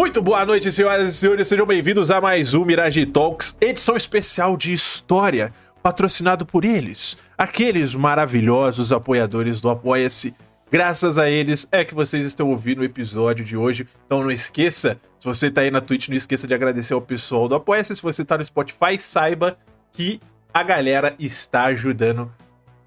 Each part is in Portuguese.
Muito boa noite, senhoras e senhores. Sejam bem-vindos a mais um Mirage Talks, edição especial de história, patrocinado por eles, aqueles maravilhosos apoiadores do Apoia-se. Graças a eles é que vocês estão ouvindo o episódio de hoje. Então não esqueça, se você tá aí na Twitch, não esqueça de agradecer ao pessoal do Apoia-se. Se você tá no Spotify, saiba que a galera está ajudando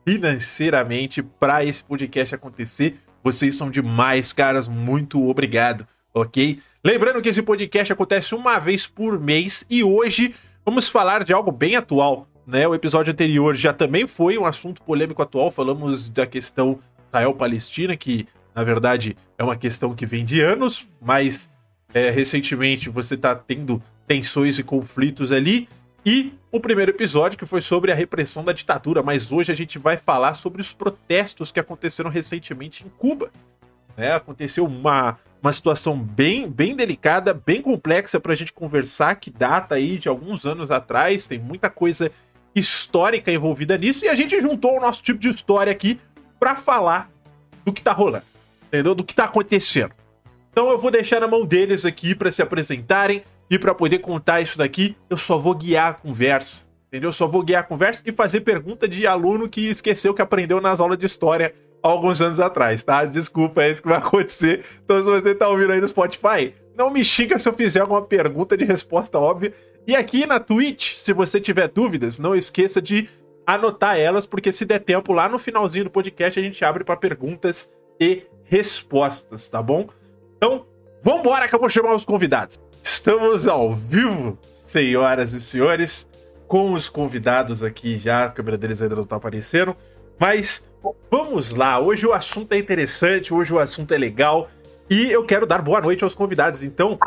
financeiramente para esse podcast acontecer. Vocês são demais, caras. Muito obrigado, ok? Lembrando que esse podcast acontece uma vez por mês e hoje vamos falar de algo bem atual. Né? O episódio anterior já também foi um assunto polêmico atual. Falamos da questão Israel-Palestina, que na verdade é uma questão que vem de anos, mas é, recentemente você está tendo tensões e conflitos ali. E o primeiro episódio que foi sobre a repressão da ditadura, mas hoje a gente vai falar sobre os protestos que aconteceram recentemente em Cuba. É, aconteceu uma, uma situação bem, bem delicada, bem complexa para a gente conversar, que data aí de alguns anos atrás, tem muita coisa histórica envolvida nisso, e a gente juntou o nosso tipo de história aqui para falar do que tá rolando, entendeu? Do que tá acontecendo. Então eu vou deixar na mão deles aqui para se apresentarem e para poder contar isso daqui, eu só vou guiar a conversa, entendeu? Eu só vou guiar a conversa e fazer pergunta de aluno que esqueceu que aprendeu nas aulas de história alguns anos atrás, tá? Desculpa, é isso que vai acontecer. Então, se você tá ouvindo aí no Spotify, não me xinga se eu fizer alguma pergunta de resposta óbvia. E aqui na Twitch, se você tiver dúvidas, não esqueça de anotar elas, porque se der tempo, lá no finalzinho do podcast a gente abre para perguntas e respostas, tá bom? Então, vambora que eu vou chamar os convidados. Estamos ao vivo, senhoras e senhores, com os convidados aqui já, a câmera deles ainda não tá aparecendo, mas Vamos lá, hoje o assunto é interessante, hoje o assunto é legal e eu quero dar boa noite aos convidados. Então,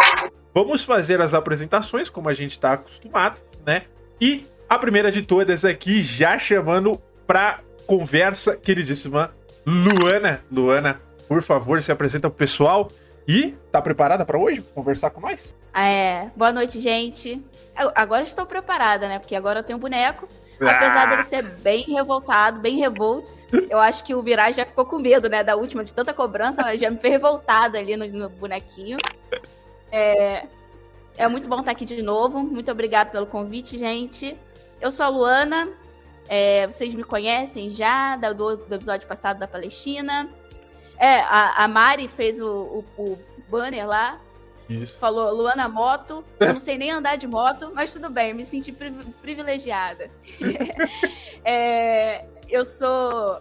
vamos fazer as apresentações como a gente está acostumado, né? E a primeira de todas aqui, já chamando para conversa, queridíssima Luana. Luana, por favor, se apresenta pro pessoal. E tá preparada para hoje conversar com nós? É, boa noite, gente. Agora estou preparada, né? Porque agora eu tenho um boneco Apesar dele ser bem revoltado, bem revolts, eu acho que o Mirai já ficou com medo, né? Da última, de tanta cobrança, já me fez revoltada ali no, no bonequinho. É, é muito bom estar aqui de novo. Muito obrigado pelo convite, gente. Eu sou a Luana. É, vocês me conhecem já do, do, episódio passado da Palestina. É, a, a Mari fez o, o, o banner lá. Isso. Falou Luana Moto. Eu não sei nem andar de moto, mas tudo bem, me senti privilegiada. é, eu sou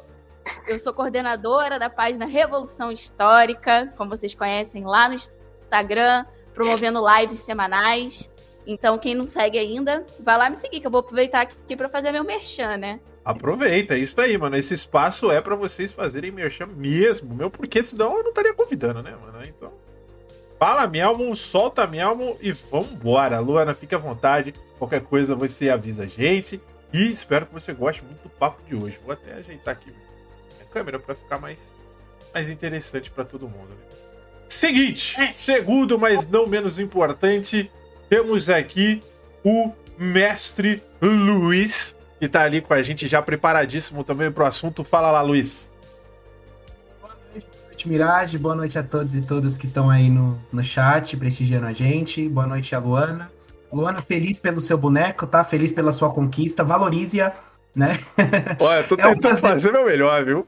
eu sou coordenadora da página Revolução Histórica, como vocês conhecem, lá no Instagram, promovendo lives semanais. Então, quem não segue ainda, vai lá me seguir, que eu vou aproveitar aqui para fazer meu merchan, né? Aproveita, é isso aí, mano. Esse espaço é para vocês fazerem merchan mesmo, meu, porque senão eu não estaria convidando, né, mano? Então, Fala Melmo, solta Melmo e vambora. Luana, fique à vontade. Qualquer coisa você avisa a gente. E espero que você goste muito do papo de hoje. Vou até ajeitar aqui a câmera para ficar mais, mais interessante para todo mundo. Né? Seguinte, segundo, mas não menos importante, temos aqui o mestre Luiz, que está ali com a gente já preparadíssimo também para o assunto. Fala lá, Luiz noite, Mirage. Boa noite a todos e todas que estão aí no, no chat, prestigiando a gente. Boa noite a Luana. Luana, feliz pelo seu boneco, tá? Feliz pela sua conquista. Valorize-a, né? Olha, tô tentando é um prazer... fazer meu melhor, viu?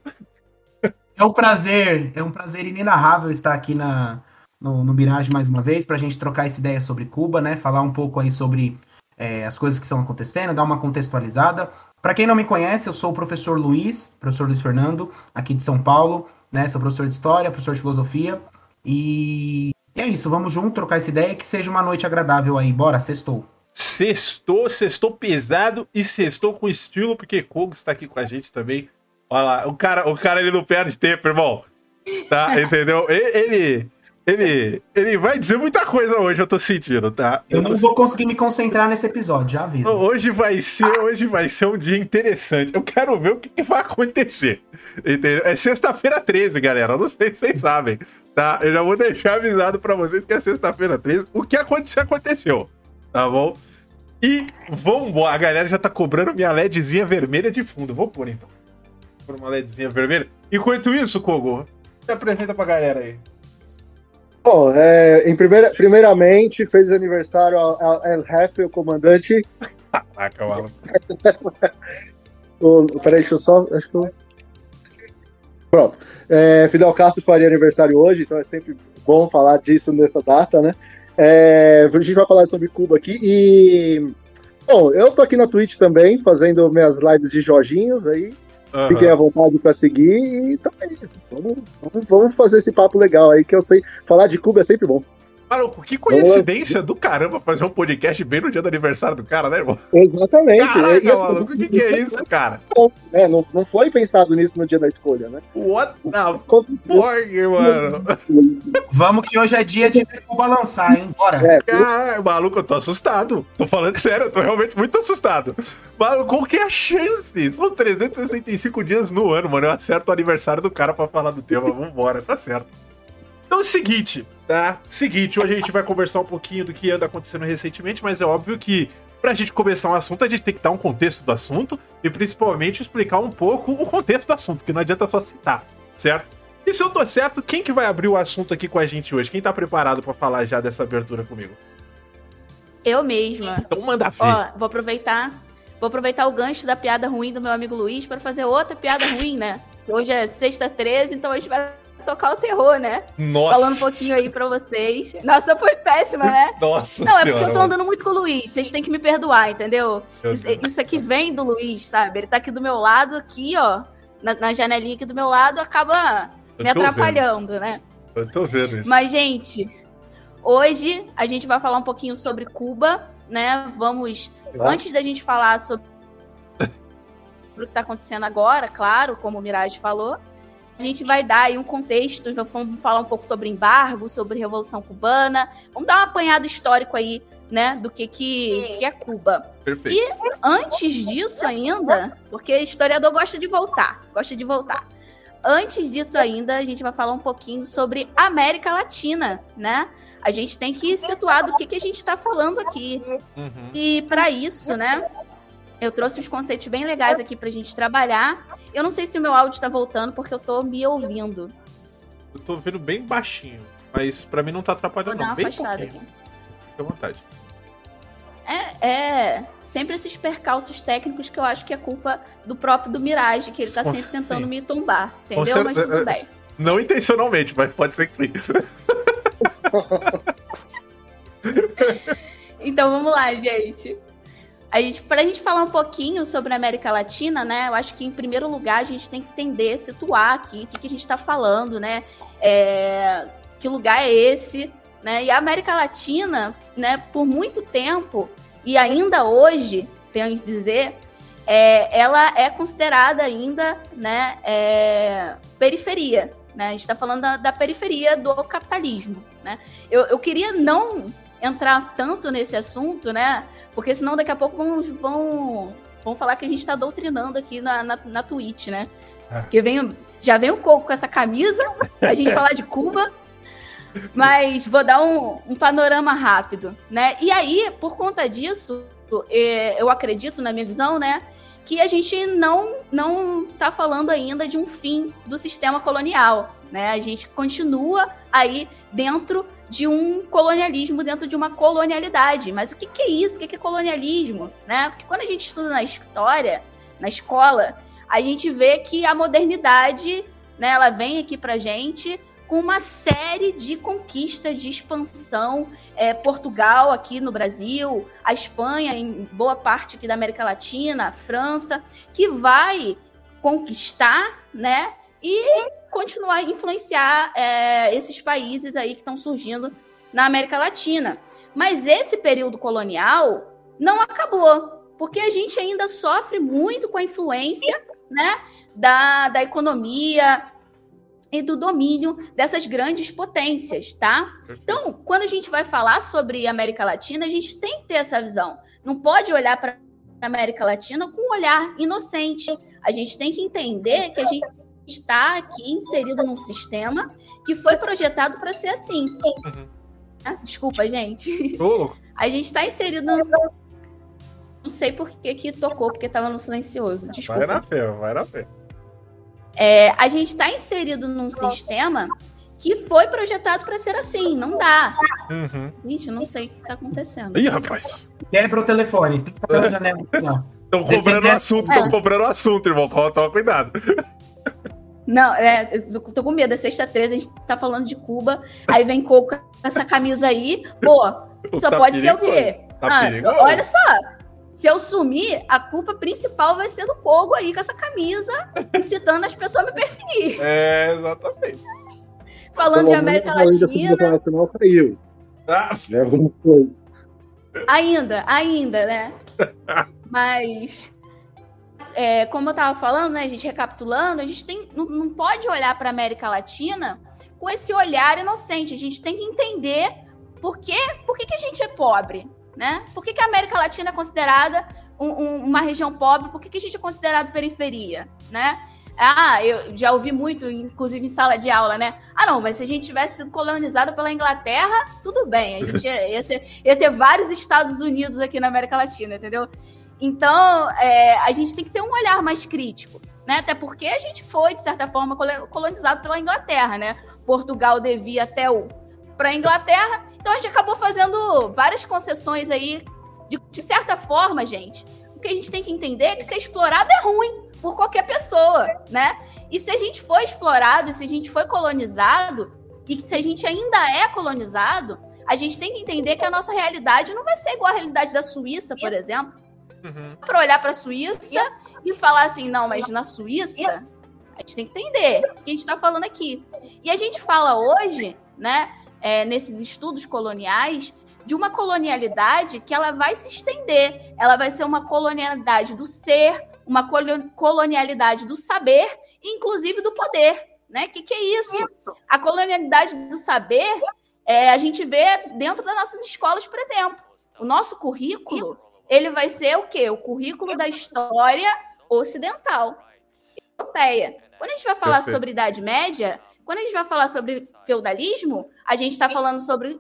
É um prazer, é um prazer inenarrável estar aqui na, no, no Mirage mais uma vez, para a gente trocar essa ideia sobre Cuba, né? Falar um pouco aí sobre é, as coisas que estão acontecendo, dar uma contextualizada. Para quem não me conhece, eu sou o professor Luiz, professor Luiz Fernando, aqui de São Paulo né? Sou professor de história, professor de filosofia. E é isso, vamos junto trocar essa ideia que seja uma noite agradável aí. Bora, sextou. Sextou, sextou pesado e sextou com estilo, porque Kogo está aqui com a gente também. Olha lá, o cara, o cara ele não perde tempo, irmão. Tá, entendeu? Ele, ele, ele vai dizer muita coisa hoje, eu tô sentindo, tá? Eu, eu não vou conseguir me concentrar nesse episódio, já aviso. Hoje vai ser, hoje vai ser um dia interessante. Eu quero ver o que, que vai acontecer. Entendeu? É sexta-feira 13, galera. Eu não sei se vocês sabem, tá? Eu já vou deixar avisado para vocês que é sexta-feira 13. O que aconteceu, aconteceu. Tá bom? E vamos A galera já tá cobrando minha LEDzinha vermelha de fundo. Vou pôr então. Vou pôr uma LEDzinha vermelha. Enquanto isso, Kogo, se apresenta pra galera aí. Bom, é, em primeira, primeiramente, fez aniversário ao El Jefe, o comandante. Caraca, mano. o, peraí, deixa eu só. Acho que eu... Pronto. É, Fidel Castro faria aniversário hoje, então é sempre bom falar disso nessa data, né? É, a gente vai falar sobre Cuba aqui e. Bom, eu tô aqui na Twitch também, fazendo minhas lives de Jorginhos aí. Uhum. Fiquem à vontade para seguir e também. Vamos, vamos, vamos fazer esse papo legal aí, que eu sei. Falar de Cuba é sempre bom. Maluco, que coincidência do caramba fazer um podcast bem no dia do aniversário do cara, né, irmão? Exatamente. Caraca, e, assim, maluco, o que, que, é isso, cara? É, não, não foi pensado nisso no dia da escolha, né? What the fuck, mano? Vamos que hoje é dia de balançar, hein? Bora. É, Caralho, maluco, eu tô assustado. Tô falando sério, eu tô realmente muito assustado. Maluco, qual que é a chance? São 365 dias no ano, mano. Eu acerto o aniversário do cara pra falar do tema. Vambora, tá certo. Então é o seguinte, tá? Seguinte, hoje a gente vai conversar um pouquinho do que anda acontecendo recentemente, mas é óbvio que pra gente começar um assunto, a gente tem que dar um contexto do assunto e principalmente explicar um pouco o contexto do assunto, porque não adianta só citar, certo? E se eu tô certo, quem que vai abrir o assunto aqui com a gente hoje? Quem tá preparado para falar já dessa abertura comigo? Eu mesma. Então manda ver. Ó, vou aproveitar, vou aproveitar o gancho da piada ruim do meu amigo Luiz para fazer outra piada ruim, né? Hoje é sexta 13, então a gente vai tocar o terror, né? Nossa. Falando um pouquinho aí pra vocês. Nossa, foi péssima, né? Nossa Não, senhora, é porque eu tô andando muito com o Luiz. Vocês têm que me perdoar, entendeu? Isso, isso, aqui vem do Luiz, sabe? Ele tá aqui do meu lado, aqui, ó. Na, na janelinha aqui do meu lado, acaba me atrapalhando, vendo. né? Eu tô vendo isso. Mas, gente, hoje a gente vai falar um pouquinho sobre Cuba, né? Vamos. Antes da gente falar sobre o que tá acontecendo agora, claro, como o Mirage falou, a gente vai dar aí um contexto, vamos falar um pouco sobre embargo, sobre Revolução Cubana, vamos dar um apanhado histórico aí, né, do que, que, que é Cuba. Perfeito. E antes disso ainda, porque historiador gosta de voltar, gosta de voltar. Antes disso ainda, a gente vai falar um pouquinho sobre América Latina, né? A gente tem que situar do que, que a gente está falando aqui. Uhum. E para isso, né, eu trouxe uns conceitos bem legais aqui pra gente trabalhar. Eu não sei se o meu áudio tá voltando, porque eu tô me ouvindo. Eu tô ouvindo bem baixinho, mas pra mim não tá atrapalhando Vou dar uma bem afastada pouquinho. aqui. Fique à vontade. É, é, sempre esses percalços técnicos que eu acho que é culpa do próprio do Mirage, que ele tá sempre tentando sim. me tombar, entendeu? Mas tudo é, é, bem. Não intencionalmente, mas pode ser que sim. Então vamos lá, gente. A gente, pra gente falar um pouquinho sobre a América Latina, né? Eu acho que em primeiro lugar a gente tem que entender, situar aqui o que, a gente está falando, né? É, que lugar é esse, né? E a América Latina, né, por muito tempo, e ainda hoje, tenho que dizer, é, ela é considerada ainda, né, é, periferia, né? A gente está falando da, da, periferia do capitalismo, né? Eu, eu queria não entrar tanto nesse assunto, né? Porque senão daqui a pouco vão, vão, vão falar que a gente está doutrinando aqui na, na, na Twitch, né? É. Porque vem, já vem o Coco com essa camisa, a gente falar de Cuba, mas vou dar um, um, panorama rápido, né? E aí, por conta disso, eu acredito, na minha visão, né? Que a gente não não está falando ainda de um fim do sistema colonial, né? A gente continua aí dentro de um colonialismo dentro de uma colonialidade. Mas o que, que é isso? O que, que é colonialismo? Né? Porque quando a gente estuda na história, na escola, a gente vê que a modernidade, né, ela vem aqui pra gente com uma série de conquistas de expansão. É, Portugal aqui no Brasil, a Espanha em boa parte aqui da América Latina, a França, que vai conquistar, né? E continuar a influenciar é, esses países aí que estão surgindo na América Latina. Mas esse período colonial não acabou, porque a gente ainda sofre muito com a influência né, da, da economia e do domínio dessas grandes potências, tá? Então, quando a gente vai falar sobre América Latina, a gente tem que ter essa visão. Não pode olhar para a América Latina com um olhar inocente. A gente tem que entender que a gente está aqui inserido num sistema que foi projetado para ser assim. Uhum. Desculpa, gente. Oh. A gente está inserido. No... Não sei por que, que tocou, porque estava no silencioso. Desculpa. Vai na fé, vai na fé. É, a gente está inserido num sistema que foi projetado para ser assim. Não dá. Uhum. Gente, eu não sei o que tá acontecendo. Ih, rapaz. Quebra o telefone. Estão cobrando o assunto, estão cobrando o assunto, irmão. Toma cuidado. Não, é, eu tô com medo. É sexta-13, a gente tá falando de Cuba. Aí vem Coco com essa camisa aí. Pô, só tá pode ser o quê? Tá ah, olha só. Se eu sumir, a culpa principal vai ser do Kogo aí com essa camisa, incitando as pessoas a me perseguir. É, exatamente. Falando de América Latina. Nacional caiu. Ah. É, ainda, ainda, né? Mas é, como eu estava falando, né, a gente recapitulando, a gente tem, não, não pode olhar para a América Latina com esse olhar inocente. A gente tem que entender por, quê, por que, que a gente é pobre, né? Por que, que a América Latina é considerada um, um, uma região pobre? Por que, que a gente é considerado periferia, né? Ah, eu já ouvi muito, inclusive em sala de aula, né? Ah, não, mas se a gente tivesse sido colonizado pela Inglaterra, tudo bem. A gente ia, ia, ser, ia ter vários Estados Unidos aqui na América Latina, entendeu? Então, é, a gente tem que ter um olhar mais crítico, né? Até porque a gente foi, de certa forma, colonizado pela Inglaterra, né? Portugal devia até o para a Inglaterra, então a gente acabou fazendo várias concessões aí. De, de certa forma, gente, o que a gente tem que entender é que ser explorado é ruim por qualquer pessoa, né? E se a gente foi explorado, se a gente foi colonizado, e se a gente ainda é colonizado, a gente tem que entender que a nossa realidade não vai ser igual à realidade da Suíça, por exemplo. Uhum. Para olhar para a Suíça e falar assim, não, mas na Suíça a gente tem que entender o que a gente está falando aqui. E a gente fala hoje, né, é, nesses estudos coloniais, de uma colonialidade que ela vai se estender. Ela vai ser uma colonialidade do ser, uma colonialidade do saber, inclusive do poder. Né? O que, que é isso? A colonialidade do saber é, a gente vê dentro das nossas escolas, por exemplo. O nosso currículo ele vai ser o quê? O currículo da história ocidental, europeia. Quando a gente vai falar Perfeito. sobre Idade Média, quando a gente vai falar sobre feudalismo, a gente está falando sobre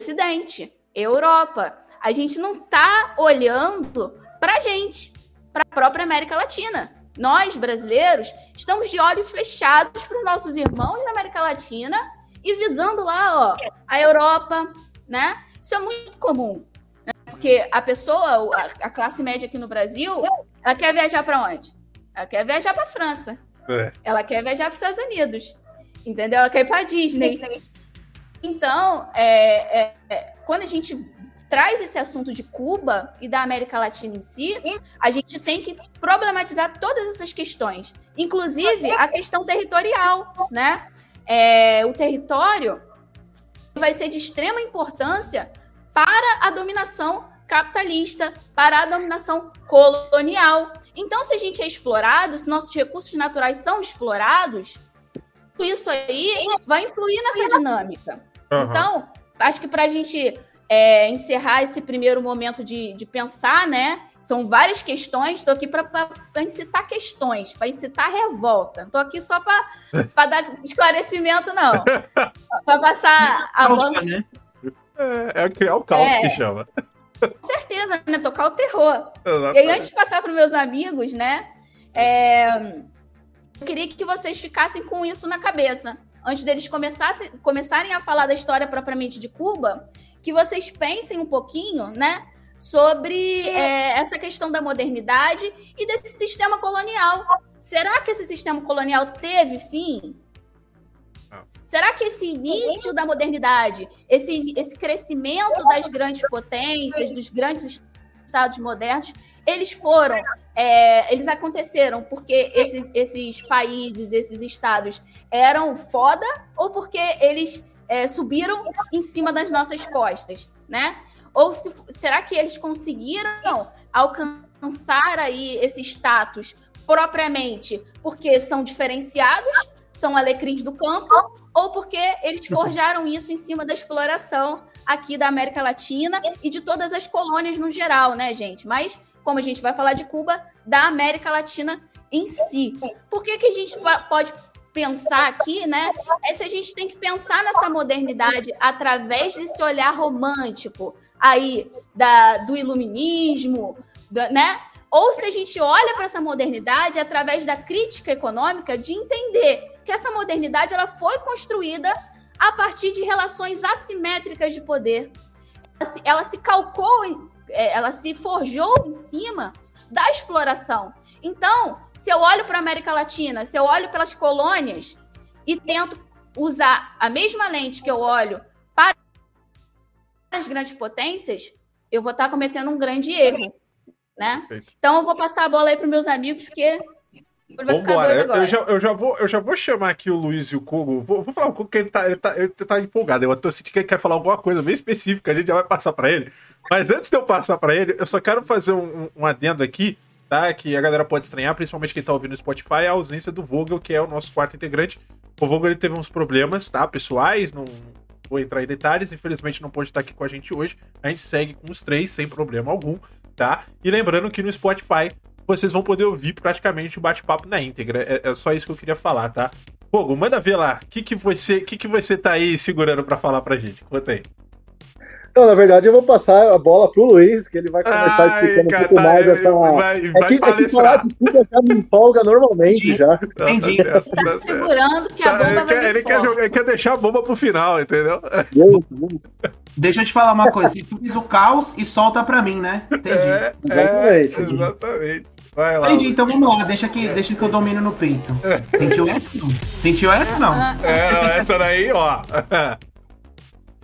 Ocidente, Europa. A gente não está olhando para a gente para a própria América Latina. Nós, brasileiros, estamos de olhos fechados para os nossos irmãos da América Latina e visando lá, ó, a Europa, né? Isso é muito comum. Né? Porque a pessoa, a, classe média aqui no Brasil, ela quer viajar para onde? Ela quer viajar para a França. É. Ela quer viajar para os Estados Unidos. Entendeu? Ela quer ir para Disney. Então, é, é, é, quando a gente traz esse assunto de Cuba e da América Latina em si, a gente tem que problematizar todas essas questões, inclusive a questão territorial, né? É, o território vai ser de extrema importância para a dominação capitalista, para a dominação colonial. Então, se a gente é explorado, se nossos recursos naturais são explorados, isso aí vai influir nessa dinâmica. Uhum. Então, acho que para a gente é, encerrar esse primeiro momento de, de pensar, né? São várias questões. Estou aqui para incitar questões, para incitar revolta. Estou aqui só para dar esclarecimento, não. para passar a mão. Né? É, é criar o caos é, que chama. Com certeza, né? Tocar o terror. Exatamente. E aí, antes de passar para meus amigos, né? É, eu queria que vocês ficassem com isso na cabeça. Antes deles começarem a falar da história propriamente de Cuba, que vocês pensem um pouquinho, né? Sobre é, essa questão da modernidade e desse sistema colonial. Será que esse sistema colonial teve fim? Ah. Será que esse início da modernidade, esse, esse crescimento das grandes potências, dos grandes estados modernos, eles foram, é, eles aconteceram porque esses, esses países, esses estados eram foda ou porque eles é, subiram em cima das nossas costas, né? Ou se, será que eles conseguiram alcançar aí esse status propriamente porque são diferenciados, são alecrins do campo, ou porque eles forjaram isso em cima da exploração aqui da América Latina e de todas as colônias no geral, né, gente? Mas, como a gente vai falar de Cuba, da América Latina em si. Por que, que a gente pode pensar aqui, né? É se a gente tem que pensar nessa modernidade através desse olhar romântico aí da, do iluminismo, da, né? Ou se a gente olha para essa modernidade através da crítica econômica de entender que essa modernidade ela foi construída a partir de relações assimétricas de poder. Ela se, ela se calcou, é, ela se forjou em cima da exploração. Então, se eu olho para a América Latina, se eu olho pelas colônias e tento usar a mesma lente que eu olho para as grandes potências, eu vou estar cometendo um grande erro, né? Então, eu vou passar a bola aí para meus amigos, porque Vambora. Eu, eu, já, eu, já vou, eu já vou chamar aqui o Luiz e o Kogo. Vou, vou falar o Kogo que ele tá, ele, tá, ele tá empolgado. Eu tô sentindo que ele quer falar alguma coisa bem específica. A gente já vai passar para ele. Mas antes de eu passar para ele, eu só quero fazer um, um adendo aqui, tá? Que a galera pode estranhar, principalmente quem tá ouvindo no Spotify, a ausência do Vogel, que é o nosso quarto integrante. O Vogel ele teve uns problemas, tá? Pessoais, não vou entrar em detalhes. Infelizmente não pode estar aqui com a gente hoje. A gente segue com os três sem problema algum, tá? E lembrando que no Spotify vocês vão poder ouvir praticamente o bate-papo na íntegra. É, é, só isso que eu queria falar, tá? Fogo, manda ver lá. O que, que, você, que, que você tá aí segurando para falar pra gente? Conta aí. Não, na verdade, eu vou passar a bola pro Luiz, que ele vai começar Ai, explicando cara, um pouco tá, mais essa. Vai, é, vai que, é que falar de tudo já me empolga normalmente já. Entendi. Tá, tá, tá segurando que a bomba ele vai quer, ele quer, jogar, ele quer deixar a bomba pro final, entendeu? Deixa eu te falar uma coisa. Você fez o caos e solta pra mim, né? Entendi. É, é, exatamente. Vai lá. Entendi, então vamos lá, deixa que, deixa que eu domino no peito. É. Sentiu essa não? Sentiu essa não? É, não, essa daí, ó.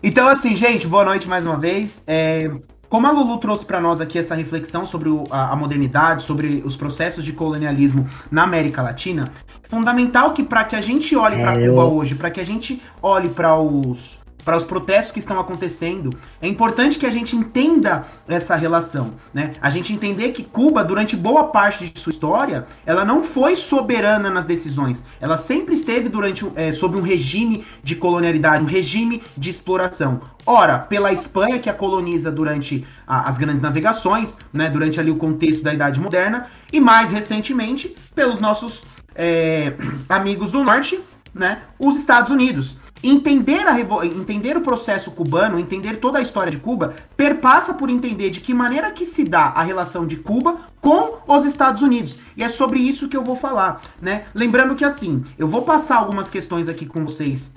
Então, assim, gente, boa noite mais uma vez. É, como a Lulu trouxe para nós aqui essa reflexão sobre o, a, a, modernidade, sobre os processos de colonialismo na América Latina, é fundamental que para que a gente olhe para é, Cuba hoje, para que a gente olhe para os para os protestos que estão acontecendo, é importante que a gente entenda essa relação, né? A gente entender que Cuba, durante boa parte de sua história, ela não foi soberana nas decisões. Ela sempre esteve durante é, sob um regime de colonialidade, um regime de exploração. Ora, pela Espanha que a coloniza durante a, as grandes navegações, né? Durante ali o contexto da Idade Moderna e mais recentemente pelos nossos é, amigos do Norte, né? Os Estados Unidos. Entender, a entender o processo cubano, entender toda a história de Cuba, perpassa por entender de que maneira que se dá a relação de Cuba com os Estados Unidos. E é sobre isso que eu vou falar, né? Lembrando que assim, eu vou passar algumas questões aqui com vocês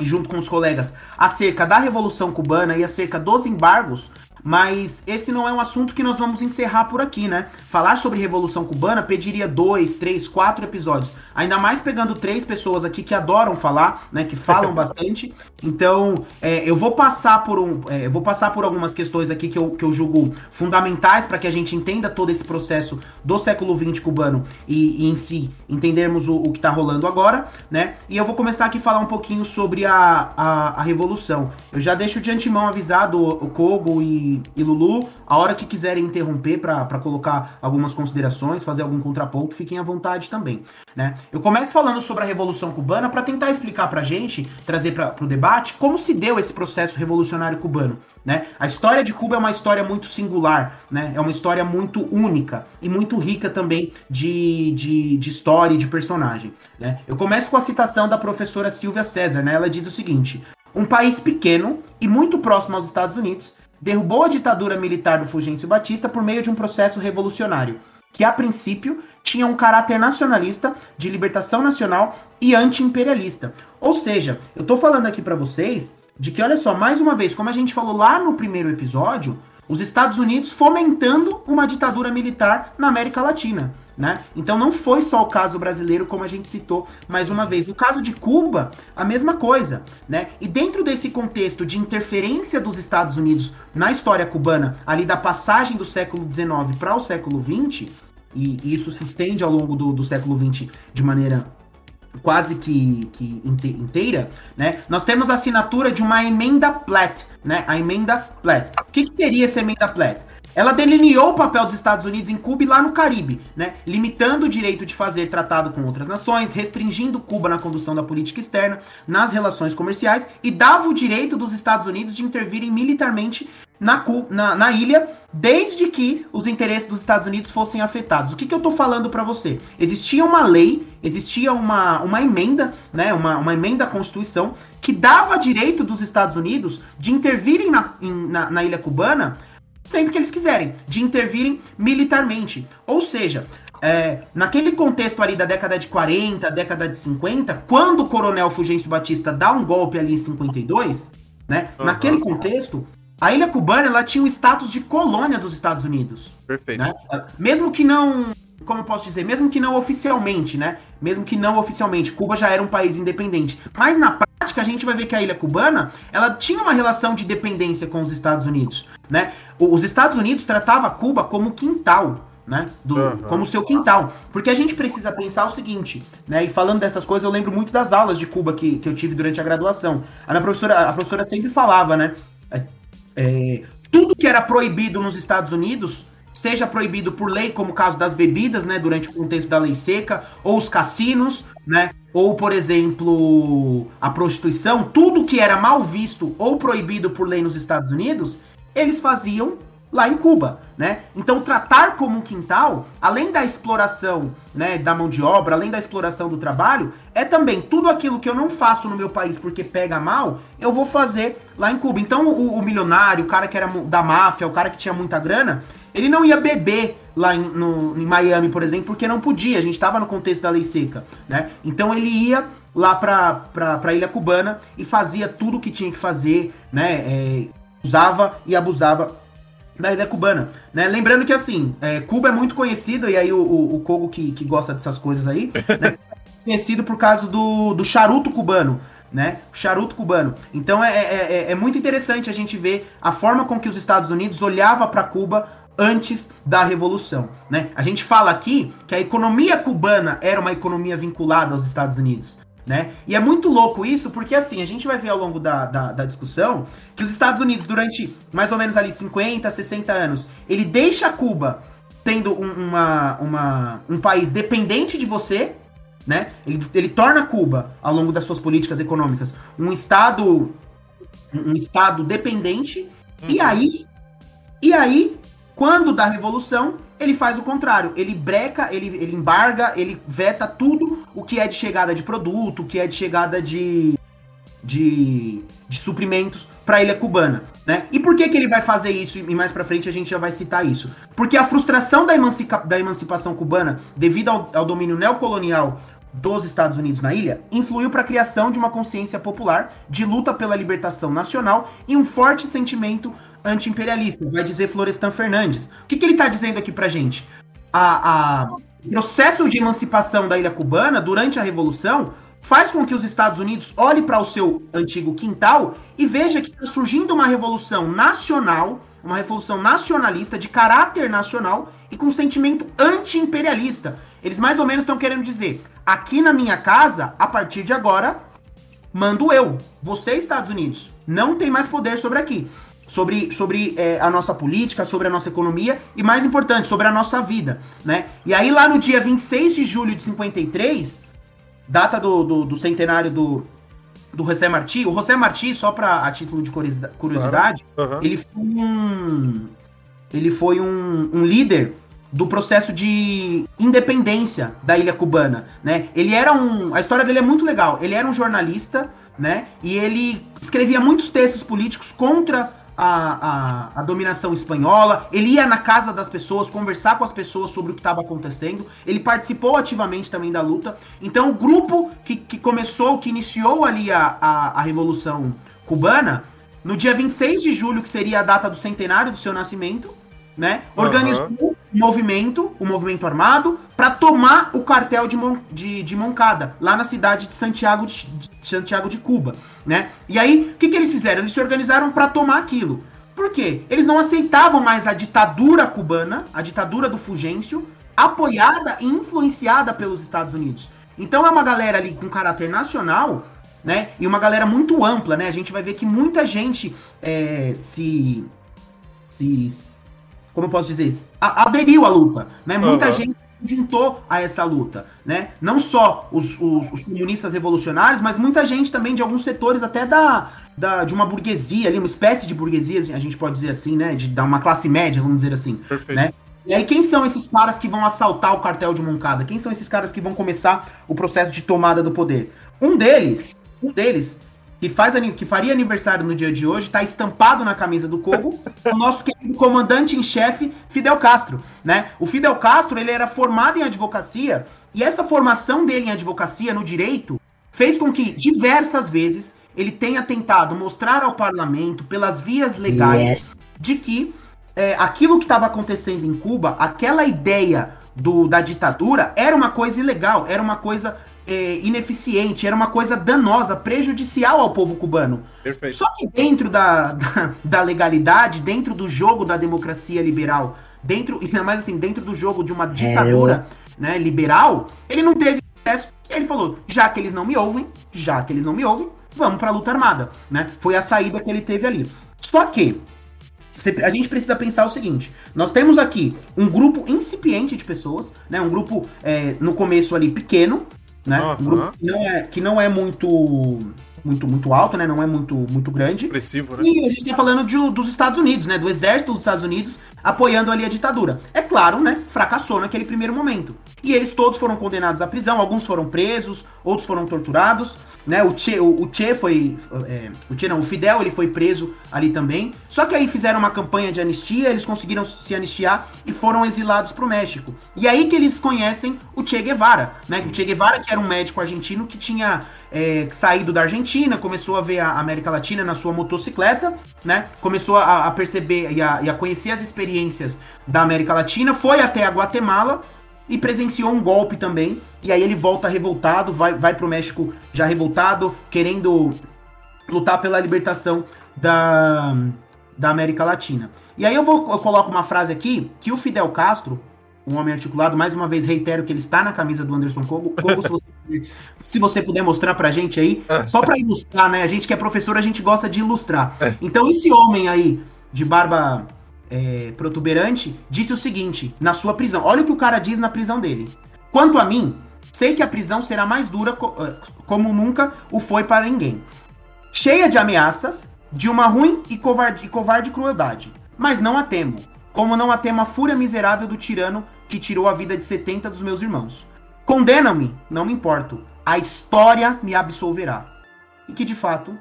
e junto com os colegas acerca da Revolução Cubana e acerca dos embargos mas esse não é um assunto que nós vamos encerrar por aqui, né? Falar sobre Revolução Cubana pediria dois, três, quatro episódios. Ainda mais pegando três pessoas aqui que adoram falar, né? Que falam bastante. Então, é, eu vou passar por um, é, vou passar por algumas questões aqui que eu, que eu julgo fundamentais para que a gente entenda todo esse processo do século XX cubano e, e em si entendermos o, o que está rolando agora, né? E eu vou começar aqui a falar um pouquinho sobre a, a, a Revolução. Eu já deixo de antemão avisado o, o Kogo e e, Lulu, a hora que quiserem interromper para colocar algumas considerações, fazer algum contraponto, fiquem à vontade também. Né? Eu começo falando sobre a Revolução Cubana para tentar explicar para a gente, trazer para o debate, como se deu esse processo revolucionário cubano. Né? A história de Cuba é uma história muito singular, né? é uma história muito única e muito rica também de, de, de história e de personagem. Né? Eu começo com a citação da professora Silvia César. Né? Ela diz o seguinte: um país pequeno e muito próximo aos Estados Unidos derrubou a ditadura militar do Fulgêncio Batista por meio de um processo revolucionário, que a princípio tinha um caráter nacionalista, de libertação nacional e anti-imperialista. Ou seja, eu estou falando aqui para vocês de que, olha só, mais uma vez, como a gente falou lá no primeiro episódio, os Estados Unidos fomentando uma ditadura militar na América Latina. Né? Então não foi só o caso brasileiro, como a gente citou mais uma vez. No caso de Cuba, a mesma coisa. Né? E dentro desse contexto de interferência dos Estados Unidos na história cubana, ali da passagem do século XIX para o século XX, e, isso se estende ao longo do, do século XX de maneira quase que, que inteira, né? Nós temos a assinatura de uma emenda Platt, né? A emenda Platt. O que, que seria essa emenda Platt? Ela delineou o papel dos Estados Unidos em Cuba e lá no Caribe, né? limitando o direito de fazer tratado com outras nações, restringindo Cuba na condução da política externa, nas relações comerciais e dava o direito dos Estados Unidos de intervirem militarmente na, na, na ilha, desde que os interesses dos Estados Unidos fossem afetados. O que, que eu estou falando para você? Existia uma lei, existia uma, uma emenda, né, uma, uma emenda à Constituição, que dava direito dos Estados Unidos de intervirem na, na, na ilha cubana sempre que eles quiserem, de intervirem militarmente. Ou seja, é, naquele contexto ali da década de 40, década de 50, quando o coronel Fulgêncio Batista dá um golpe ali em 52, né? Uhum. Naquele contexto, a ilha cubana ela tinha o status de colônia dos Estados Unidos. Perfeito. Né? Mesmo que não, como eu posso dizer, mesmo que não oficialmente, né? Mesmo que não oficialmente, Cuba já era um país independente. Mas na prática a gente vai ver que a ilha cubana, ela tinha uma relação de dependência com os Estados Unidos, né? Os Estados Unidos tratava Cuba como quintal né? Do, uhum. Como seu quintal. Porque a gente precisa pensar o seguinte, né? E falando dessas coisas, eu lembro muito das aulas de Cuba que, que eu tive durante a graduação. A minha professora, a professora sempre falava, né? É, é, tudo que era proibido nos Estados Unidos, seja proibido por lei, como o caso das bebidas, né? Durante o contexto da lei seca, ou os cassinos, né? Ou, por exemplo, a prostituição, tudo que era mal visto ou proibido por lei nos Estados Unidos, eles faziam lá em Cuba, né? Então tratar como um quintal, além da exploração, né, da mão de obra, além da exploração do trabalho, é também tudo aquilo que eu não faço no meu país porque pega mal, eu vou fazer lá em Cuba. Então o, o milionário, o cara que era da máfia, o cara que tinha muita grana, ele não ia beber lá em, no, em Miami, por exemplo, porque não podia. A gente estava no contexto da lei seca, né? Então ele ia lá para a ilha cubana e fazia tudo o que tinha que fazer, né? É, usava e abusava da ideia cubana, né? Lembrando que, assim, é, Cuba é muito conhecido, e aí o, o, o Kogo que, que gosta dessas coisas aí, né? conhecido por causa do, do charuto cubano, né? O charuto cubano. Então é, é, é, é muito interessante a gente ver a forma com que os Estados Unidos olhava para Cuba antes da revolução, né? A gente fala aqui que a economia cubana era uma economia vinculada aos Estados Unidos, né? E é muito louco isso, porque assim, a gente vai ver ao longo da, da, da, discussão que os Estados Unidos, durante mais ou menos ali 50, 60 anos, ele deixa Cuba tendo um, uma, uma, um país dependente de você, né? Ele, ele torna Cuba, ao longo das suas políticas econômicas, um estado um estado dependente, uhum. e aí e aí, quando da revolução, ele faz o contrário. Ele breca, ele, ele embarga, ele veta tudo o que é de chegada de produto, o que é de chegada de, de, de suprimentos para a ilha cubana. Né? E por que, que ele vai fazer isso? E mais para frente a gente já vai citar isso. Porque a frustração da, emancipa, da emancipação cubana, devido ao, ao domínio neocolonial dos Estados Unidos na ilha, influiu para a criação de uma consciência popular de luta pela libertação nacional e um forte sentimento anti-imperialista, vai dizer Florestan Fernandes. O que, que ele está dizendo aqui pra gente? A, a processo de emancipação da ilha cubana durante a Revolução faz com que os Estados Unidos olhem para o seu antigo quintal e veja que está surgindo uma revolução nacional, uma revolução nacionalista de caráter nacional e com sentimento anti-imperialista. Eles mais ou menos estão querendo dizer: aqui na minha casa, a partir de agora, mando eu. Você, Estados Unidos, não tem mais poder sobre aqui sobre, sobre é, a nossa política, sobre a nossa economia e, mais importante, sobre a nossa vida, né? E aí, lá no dia 26 de julho de 53, data do, do, do centenário do, do José Martí, o José Martí, só para a título de curiosidade, uhum. ele foi um, ele foi um, um líder do processo de independência da ilha cubana, né? Ele era um, a história dele é muito legal. Ele era um jornalista, né? E ele escrevia muitos textos políticos contra a, a, a, dominação espanhola, ele ia na casa das pessoas, conversar com as pessoas sobre o que estava acontecendo, ele participou ativamente também da luta. Então, o grupo que, que começou, que iniciou ali a, a, a Revolução Cubana, no dia 26 de julho, que seria a data do centenário do seu nascimento, né, organizou uhum. um movimento, um movimento armado, para tomar o cartel de, Mon, de, de Moncada, lá na cidade de Santiago de, de Santiago de Cuba né? E aí, o que, que eles fizeram? Eles se organizaram para tomar aquilo. Por quê? Eles não aceitavam mais a ditadura cubana, a ditadura do Fulgêncio, apoiada e influenciada pelos Estados Unidos. Então é uma galera ali com caráter nacional, né? E uma galera muito ampla, né? A gente vai ver que muita gente é, se, se. Como eu posso dizer? aderiu à luta, né? Muita uhum. gente juntou a essa luta, né? Não só os, os, os, comunistas revolucionários, mas muita gente também de alguns setores até da, da de uma burguesia ali, uma espécie de burguesia, a gente pode dizer assim, né? De dar uma classe média, vamos dizer assim, Perfeito. né? E aí, quem são esses caras que vão assaltar o cartel de Moncada? Quem são esses caras que vão começar o processo de tomada do poder? Um deles, um deles, que, faz, que faria aniversário no dia de hoje, está estampado na camisa do Kogo, o nosso querido comandante em chefe, Fidel Castro. Né? O Fidel Castro ele era formado em advocacia, e essa formação dele em advocacia no direito fez com que diversas vezes ele tenha tentado mostrar ao parlamento, pelas vias legais, de que é, aquilo que estava acontecendo em Cuba, aquela ideia do, da ditadura, era uma coisa ilegal, era uma coisa é, ineficiente, era uma coisa danosa, prejudicial ao povo cubano. Perfeito. Só que dentro da, da, da, legalidade, dentro do jogo da democracia liberal, dentro, ainda mais assim, dentro do jogo de uma ditadura é, né, liberal, ele não teve acesso. Ele falou: já que eles não me ouvem, já que eles não me ouvem, vamos para a luta armada, né? Foi a saída que ele teve ali. Só que a gente precisa pensar o seguinte: nós temos aqui um grupo incipiente de pessoas, né? Um grupo é, no começo ali pequeno, né? Uhum. Um grupo que não é, que não é muito muito, muito alto, né? Não é muito, muito grande. Expressivo, né? E a gente está falando de, dos Estados Unidos, né? Do exército dos Estados Unidos apoiando ali a ditadura. É claro, né? Fracassou naquele primeiro momento. E eles todos foram condenados à prisão, alguns foram presos, outros foram torturados, né? O Che, o, o che foi. É, o Che não, o Fidel ele foi preso ali também. Só que aí fizeram uma campanha de anistia, eles conseguiram se anistiar e foram exilados para o México. E aí que eles conhecem o Che Guevara, né? O Che Guevara, que era um médico argentino que tinha é, saído da Argentina, começou a ver a América Latina na sua motocicleta, né? Começou a, a perceber e a, e a conhecer as experiências da América Latina, foi até a Guatemala e presenciou um golpe também. E aí ele volta revoltado, vai, vai pro México já revoltado, querendo lutar pela libertação da, da América Latina. E aí eu vou eu coloco uma frase aqui que o Fidel Castro, um homem articulado, mais uma vez reitero que ele está na camisa do Anderson Kogo. Kogo se, você, se, você, puder mostrar pra gente aí, só para ilustrar, né? A gente que é professor, a gente gosta de ilustrar. É. Então esse homem aí de barba é, protuberante, disse o seguinte na sua prisão. Olha o que o cara diz na prisão dele. Quanto a mim, sei que a prisão será mais dura é, como nunca o foi para ninguém. Cheia de ameaças, de uma ruim e covarde, e covarde crueldade. Mas não a temo, como não a temo a fúria miserável do tirano que tirou a vida de 70 dos meus irmãos. Condenam-me, não me importo. A história me absolverá. E que de fato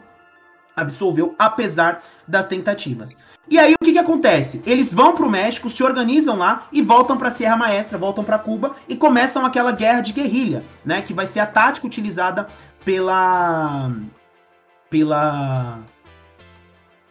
absolveu, apesar das tentativas. E aí o que, que acontece? Eles vão para o México, se organizam lá e voltam para Sierra Maestra, voltam para Cuba e começam aquela guerra de guerrilha, né? Que vai ser a tática utilizada pela pela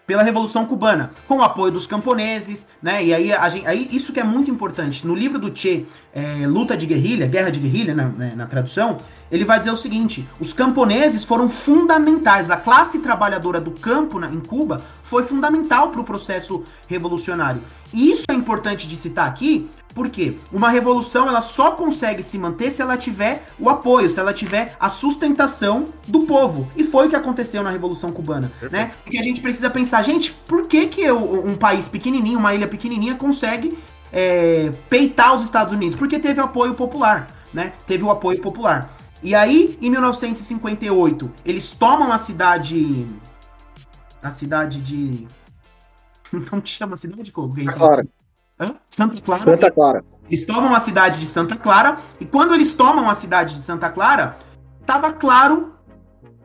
pela Revolução Cubana, com o apoio dos camponeses, né? E aí, gente, aí isso que é muito importante. No livro do Che, é, Luta de Guerrilha, Guerra de Guerrilha, na, né, na tradução, ele vai dizer o seguinte: os camponeses foram fundamentais. A classe trabalhadora do campo na, em Cuba foi fundamental para o processo revolucionário. E isso é importante de citar aqui, porque uma revolução ela só consegue se manter se ela tiver o apoio, se ela tiver a sustentação do povo. E foi o que aconteceu na Revolução Cubana, né? Porque a gente precisa pensar, gente, por que que um país pequenininho, uma ilha pequenininha consegue é, peitar os Estados Unidos? Porque teve apoio popular, né? Teve o apoio popular. E aí, em 1958, eles tomam a cidade a cidade de te chama a cidade de? Santa Clara. Hã? Santa Clara. Santa Clara. Eles tomam a cidade de Santa Clara, e quando eles tomam a cidade de Santa Clara, estava claro,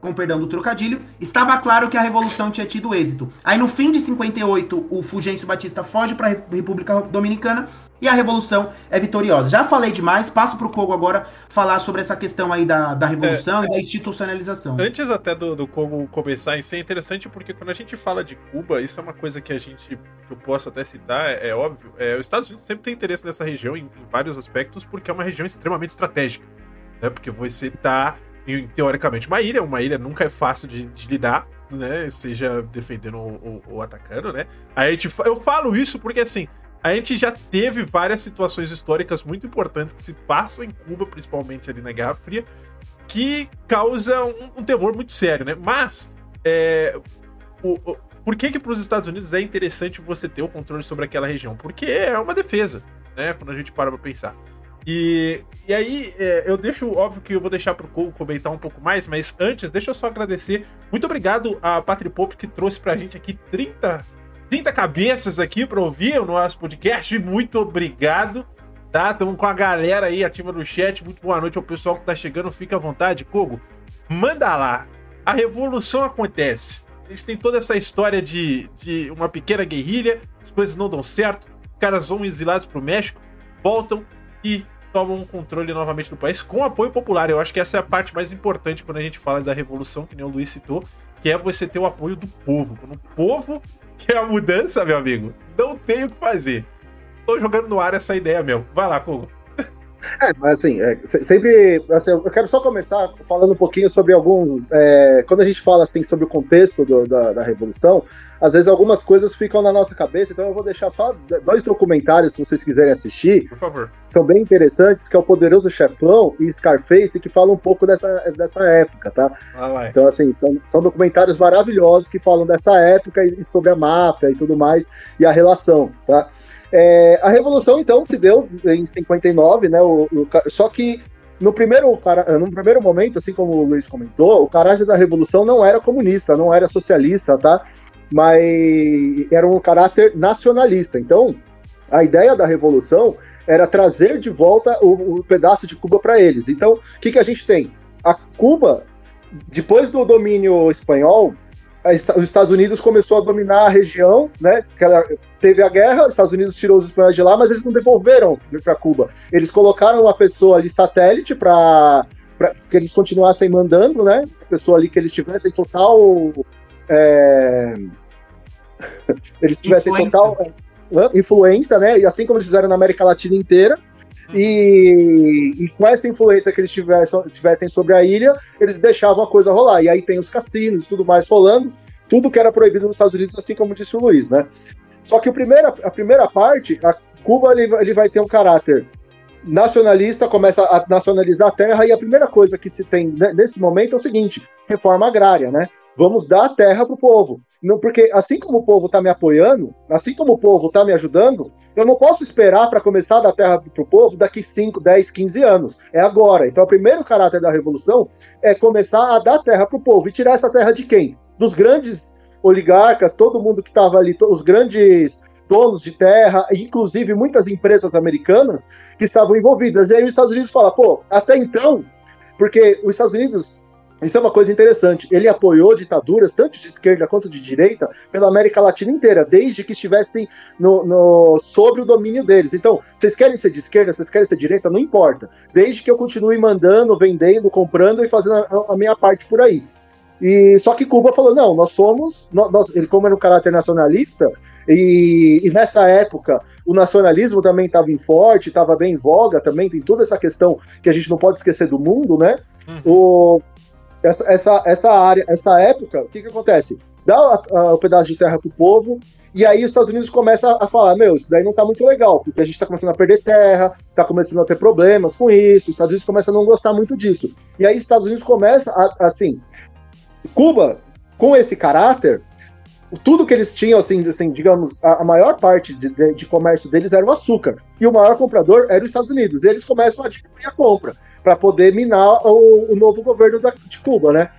com perdão do trocadilho, estava claro que a revolução tinha tido êxito. Aí no fim de 58, o Fulgêncio Batista foge para a República Dominicana e a revolução é vitoriosa. Já falei demais, passo para o Kogo agora falar sobre essa questão aí da, da revolução é, e da institucionalização. Antes até do, do Kogo começar, isso é interessante porque quando a gente fala de Cuba, isso é uma coisa que a gente, que eu posso até citar, é, é óbvio, é, os Estados Unidos sempre tem interesse nessa região em, em, vários aspectos porque é uma região extremamente estratégica, né? Porque você está em, teoricamente, uma ilha, uma ilha nunca é fácil de, de lidar, né? Seja defendendo ou, ou, ou atacando, né? Aí a gente, eu falo isso porque assim a gente já teve várias situações históricas muito importantes que se passam em Cuba, principalmente ali na Guerra Fria, que causam um, um temor muito sério, né? Mas, é, o, o, por que que para os Estados Unidos é interessante você ter o controle sobre aquela região? Porque é uma defesa, né? Quando a gente para para pensar. E, e aí, é, eu deixo, óbvio que eu vou deixar pro Cole comentar um pouco mais, mas antes, deixa eu só agradecer. Muito obrigado a Patri Pop que trouxe pra gente aqui 30 30 cabeças aqui para ouvir o nosso podcast. Muito obrigado. Tá? Estamos com a galera aí ativa no chat. Muito boa noite ao pessoal que tá chegando. Fica à vontade, Kogo. Manda lá. a revolução acontece. A gente tem toda essa história de, de uma pequena guerrilha, as coisas não dão certo, os caras vão exilados pro México, voltam e tomam controle novamente do país com apoio popular. Eu acho que essa é a parte mais importante quando a gente fala da revolução, que nem o Luiz citou, que é você ter o apoio do povo. Quando o povo quer a mudança, meu amigo, não tem o que fazer. Tô jogando no ar essa ideia mesmo. Vai lá, Kogo. É, mas assim, é, sempre. Assim, eu quero só começar falando um pouquinho sobre alguns. É, quando a gente fala assim sobre o contexto do, da, da, Revolução, às vezes algumas coisas ficam na nossa cabeça, então eu vou deixar só dois documentários, se vocês quiserem assistir. Por favor. São bem interessantes, que é o Poderoso Chefão e Scarface, que falam um pouco dessa, dessa época, tá? Ah, então, assim, são, são documentários maravilhosos que falam dessa época e sobre a máfia e tudo mais, e a relação, tá? É, a revolução, então, se deu em 59, né? O, o, só que no primeiro, no primeiro momento, assim como o Luiz comentou, o caráter da revolução não era comunista, não era socialista, tá? Mas era um caráter nacionalista. Então, a ideia da revolução era trazer de volta o, o pedaço de Cuba para eles. Então, o que, que a gente tem? A Cuba, depois do domínio espanhol, os Estados Unidos começou a dominar a região, né? Ela teve a guerra, os Estados Unidos tirou os espanhóis de lá, mas eles não devolveram para Cuba. Eles colocaram uma pessoa ali satélite para que eles continuassem mandando, né? A pessoa ali que eles tivessem total é... eles tivessem influência. total influência, né? E assim como eles fizeram na América Latina inteira, e, e, com essa influência que eles tivessem, tivessem sobre a ilha, eles deixavam a coisa rolar. E aí tem os cassinos e tudo mais rolando, tudo que era proibido nos Estados Unidos, assim como disse o Luiz, né? Só que o a primeira parte, a Cuba ele, ele vai ter um caráter nacionalista, começa a nacionalizar a terra, e a primeira coisa que se tem nesse momento é o seguinte: reforma agrária, né? Vamos dar a terra para o povo. Não, porque assim como o povo está me apoiando, assim como o povo está me ajudando, eu não posso esperar para começar a dar terra para o povo daqui 5, 10, 15 anos. É agora. Então, o primeiro caráter da revolução é começar a dar terra para o povo. E tirar essa terra de quem? Dos grandes oligarcas, todo mundo que estava ali, os grandes donos de terra, inclusive muitas empresas americanas que estavam envolvidas. E aí os Estados Unidos fala, pô, até então, porque os Estados Unidos isso é uma coisa interessante. Ele apoiou ditaduras, tanto de esquerda quanto de direita, pela América Latina inteira, desde que estivessem no, no, sob o domínio deles. Então, vocês querem ser de esquerda, vocês querem ser de direita, não importa. Desde que eu continue mandando, vendendo, comprando e fazendo a, a minha parte por aí. E só que Cuba falou: não, nós somos, nós, ele como era um caráter nacionalista, e, e nessa época o nacionalismo também estava em forte, estava bem em voga também, tem toda essa questão que a gente não pode esquecer do mundo, né? Uhum. O, essa, essa, essa área, essa época, o que, que acontece? Dá o pedaço de terra pro povo, e aí os Estados Unidos começam a falar: meu, isso daí não tá muito legal, porque a gente tá começando a perder terra, tá começando a ter problemas com isso, os Estados Unidos começam a não gostar muito disso. E aí os Estados Unidos começam a, assim. Cuba, com esse caráter, tudo que eles tinham, assim, assim digamos, a, a maior parte de, de, de, comércio deles era o açúcar. E o maior comprador era os Estados Unidos. E eles começam a diminuir a compra para poder minar o, o, novo governo da, de Cuba, né?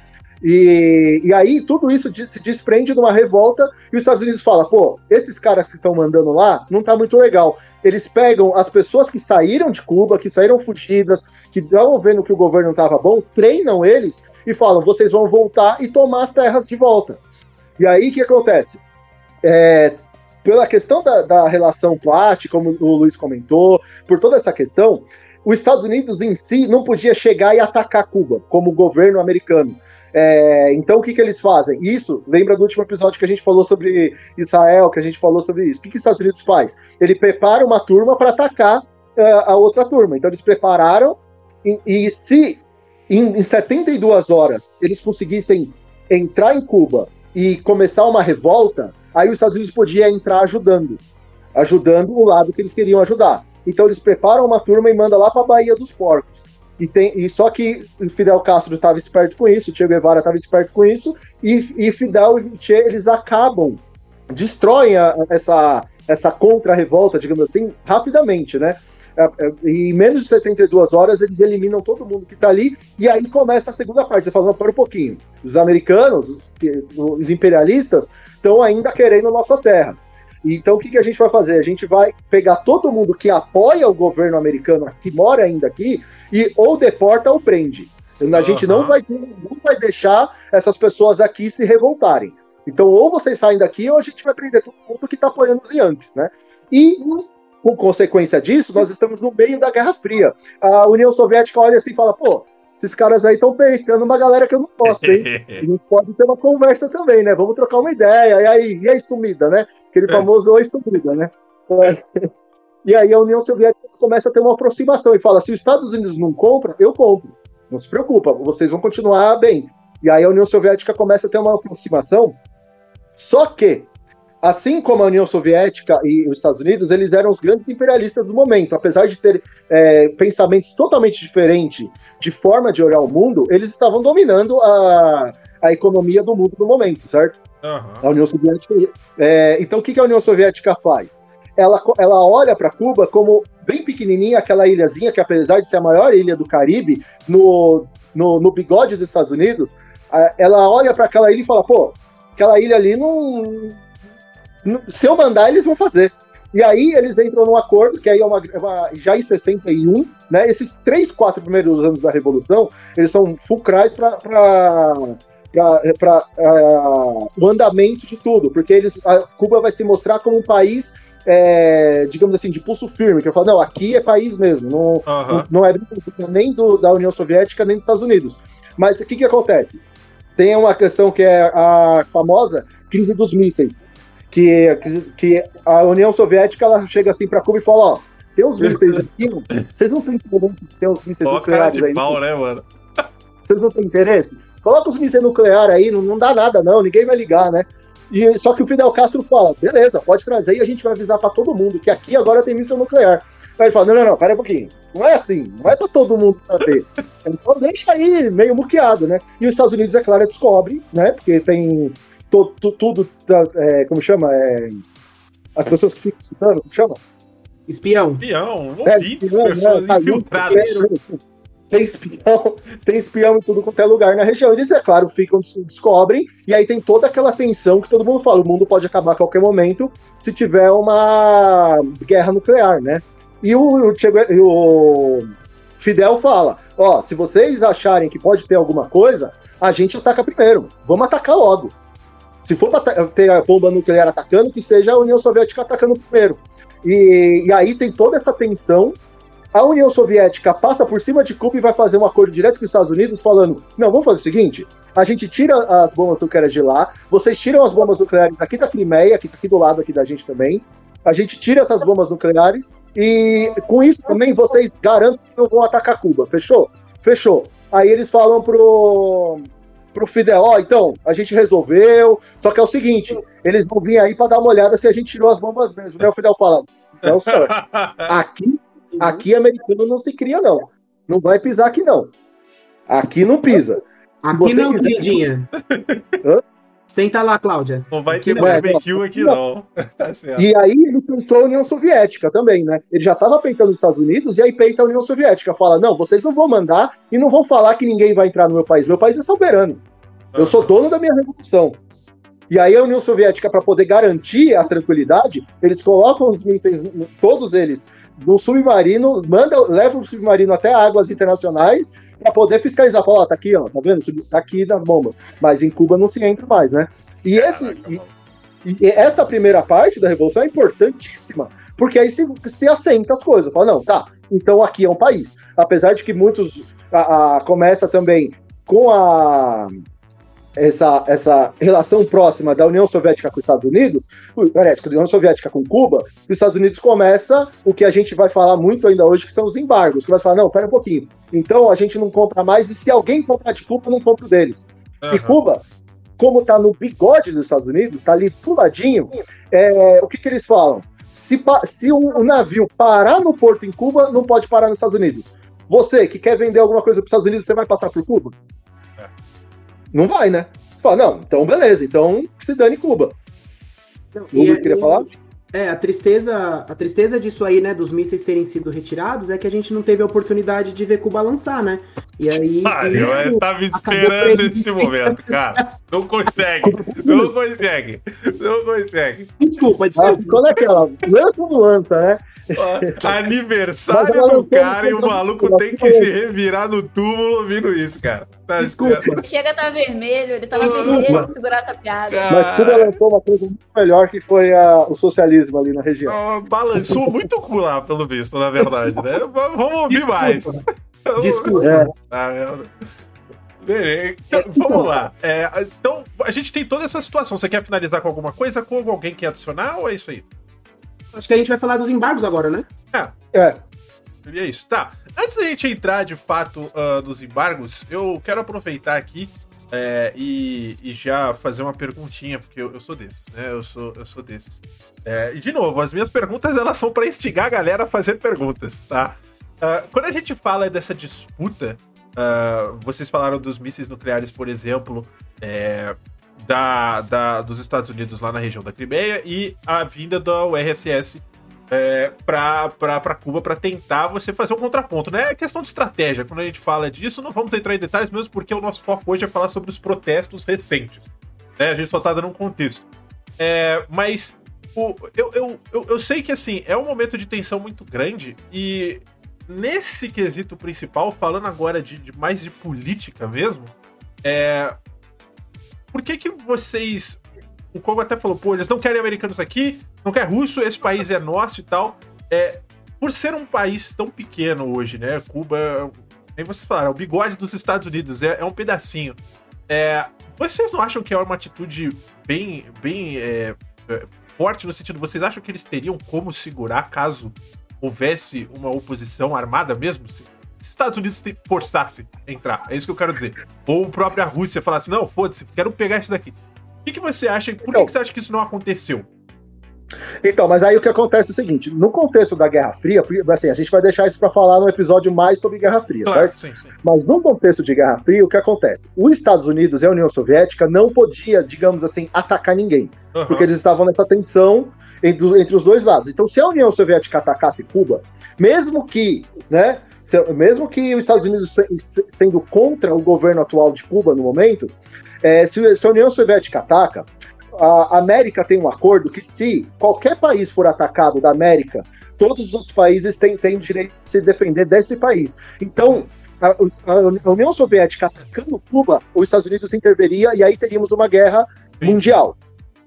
E, e aí tudo isso se desprende de uma revolta e os Estados Unidos falam, pô, esses caras que estão mandando lá não tá muito legal. Eles pegam as pessoas que saíram de Cuba, que saíram fugidas, que estavam vendo que o governo não estava bom, treinam eles e falam, vocês vão voltar e tomar as terras de volta. E aí o que acontece? É, pela questão da, da relação Plat, como o Luiz comentou, por toda essa questão, os Estados Unidos em si não podia chegar e atacar Cuba, como governo americano. É, então o que, que eles fazem? Isso lembra do último episódio que a gente falou sobre Israel, que a gente falou sobre isso. O que, que os Estados Unidos faz? Ele prepara uma turma para atacar uh, a outra turma. Então eles prepararam e, e se em, em 72 horas eles conseguissem entrar em Cuba e começar uma revolta, aí os Estados Unidos podiam entrar ajudando, ajudando o lado que eles queriam ajudar. Então eles preparam uma turma e mandam lá para a Bahia dos Porcos. E, tem, e só que Fidel Castro estava esperto com isso, Che Guevara estava esperto com isso, e, e Fidel e Che eles acabam, destroem a, essa, essa contra-revolta, digamos assim, rapidamente, né? É, é, em menos de 72 horas eles eliminam todo mundo que está ali, e aí começa a segunda parte. Você fala, não, para um pouquinho. Os americanos, os, os imperialistas, estão ainda querendo nossa terra. Então, o que, que a gente vai fazer? A gente vai pegar todo mundo que apoia o governo americano, que mora ainda aqui, e ou deporta ou prende. A gente não vai, não vai deixar essas pessoas aqui se revoltarem. Então, ou vocês saem daqui, ou a gente vai prender todo mundo que está apoiando os Yankees, né? E, com consequência disso, nós estamos no meio da Guerra Fria. A União Soviética olha assim e fala, pô, esses caras aí estão peitando uma galera que eu não gosto, hein? A gente pode ter uma conversa também, né? Vamos trocar uma ideia. E aí, e aí sumida, né? Aquele é. famoso oi sumida, né? E aí a União Soviética começa a ter uma aproximação e fala: se os Estados Unidos não compram, eu compro. Não se preocupa, vocês vão continuar bem. E aí a União Soviética começa a ter uma aproximação. Só que, assim como a União Soviética e os Estados Unidos, eles eram os grandes imperialistas do momento. Apesar de ter é, pensamentos totalmente diferentes de forma de olhar o mundo, eles estavam dominando a, a economia do mundo no momento, certo? Uhum. A União Soviética. É, então, o que, que a União Soviética faz? Ela, ela olha para Cuba como bem pequenininha, aquela ilhazinha que, apesar de ser a maior ilha do Caribe, no, no, no bigode dos Estados Unidos, ela olha para aquela ilha e fala: pô, aquela ilha ali não, não. Se eu mandar, eles vão fazer. E aí eles entram num acordo, que aí é uma, é já em 61, né? Esses três, quatro primeiros anos da Revolução, eles são fulcrais para para uh, o andamento de tudo, porque eles, a Cuba vai se mostrar como um país, é, digamos assim, de pulso firme, que eu falo, não, aqui é país mesmo, não, uhum. não, não, é nem do, da União Soviética, nem dos Estados Unidos. Mas o que, que acontece? Tem uma questão que é a famosa crise dos mísseis, que, que a União Soviética ela chega assim para Cuba e fala, ó, tem uns mísseis aqui, vocês não têm interesse tem uns mísseis nucleares aí. Pau, né, mano? Vocês não têm interesse? Coloca os mísseis nucleares aí, não, não dá nada não, ninguém vai ligar, né? E, só que o Fidel Castro fala, beleza, pode trazer e a gente vai avisar para todo mundo que aqui agora tem míssil nuclear. Aí ele fala, não, não, não, pera um pouquinho. Não é assim, não é para todo mundo saber. então deixa aí meio muqueado, né? E os Estados Unidos, é claro, descobre, né? Porque tem to, to, tudo, é, como chama? É, as pessoas que ficam escutando, como chama? Espião. Espião, ouvintes, é, pessoas né, infiltradas tem espião, tem espião em tudo quanto é lugar na região. Eles, é claro, ficam, descobrem, e aí tem toda aquela tensão que todo mundo fala: o mundo pode acabar a qualquer momento se tiver uma guerra nuclear, né? E o, o, o Fidel fala: ó, se vocês acharem que pode ter alguma coisa, a gente ataca primeiro. Vamos atacar logo. Se for ter a bomba nuclear atacando, que seja a União Soviética atacando primeiro. E, e aí tem toda essa tensão a União Soviética passa por cima de Cuba e vai fazer um acordo direto com os Estados Unidos, falando: não, vamos fazer o seguinte: a gente tira as bombas nucleares de lá, vocês tiram as bombas nucleares daqui da Crimeia, aqui, aqui do lado aqui da gente também. A gente tira essas bombas nucleares e com isso também vocês garantem que não vão atacar Cuba. Fechou? Fechou. Aí eles falam pro, pro Fidel, ó, oh, então, a gente resolveu, só que é o seguinte, eles vão vir aí para dar uma olhada se a gente tirou as bombas mesmo. Aí o Fidel fala, não, senhor, aqui. Aqui americano não se cria, não. Não vai pisar aqui, não. Aqui não pisa. aqui não, quiser... Senta lá, Cláudia. Não vai ter barbecue aqui, não. tá e aí ele peitou a União Soviética também, né? Ele já estava peitando os Estados Unidos e aí peita a União Soviética. Fala, não, vocês não vão mandar e não vão falar que ninguém vai entrar no meu país. Meu país é soberano. Eu sou dono da minha revolução. E aí a União Soviética, para poder garantir a tranquilidade, eles colocam os mísseis, todos eles, no submarino, manda, leva o submarino até águas internacionais para poder fiscalizar. Fala, ó, tá aqui, ó, tá vendo? Tá aqui nas bombas. Mas em Cuba não se entra mais, né? E, esse, e, e essa primeira parte da revolução é importantíssima, porque aí se, se assenta as coisas. Fala, não, tá, então aqui é um país. Apesar de que muitos a, a, começa também com a essa, essa relação próxima da União Soviética com os Estados Unidos, parece que a União Soviética com Cuba, os Estados Unidos começa o que a gente vai falar muito ainda hoje, que são os embargos. Que vai falar, não, pera um pouquinho. Então a gente não compra mais, e se alguém comprar de Cuba, não compra deles. Uhum. E Cuba, como está no bigode dos Estados Unidos, está ali puladinho, é, o que, que eles falam? Se, se um navio parar no porto em Cuba, não pode parar nos Estados Unidos. Você que quer vender alguma coisa para os Estados Unidos, você vai passar por Cuba? Não vai, né? Você fala, não, então beleza, então que se dane Cuba. Não, o Luiz queria falar? É, a tristeza, a tristeza disso aí, né, dos mísseis terem sido retirados, é que a gente não teve a oportunidade de ver Cuba lançar, né? E aí. Ah, eu tava esperando esse momento, cara. Não consegue. Não consegue. Não consegue. Desculpa, desculpa. Ah, quando é aquela? Lança ou lança, né? Aniversário do cara e o maluco tem que se revirar no túmulo ouvindo isso, cara. Tá Desculpa. Chega tá vermelho, ele tava vermelho pra segurar essa piada. Mas Cuba lançou uma coisa muito melhor que foi a, o socialismo ali na região. Oh, balançou muito cu lá, pelo visto, na verdade, né? Vamos ouvir Desculpa. mais. Desculpa. É. Ah, é. Então, vamos lá. É, então, a gente tem toda essa situação. Você quer finalizar com alguma coisa? Com alguém quer adicionar ou é isso aí? Acho que a gente vai falar dos embargos agora, né? É. É. Seria isso. Tá. Antes da gente entrar de fato uh, dos embargos, eu quero aproveitar aqui é, e, e, já fazer uma perguntinha, porque eu, eu, sou desses, né? Eu sou, eu sou desses. É, e de novo, as minhas perguntas elas são para instigar a galera a fazer perguntas, tá? Uh, quando a gente fala dessa disputa, uh, vocês falaram dos mísseis nucleares, por exemplo, é, da, da, dos Estados Unidos lá na região da Crimeia e a vinda da URSS é, para Cuba para tentar você fazer um contraponto, né? É questão de estratégia. Quando a gente fala disso, não vamos entrar em detalhes mesmo porque o nosso foco hoje é falar sobre os protestos recentes. Né? A gente só tá dando um contexto. É, mas o, eu, eu, eu, eu sei que assim é um momento de tensão muito grande e nesse quesito principal, falando agora de, de mais de política mesmo, é, por que que vocês. O Congo até falou, pô, eles não querem americanos aqui, não quer russo, esse país é nosso e tal. É, por ser um país tão pequeno hoje, né? Cuba, nem vocês falaram, é o bigode dos Estados Unidos, é, é um pedacinho. É, vocês não acham que é uma atitude bem, bem é, é, forte no sentido, vocês acham que eles teriam como segurar caso houvesse uma oposição armada mesmo? Se Estados Unidos forçasse entrar. É isso que eu quero dizer. Ou a própria Rússia falasse, não, foda-se, quero pegar isso daqui. O que, que você acha? Por então, que, você acha que isso não aconteceu? Então, mas aí o que acontece é o seguinte: no contexto da Guerra Fria, assim, a gente vai deixar isso para falar no episódio mais sobre Guerra Fria, claro, certo? Sim, sim. Mas no contexto de Guerra Fria, o que acontece? Os Estados Unidos e a União Soviética não podia, digamos assim, atacar ninguém, uhum. porque eles estavam nessa tensão entre, entre os dois lados. Então, se a União Soviética atacasse Cuba, mesmo que, né, mesmo que os Estados Unidos sendo contra o governo atual de Cuba no momento, é, se, se, a União Soviética ataca, a América tem um acordo que se qualquer país for atacado da América, todos os outros países têm, têm o direito de se defender desse país. Então, a, a União Soviética atacando Cuba, os Estados Unidos interveria e aí teríamos uma guerra mundial.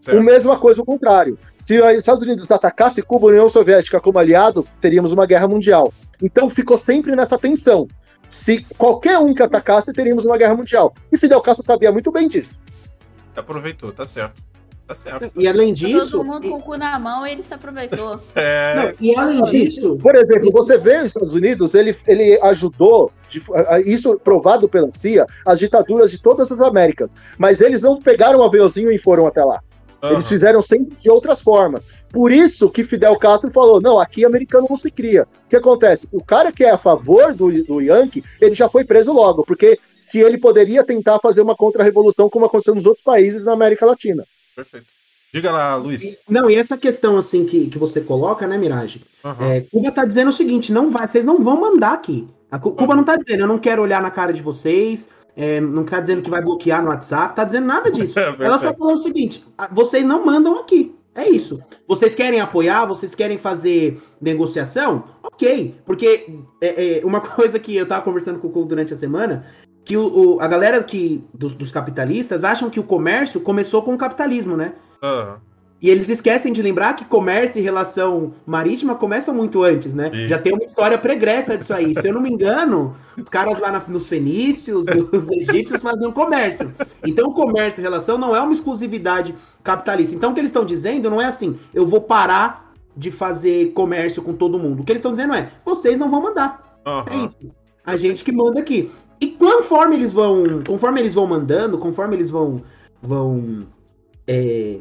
Certo. O mesma coisa o contrário. Se os Estados Unidos atacasse Cuba, a União Soviética como aliado, teríamos uma guerra mundial. Então ficou sempre nessa tensão. Se qualquer um que atacasse, teríamos uma guerra mundial. E Fidel Castro sabia muito bem disso. Aproveitou, tá certo. Tá certo. E além disso. Todo mundo com o cu na mão, ele se aproveitou. é... Não, e além disso. Por exemplo, você vê os Estados Unidos, ele, ele ajudou, isso provado pela CIA, as ditaduras de todas as Américas. Mas eles não pegaram um aviãozinho e foram até lá. Uhum. Eles fizeram sempre de outras formas. Por isso que Fidel Castro falou: não, aqui americano não se cria. O que acontece? O cara que é a favor do, do Yankee, ele já foi preso logo, porque se ele poderia tentar fazer uma contra-revolução como aconteceu nos outros países na América Latina. Perfeito. Diga lá, Luiz. Não, e essa questão assim que, que você coloca, né, Mirage? Uhum. É, Cuba tá dizendo o seguinte: não vai, vocês não vão mandar aqui. A Cuba uhum. não tá dizendo, eu não quero olhar na cara de vocês, é, não tá dizendo que vai bloquear no WhatsApp, tá dizendo nada disso. É Ela só falou o seguinte: vocês não mandam aqui. É isso. Vocês querem apoiar, vocês querem fazer negociação? Ok. Porque é, é uma coisa que eu tava conversando com o Cole durante a semana, que o, o a galera que, dos, dos, capitalistas acham que o comércio começou com o capitalismo, né? Uhum. E eles esquecem de lembrar que comércio e relação marítima começam muito antes, né? Já tem uma história pregressa disso aí. Se eu não me engano, os caras lá na, nos fenícios, nos egípcios faziam comércio. Então, comércio e relação não é uma exclusividade capitalista. Então, o que eles estão dizendo não é assim, eu vou parar de fazer comércio com todo mundo. O que eles estão dizendo é, vocês não vão mandar. Uhum. É isso. A gente que manda aqui. E conforme eles vão, conforme eles vão mandando, conforme eles vão, vão é,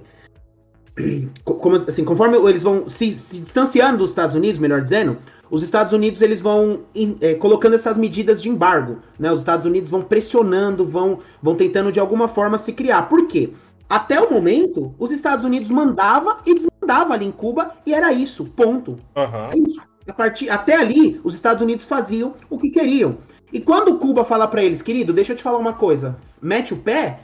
como, assim, conforme eles vão se, se, distanciando dos Estados Unidos, melhor dizendo, os Estados Unidos eles vão é, colocando essas medidas de embargo, né? Os Estados Unidos vão pressionando, vão, vão tentando de alguma forma se criar. Por quê? Até o momento, os Estados Unidos mandava e desmandava ali em Cuba e era isso, ponto. Aham. É isso. A partir, até ali, os Estados Unidos faziam o que queriam. E quando Cuba fala pra eles, querido, deixa eu te falar uma coisa, mete o pé,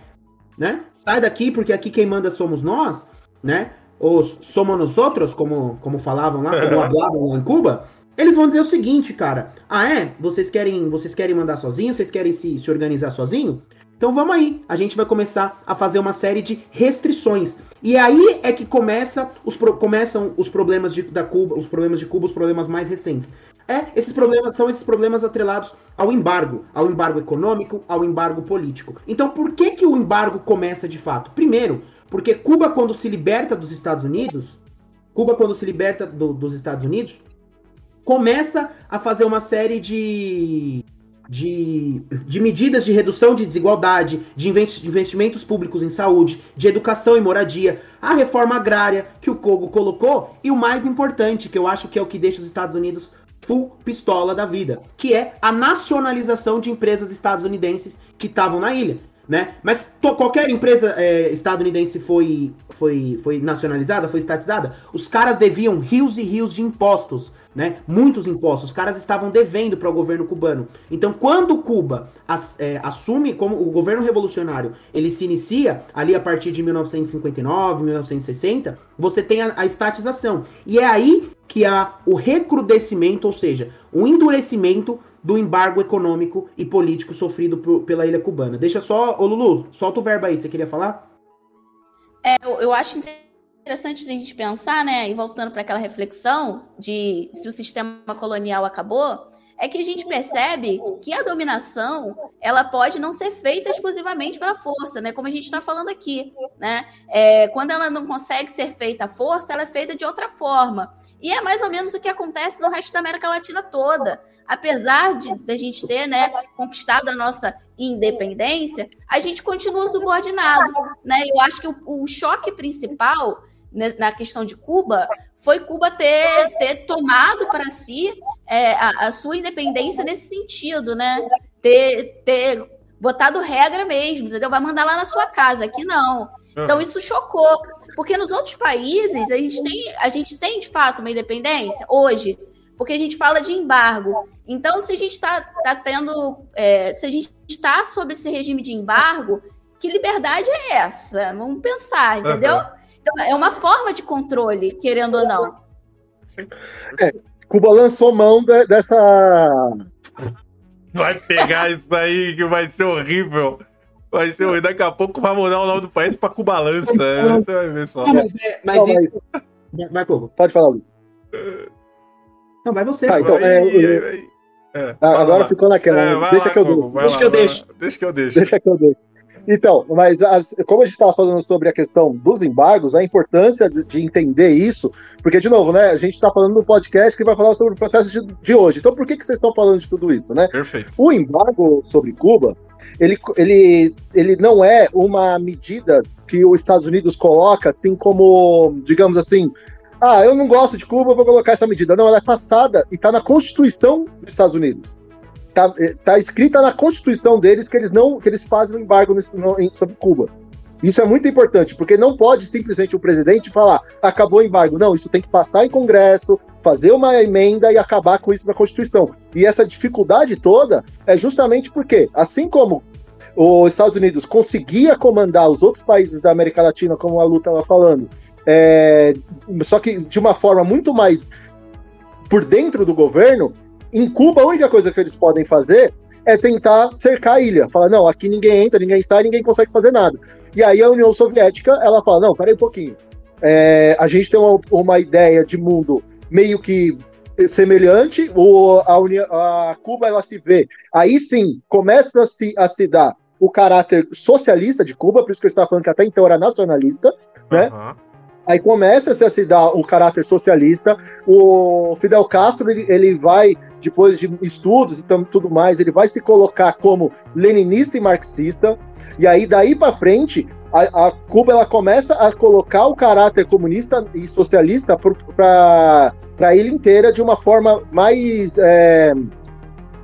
né? Sai daqui porque aqui quem manda somos nós, né? Os somos nós outros, como, como falavam lá, como hablavam lá em Cuba. Eles vão dizer o seguinte, cara. Ah, é? Vocês querem, vocês querem mandar sozinho? Vocês querem se, se organizar sozinho? Então vamos aí, a gente vai começar a fazer uma série de restrições. E aí é que começa os pro, começam os problemas de, da Cuba, os problemas de Cuba, os problemas mais recentes. É, esses problemas são esses problemas atrelados ao embargo, ao embargo econômico, ao embargo político. Então por que que o embargo começa de fato? Primeiro, porque Cuba quando se liberta dos Estados Unidos, Cuba quando se liberta do, dos Estados Unidos, começa a fazer uma série de de, de medidas de redução de desigualdade, de investimentos públicos em saúde, de educação e moradia, a reforma agrária que o Kogo colocou e o mais importante, que eu acho que é o que deixa os Estados Unidos full pistola da vida, que é a nacionalização de empresas estadunidenses que estavam na ilha né? Mas qualquer empresa é, estadunidense foi, foi, foi nacionalizada, foi estatizada, os caras deviam rios e rios de impostos, né? Muitos impostos. Os caras estavam devendo para o governo cubano. Então, quando Cuba as, é, assume como o governo revolucionário, ele se inicia ali a partir de 1959, 1960, você tem a, a estatização. E é aí que há o recrudescimento, ou seja, o endurecimento do embargo econômico e político sofrido por, pela ilha cubana. Deixa só, ô Lulu, solta o verbo aí, você queria falar? É, eu, eu acho interessante a gente pensar, né, e voltando para aquela reflexão de se o sistema colonial acabou, é que a gente percebe que a dominação ela pode não ser feita exclusivamente pela força, né? Como a gente está falando aqui, né? É, quando ela não consegue ser feita à força, ela é feita de outra forma. E é mais ou menos o que acontece no resto da América Latina toda apesar de, de a gente ter né, conquistado a nossa independência, a gente continua subordinado. Né? Eu acho que o, o choque principal na questão de Cuba foi Cuba ter, ter tomado para si é, a, a, sua independência nesse sentido, né? Ter, ter botado regra mesmo, entendeu? Vai mandar lá na sua casa, aqui não. Então isso chocou, porque nos outros países a gente tem, a gente tem de fato uma independência hoje, porque a gente fala de embargo. Então, se a gente está tá tendo, é, se a gente está sob esse regime de embargo, que liberdade é essa? Vamos pensar, entendeu? Uhum. Então, é uma forma de controle, querendo ou não. É, Cuba lançou mão de, dessa. Vai pegar isso aí que vai ser horrível. Vai ser horrível. Daqui a pouco vai mudar o nome do país para Cubalança. Você vai ver só. Não, mas, é, mas não, isso... Vai, vai, Pode falar, Luiz. Não, vai você. Tá, então, é, é, é, ah, agora lá. ficou naquela. É, deixa, lá, que eu deixa lá, que eu deixo. Deixa que eu deixo. Deixa que eu deixo. Então, mas as, como a gente estava falando sobre a questão dos embargos, a importância de, de entender isso, porque, de novo, né, a gente está falando no podcast que vai falar sobre o processo de, de, hoje. Então, por que, que vocês estão falando de tudo isso, né? Perfeito. O embargo sobre Cuba, ele, ele, ele não é uma medida que os Estados Unidos coloca assim como, digamos assim, ah, eu não gosto de Cuba, vou colocar essa medida. Não, ela é passada e está na Constituição dos Estados Unidos. Está tá escrita na Constituição deles que eles não que eles fazem um embargo nesse, no, sobre Cuba. Isso é muito importante, porque não pode simplesmente o presidente falar acabou o embargo. Não, isso tem que passar em Congresso, fazer uma emenda e acabar com isso na Constituição. E essa dificuldade toda é justamente porque, assim como os Estados Unidos conseguia comandar os outros países da América Latina, como a Lu estava falando, é, só que de uma forma muito mais por dentro do governo. Em Cuba, a única coisa que eles podem fazer é tentar cercar a ilha. Fala, não, aqui ninguém entra, ninguém sai, ninguém consegue fazer nada. E aí a União Soviética, ela fala, não, peraí um pouquinho. É, a gente tem uma, uma ideia de mundo meio que semelhante, o, a, União, a Cuba ela se vê. Aí sim, começa a se, a se dar o caráter socialista de Cuba, por isso que eu estava falando que até então era nacionalista, né? Aí começa -se a se dar o caráter socialista. O Fidel Castro ele, ele vai, depois de estudos e tudo mais, ele vai se colocar como leninista e marxista. E aí daí para frente a, a, Cuba ela começa a colocar o caráter comunista e socialista para a ilha inteira de uma forma mais, é,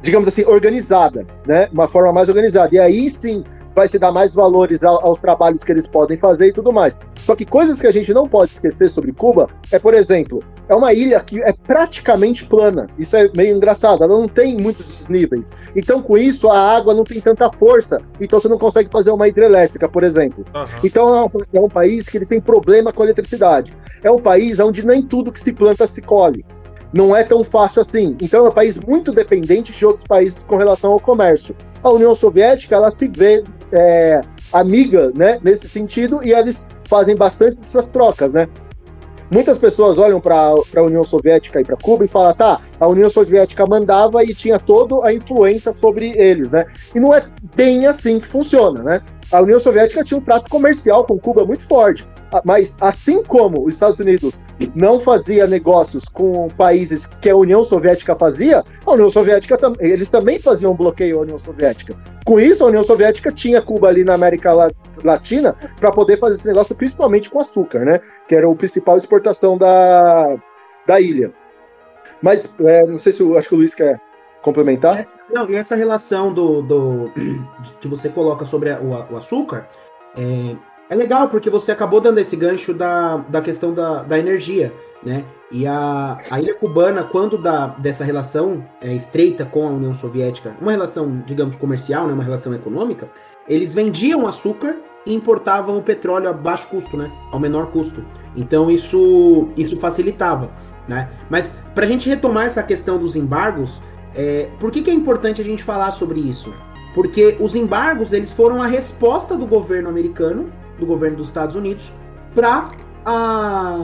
digamos assim, organizada, né? Uma forma mais organizada. E aí sim vai se dar mais valores ao, aos trabalhos que eles podem fazer e tudo mais. Só que coisas que a gente não pode esquecer sobre Cuba é, por exemplo, é uma ilha que é praticamente plana. Isso é meio engraçado, ela não tem muitos desníveis. Então, com isso, a água não tem tanta força. Então, você não consegue fazer uma hidrelétrica, por exemplo. Uhum. Então, é um, é um, país que ele tem problema com a eletricidade. É um país onde nem tudo que se planta se colhe. Não é tão fácil assim. Então, é um país muito dependente de outros países com relação ao comércio. A União Soviética, ela se vê é, amiga, né, nesse sentido, e eles fazem bastante essas trocas, né? Muitas pessoas olham para a União Soviética e para Cuba e falam, tá, a União Soviética mandava e tinha toda a influência sobre eles, né? E não é bem assim que funciona, né? A União Soviética tinha um trato comercial com Cuba muito forte. Ah, mas assim como os Estados Unidos não fazia negócios com países que a União Soviética fazia, a União Soviética eles também faziam bloqueio à União Soviética. Com isso, a União Soviética tinha Cuba ali na América Latina para poder fazer esse negócio, principalmente com açúcar, né? Que era a principal exportação da, da ilha. Mas é, não sei se acho que o Luiz quer complementar. Não, e essa relação do, do que você coloca sobre a, o, o, açúcar, é, é legal, porque você acabou dando esse gancho da, da questão da, da energia, né? E a, a ilha cubana, quando da, dessa relação é, estreita com a União Soviética, uma relação, digamos, comercial, né, uma relação econômica, eles vendiam açúcar e importavam o petróleo a baixo custo, né? Ao menor custo. Então isso, isso facilitava, né? Mas para a gente retomar essa questão dos embargos, é, por que, que é importante a gente falar sobre isso? Porque os embargos eles foram a resposta do governo americano do governo dos Estados Unidos para a,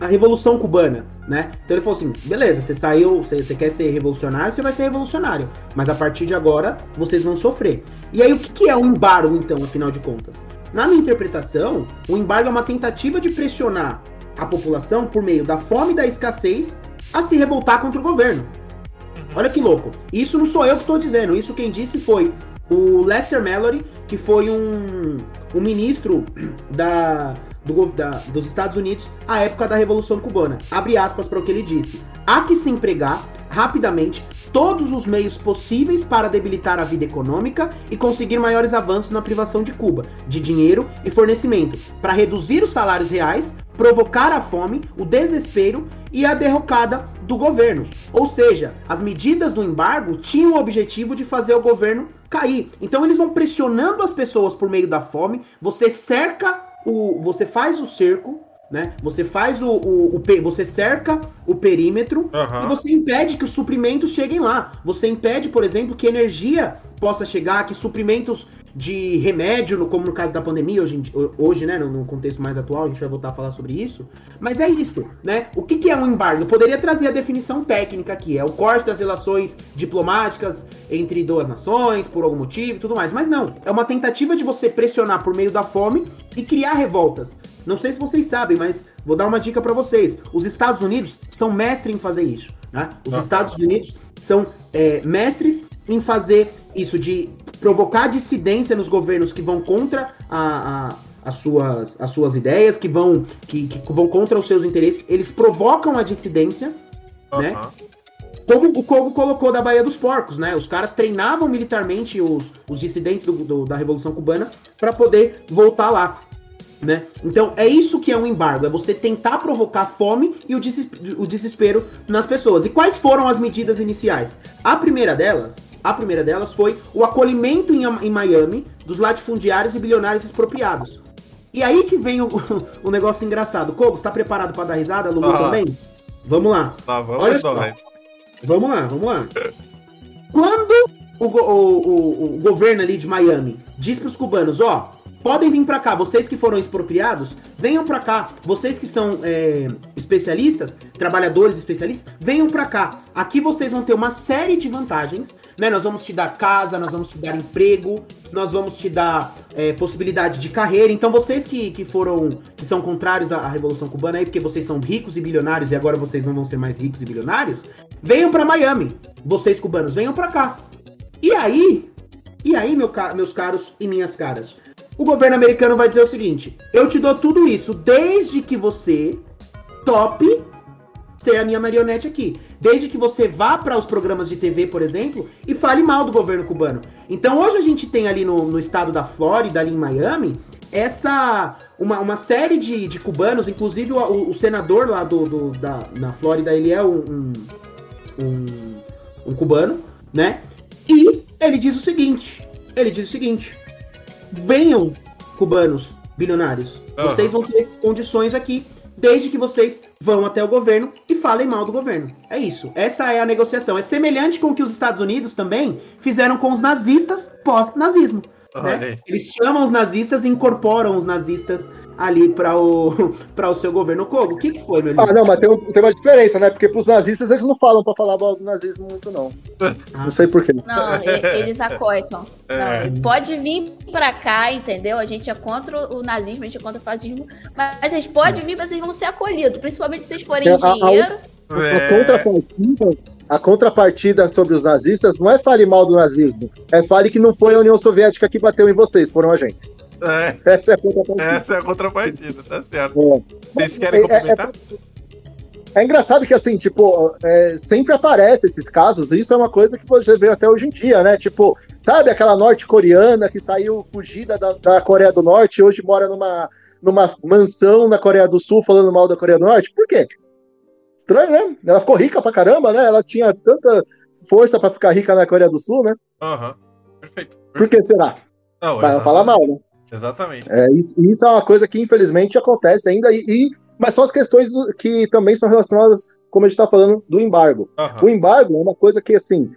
a Revolução Cubana, né? Então ele falou assim: beleza, você saiu, você, você, quer ser revolucionário, você vai ser revolucionário, mas a partir de agora vocês vão sofrer. E aí o que, que é um embargo, então, afinal de contas? Na minha interpretação, o embargo é uma tentativa de pressionar a população por meio da fome e da escassez a se revoltar contra o governo. Olha que louco. Isso não sou eu que estou dizendo. Isso quem disse foi o Lester Mallory, que foi um, um ministro da, do, da, dos Estados Unidos à época da Revolução Cubana. Abre aspas para o que ele disse. Há que se empregar rapidamente todos os meios possíveis para debilitar a vida econômica e conseguir maiores avanços na privação de Cuba, de dinheiro e fornecimento, para reduzir os salários reais, provocar a fome, o desespero e a derrocada do governo. Ou seja, as medidas do embargo tinham o objetivo de fazer o governo cair. Então eles vão pressionando as pessoas por meio da fome, você cerca o. Você faz o cerco né? Você faz o, o, o, você cerca o perímetro uhum. e você impede que os suprimentos cheguem lá. Você impede, por exemplo, que energia possa chegar, que suprimentos de remédio, como no caso da pandemia, hoje, hoje né, no, contexto mais atual, a gente vai voltar a falar sobre isso. Mas é isso, né? O que, que é um embargo? Eu poderia trazer a definição técnica aqui, é o corte das relações diplomáticas entre duas nações, por algum motivo e tudo mais. Mas não, é uma tentativa de você pressionar por meio da fome e criar revoltas. Não sei se vocês sabem, mas vou dar uma dica para vocês. Os Estados Unidos são mestres em fazer isso. Né? Os Estados Unidos são é, mestres em fazer isso de provocar dissidência nos governos que vão contra a, a as suas, as suas ideias, que vão, que, que, vão contra os seus interesses, eles provocam a dissidência, uhum. né? Como o Kogo colocou da Baía dos Porcos, né? Os caras treinavam militarmente os, os dissidentes do, do, da Revolução Cubana para poder voltar lá. Né? Então é isso que é um embargo, é você tentar provocar fome e o, des o desespero nas pessoas. E quais foram as medidas iniciais? A primeira delas, a primeira delas foi o acolhimento em, em Miami dos latifundiários e bilionários expropriados. E aí que vem o, o negócio engraçado. Kobo, está preparado para dar risada? Lulu ah. também? Vamos lá. Tá, vamos Olha só. Vamos lá, vamos lá. Quando o, o, o, o governo ali de Miami diz para os cubanos, ó, podem vir para cá. Vocês que foram expropriados, venham para cá. Vocês que são é, especialistas, trabalhadores especialistas, venham para cá. Aqui vocês vão ter uma série de vantagens. Né? Nós vamos te dar casa, nós vamos te dar emprego, nós vamos te dar é, possibilidade de carreira. Então vocês que, que foram, que são contrários à, à Revolução Cubana aí, porque vocês são ricos e bilionários e agora vocês não vão ser mais ricos e bilionários, venham para Miami. Vocês cubanos, venham para cá. E aí, e aí, meu, meus caros e minhas caras, o governo americano vai dizer o seguinte: eu te dou tudo isso desde que você tope ser a minha marionete aqui. Desde que você vá para os programas de TV, por exemplo, e fale mal do governo cubano. Então hoje a gente tem ali no, no estado da Flórida, ali em Miami, essa uma, uma série de, de cubanos, inclusive o, o senador lá do, do, da, na Flórida, ele é um, um, um cubano, né? E ele diz o seguinte: ele diz o seguinte: venham, cubanos bilionários, uhum. vocês vão ter condições aqui desde que vocês vão até o governo e falem mal do governo. É isso. Essa é a negociação. É semelhante com o que os Estados Unidos também fizeram com os nazistas pós-nazismo. Né? Eles chamam os nazistas e incorporam os nazistas ali para o, pra o seu governo. Kogo, o que, que foi, meu Ah, não, mas tem, um, tem uma diferença, né? Porque pros nazistas eles não falam para falar do nazismo muito, não. Ah. Não sei porquê. Não, eles acoitam. É. Não, pode vir para cá, entendeu? A gente é contra o nazismo, a gente é contra o fascismo, mas vocês podem vir, mas vocês vão ser acolhidos, principalmente se vocês forem é, engenheiro. A, a, a, a contrapartida a contrapartida sobre os nazistas não é fale mal do nazismo, é fale que não foi a União Soviética que bateu em vocês, foram a gente. É. Essa é a contrapartida. Essa é a contrapartida, tá certo. É. Vocês querem é, é, complementar? É, é, engraçado que, assim, tipo, é, sempre aparece esses casos, e isso é uma coisa que você vê até hoje em dia, né? Tipo, sabe aquela norte-coreana que saiu fugida da, da Coreia do Norte e hoje mora numa, numa mansão na Coreia do Sul falando mal da Coreia do Norte? Por quê? Estranho, né? Ela ficou rica pra caramba, né? Ela tinha tanta força pra ficar rica na Coreia do Sul, né? Aham, uhum. perfeito, perfeito. Por que será? Não, Vai falar mal, né? Exatamente. É, isso é uma coisa que infelizmente acontece ainda, e, e mas são as questões do, que também são relacionadas, como a gente está falando, do embargo. Uhum. O embargo é uma coisa que, assim,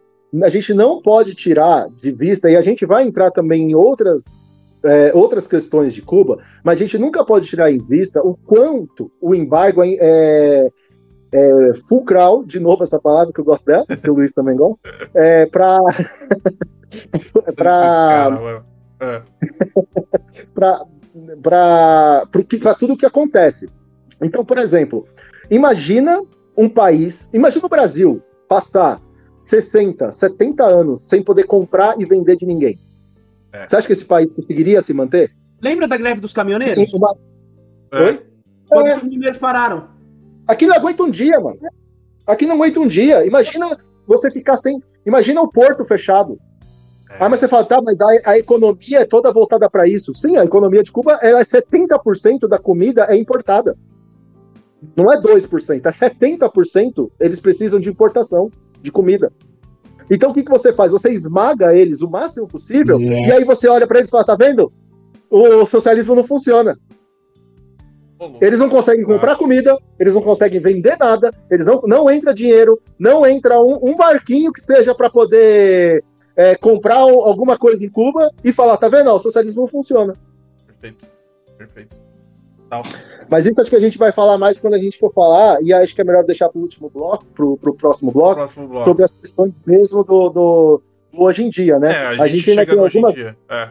a gente não pode tirar de vista, e a gente vai entrar também em outras, é, outras questões de Cuba, mas a gente nunca pode tirar em vista o quanto o embargo é, é, é fulcral, de novo essa palavra que eu gosto dela, que o Luiz também gosta, é, para. para é. para tudo o que acontece. Então, por exemplo, imagina um país, imagina o Brasil passar 60, 70 anos sem poder comprar e vender de ninguém. É. Você acha que esse país conseguiria se manter? Lembra da greve dos caminhoneiros? Uma... É. Oi? Quando é. os caminhoneiros pararam? Aqui não aguenta um dia, mano. Aqui não aguenta um dia. Imagina você ficar sem. Imagina o porto fechado. É. Ah, mas você fala, tá, mas a, a economia é toda voltada para isso. Sim, a economia de Cuba é 70% da comida é importada. Não é 2%, é 70% eles precisam de importação de comida. Então o que, que você faz? Você esmaga eles o máximo possível yeah. e aí você olha para eles e fala, tá vendo? O socialismo não funciona. Eles não conseguem comprar comida, eles não conseguem vender nada, eles não, não entra dinheiro, não entra um, um barquinho que seja para poder é, comprar alguma coisa em Cuba e falar, tá vendo? o socialismo não funciona. Perfeito. Perfeito. Mas isso acho que a gente vai falar mais quando a gente for falar, e acho que é melhor deixar para o último bloco, para o próximo bloco, próximo bloco, sobre as questões mesmo do, do, do hoje em dia, né? É, a, gente a gente ainda tem algumas. É,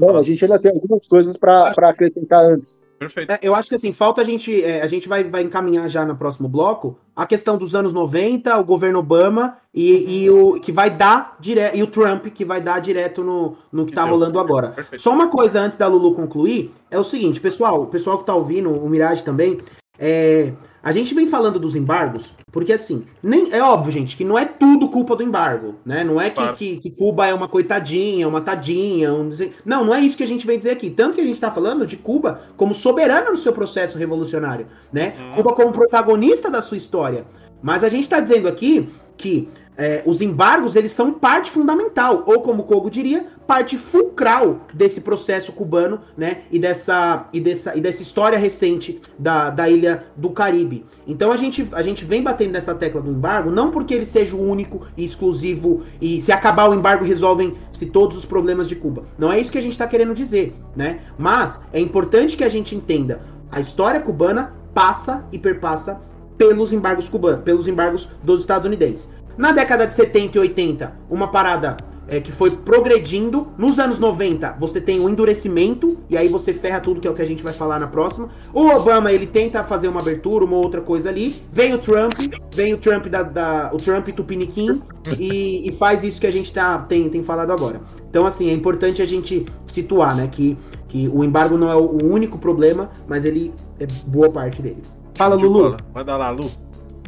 Não, a gente ainda tem algumas coisas para acrescentar antes. Perfeito. É, eu acho que assim, falta a gente. É, a gente vai, vai encaminhar já no próximo bloco a questão dos anos 90, o governo Obama e, e o que vai dar direto. E o Trump que vai dar direto no, no que tá rolando agora. Perfeito. Só uma coisa antes da Lulu concluir: é o seguinte, pessoal, o pessoal que tá ouvindo, o Mirage também, é. A gente vem falando dos embargos, porque assim, nem é óbvio, gente, que não é tudo culpa do embargo, né? Não é que, claro. que, que, Cuba é uma coitadinha, uma tadinha, um... não, não é isso que a gente vem dizer aqui. Tanto que a gente está falando de Cuba como soberana no seu processo revolucionário, né? Uhum. Cuba como protagonista da sua história. Mas a gente está dizendo aqui que é, os embargos eles são parte fundamental, ou como o Kogo diria, parte fulcral desse processo cubano, né? E dessa, e dessa, e dessa história recente da, da ilha do Caribe. Então a gente, a gente vem batendo nessa tecla do embargo, não porque ele seja o único e exclusivo, e se acabar o embargo resolvem-se todos os problemas de Cuba. Não é isso que a gente está querendo dizer, né? Mas é importante que a gente entenda a história cubana passa e perpassa pelos embargos cubanos, pelos embargos dos estadunidenses. Na década de 70 e 80, uma parada é, que foi progredindo. Nos anos 90, você tem o um endurecimento, e aí você ferra tudo, que é o que a gente vai falar na próxima. O Obama, ele tenta fazer uma abertura, uma outra coisa ali. Vem o Trump, vem o Trump da, da o Trump Tupiniquim, e, e, faz isso que a gente tá, tem, tem falado agora. Então, assim, é importante a gente situar, né, que, que o embargo não é o único problema, mas ele é boa parte deles. Fala, Lulu. Manda lá, Lu.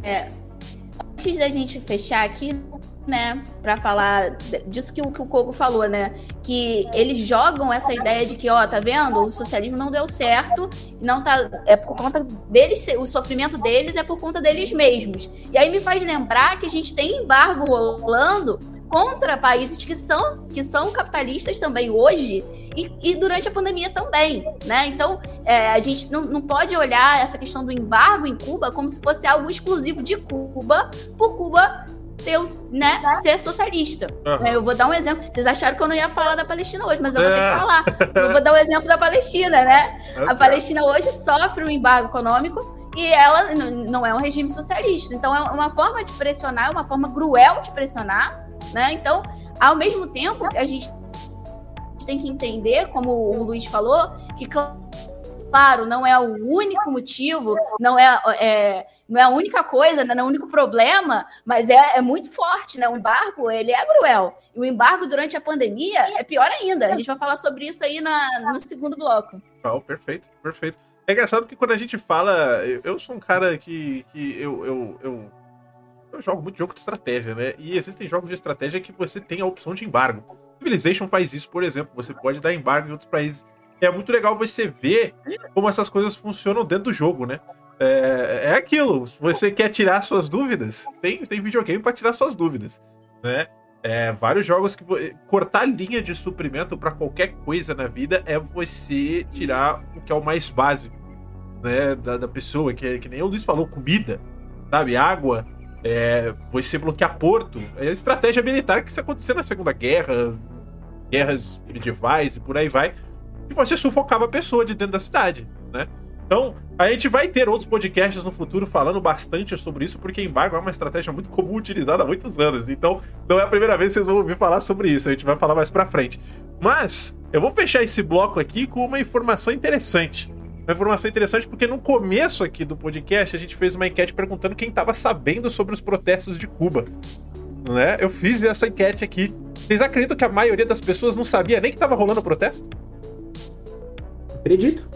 é, antes da gente fechar aqui, né, para falar disso que o, que o Kogo falou, né, que eles jogam essa ideia de que, ó, tá vendo, o socialismo não deu certo, não tá, é por conta deles, o sofrimento deles é por conta deles mesmos. E aí me faz lembrar que a gente tem embargo rolando contra países que são, que são capitalistas também hoje e, e durante a pandemia também, né? Então, é, a gente não, não pode olhar essa questão do embargo em Cuba como se fosse algo exclusivo de Cuba, por Cuba ter, né, ser socialista. Uhum. Eu vou dar um exemplo. Vocês acharam que eu não ia falar da Palestina hoje, mas eu vou ter que é. falar. Eu vou dar um exemplo da Palestina, né? É a Palestina hoje sofre um embargo econômico e ela não é um regime socialista. Então é uma forma de pressionar, é uma forma cruel de pressionar né? Então, ao mesmo tempo, a gente tem que entender, como o Luiz falou, que claro, não é o único motivo, não é, é não é a única coisa, não é o único problema, mas é, é, muito forte, né? O embargo, ele é cruel. E o embargo durante a pandemia é pior ainda. A gente vai falar sobre isso aí na, no segundo bloco. Oh, perfeito, perfeito. É engraçado que quando a gente fala, eu, eu sou um cara que, que eu, eu, eu eu jogo muito jogo de estratégia, né? E existem jogos de estratégia que você tem a opção de embargo. Civilization faz isso, por exemplo. Você pode dar embargo em outros países. É muito legal você ver como essas coisas funcionam dentro do jogo, né? É, é aquilo. Você quer tirar suas dúvidas? Tem, tem videogame para tirar suas dúvidas, né? É, vários jogos que cortar linha de suprimento para qualquer coisa na vida é você tirar o que é o mais básico, né, da, da pessoa, que, que nem o Luiz falou, comida, sabe, água, é, você bloquear porto. É a estratégia militar que isso aconteceu na Segunda Guerra, guerras medievais e por aí vai. E você sufocava a pessoa de dentro da cidade, né? Então, a gente vai ter outros podcasts no futuro falando bastante sobre isso, porque embargo é uma estratégia muito comum utilizada há muitos anos. Então, não é a primeira vez que vocês vão ouvir falar sobre isso. A gente vai falar mais pra frente. Mas, eu vou fechar esse bloco aqui com uma informação interessante. Uma informação interessante porque no começo aqui do podcast a gente fez uma enquete perguntando quem estava sabendo sobre os protestos de Cuba. Né? Eu fiz essa enquete aqui. Vocês acreditam que a maioria das pessoas não sabia nem que estava rolando o protesto? Acredito.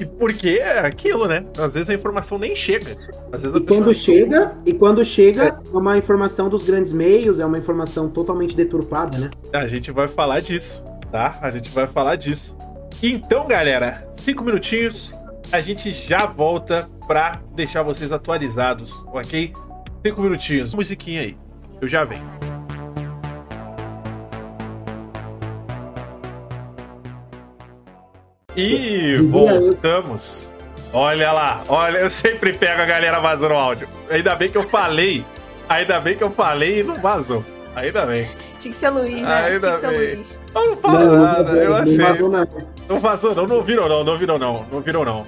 E porque é aquilo, né? Às vezes a informação nem chega. Às vezes e quando chega, e quando chega, é uma informação dos grandes meios, é uma informação totalmente deturpada, né? A gente vai falar disso, tá? A gente vai falar disso. Então, galera, cinco minutinhos, a gente já volta pra deixar vocês atualizados, ok? Cinco minutinhos, musiquinha aí, eu já venho. E voltamos. Olha lá, olha, eu sempre pego a galera vazando o áudio. Ainda bem que eu falei, ainda bem que eu falei e não vazou. Ainda bem. Tinha que ser Luiz, né? Ainda Tinha que ser bem. Luiz. Não, fala não, nada, eu achei. Não vazou, não. não vazou, não. Não virou, não. Não virou, não. Não virou, não.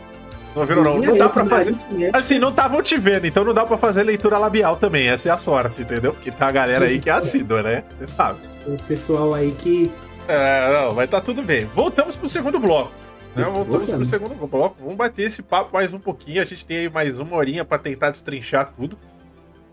Não virou, não. Não dá pra fazer. Assim, não estavam te vendo, então não dá pra fazer leitura labial também. Essa é a sorte, entendeu? Porque tá a galera aí que é assídua, né? Você sabe. O pessoal aí que. É, não, mas tá tudo bem. Voltamos pro segundo bloco. Né? Voltamos pro segundo bloco. Vamos bater esse papo mais um pouquinho. A gente tem aí mais uma horinha para tentar destrinchar tudo.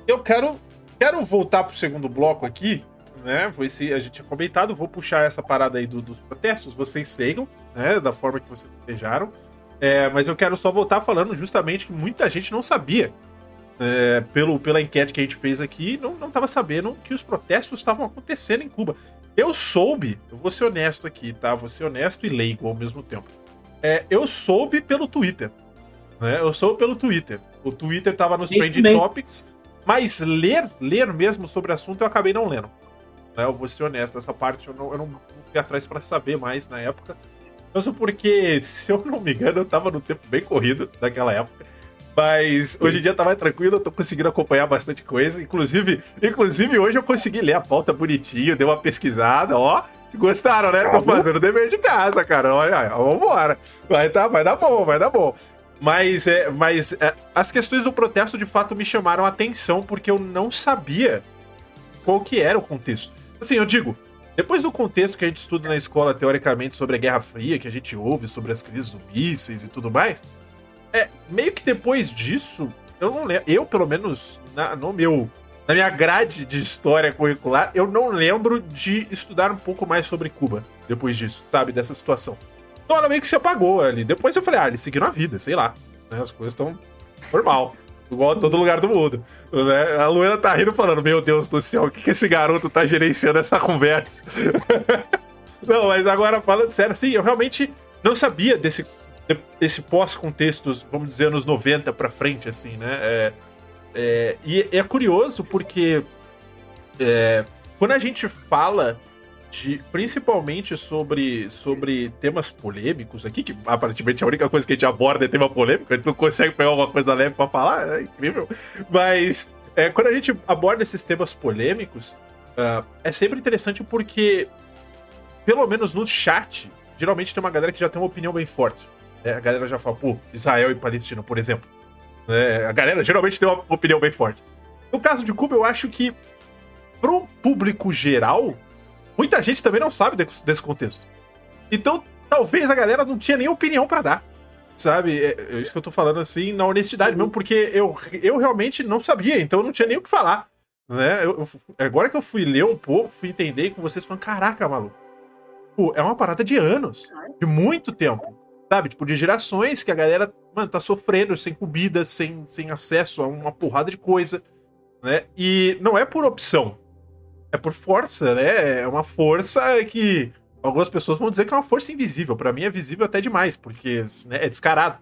Eu quero, quero voltar pro segundo bloco aqui, né? Foi se a gente tinha comentado, vou puxar essa parada aí do, dos protestos, vocês sigam, né? Da forma que vocês desejaram. É, mas eu quero só voltar falando justamente que muita gente não sabia. É, pelo, pela enquete que a gente fez aqui, não, não tava sabendo que os protestos estavam acontecendo em Cuba. Eu soube, eu vou ser honesto aqui, tá? Vou ser honesto e leigo ao mesmo tempo. É, eu soube pelo Twitter. Né? Eu soube pelo Twitter. O Twitter tava nos Trending Topics, mas ler, ler mesmo sobre o assunto eu acabei não lendo. Né? Eu vou ser honesto, essa parte eu não, eu não fui atrás para saber mais na época. Mesmo porque, se eu não me engano, eu tava no tempo bem corrido naquela época. Mas hoje em dia tá mais tranquilo, eu tô conseguindo acompanhar bastante coisa. Inclusive, inclusive hoje eu consegui ler a pauta bonitinho, dei uma pesquisada, ó. Gostaram, né? Tô fazendo dever de casa, cara. Olha, vambora. Vai, tá, vai dar bom, vai dar bom. Mas, é, mas é, as questões do protesto de fato me chamaram a atenção porque eu não sabia qual que era o contexto. Assim, eu digo, depois do contexto que a gente estuda na escola, teoricamente, sobre a Guerra Fria, que a gente ouve sobre as crises do mísseis e tudo mais, é meio que depois disso, eu não lembro, eu pelo menos, na, no meu, na minha grade de história curricular, eu não lembro de estudar um pouco mais sobre Cuba depois disso, sabe, dessa situação. Então ela meio que se apagou ali. Depois eu falei, ah, eles seguiram a vida, sei lá, né, as coisas estão normal. igual a todo lugar do mundo. Né? A Luana tá rindo falando, meu Deus do céu, o que, que esse garoto tá gerenciando essa conversa? não, mas agora falando sério, sim, eu realmente não sabia desse, desse pós-contexto, vamos dizer, anos 90 pra frente, assim, né? É, é, e é curioso porque é, quando a gente fala de, principalmente sobre, sobre temas polêmicos aqui, que aparentemente a única coisa que a gente aborda é tema polêmico, a gente não consegue pegar alguma coisa leve pra falar, é incrível. Mas é, quando a gente aborda esses temas polêmicos, uh, é sempre interessante porque, pelo menos no chat, geralmente tem uma galera que já tem uma opinião bem forte. Né? A galera já fala, pô, Israel e Palestina, por exemplo. Né? A galera geralmente tem uma opinião bem forte. No caso de Cuba, eu acho que pro público geral, muita gente também não sabe desse contexto. Então, talvez a galera não tinha nem opinião para dar. Sabe? É, é, isso que eu tô falando assim, na honestidade mesmo, porque eu, eu realmente não sabia, então eu não tinha nem o que falar. Né? Eu, eu, agora que eu fui ler um pouco, fui entender com vocês, falando, caraca, maluco. Pô, é uma parada de anos, de muito tempo. Sabe? Tipo, de gerações que a galera, mano, tá sofrendo sem comida, sem, sem acesso a uma porrada de coisa. Né? E não é por opção é por força, né? É uma força que algumas pessoas vão dizer que é uma força invisível. Para mim é visível até demais, porque né, é descarado.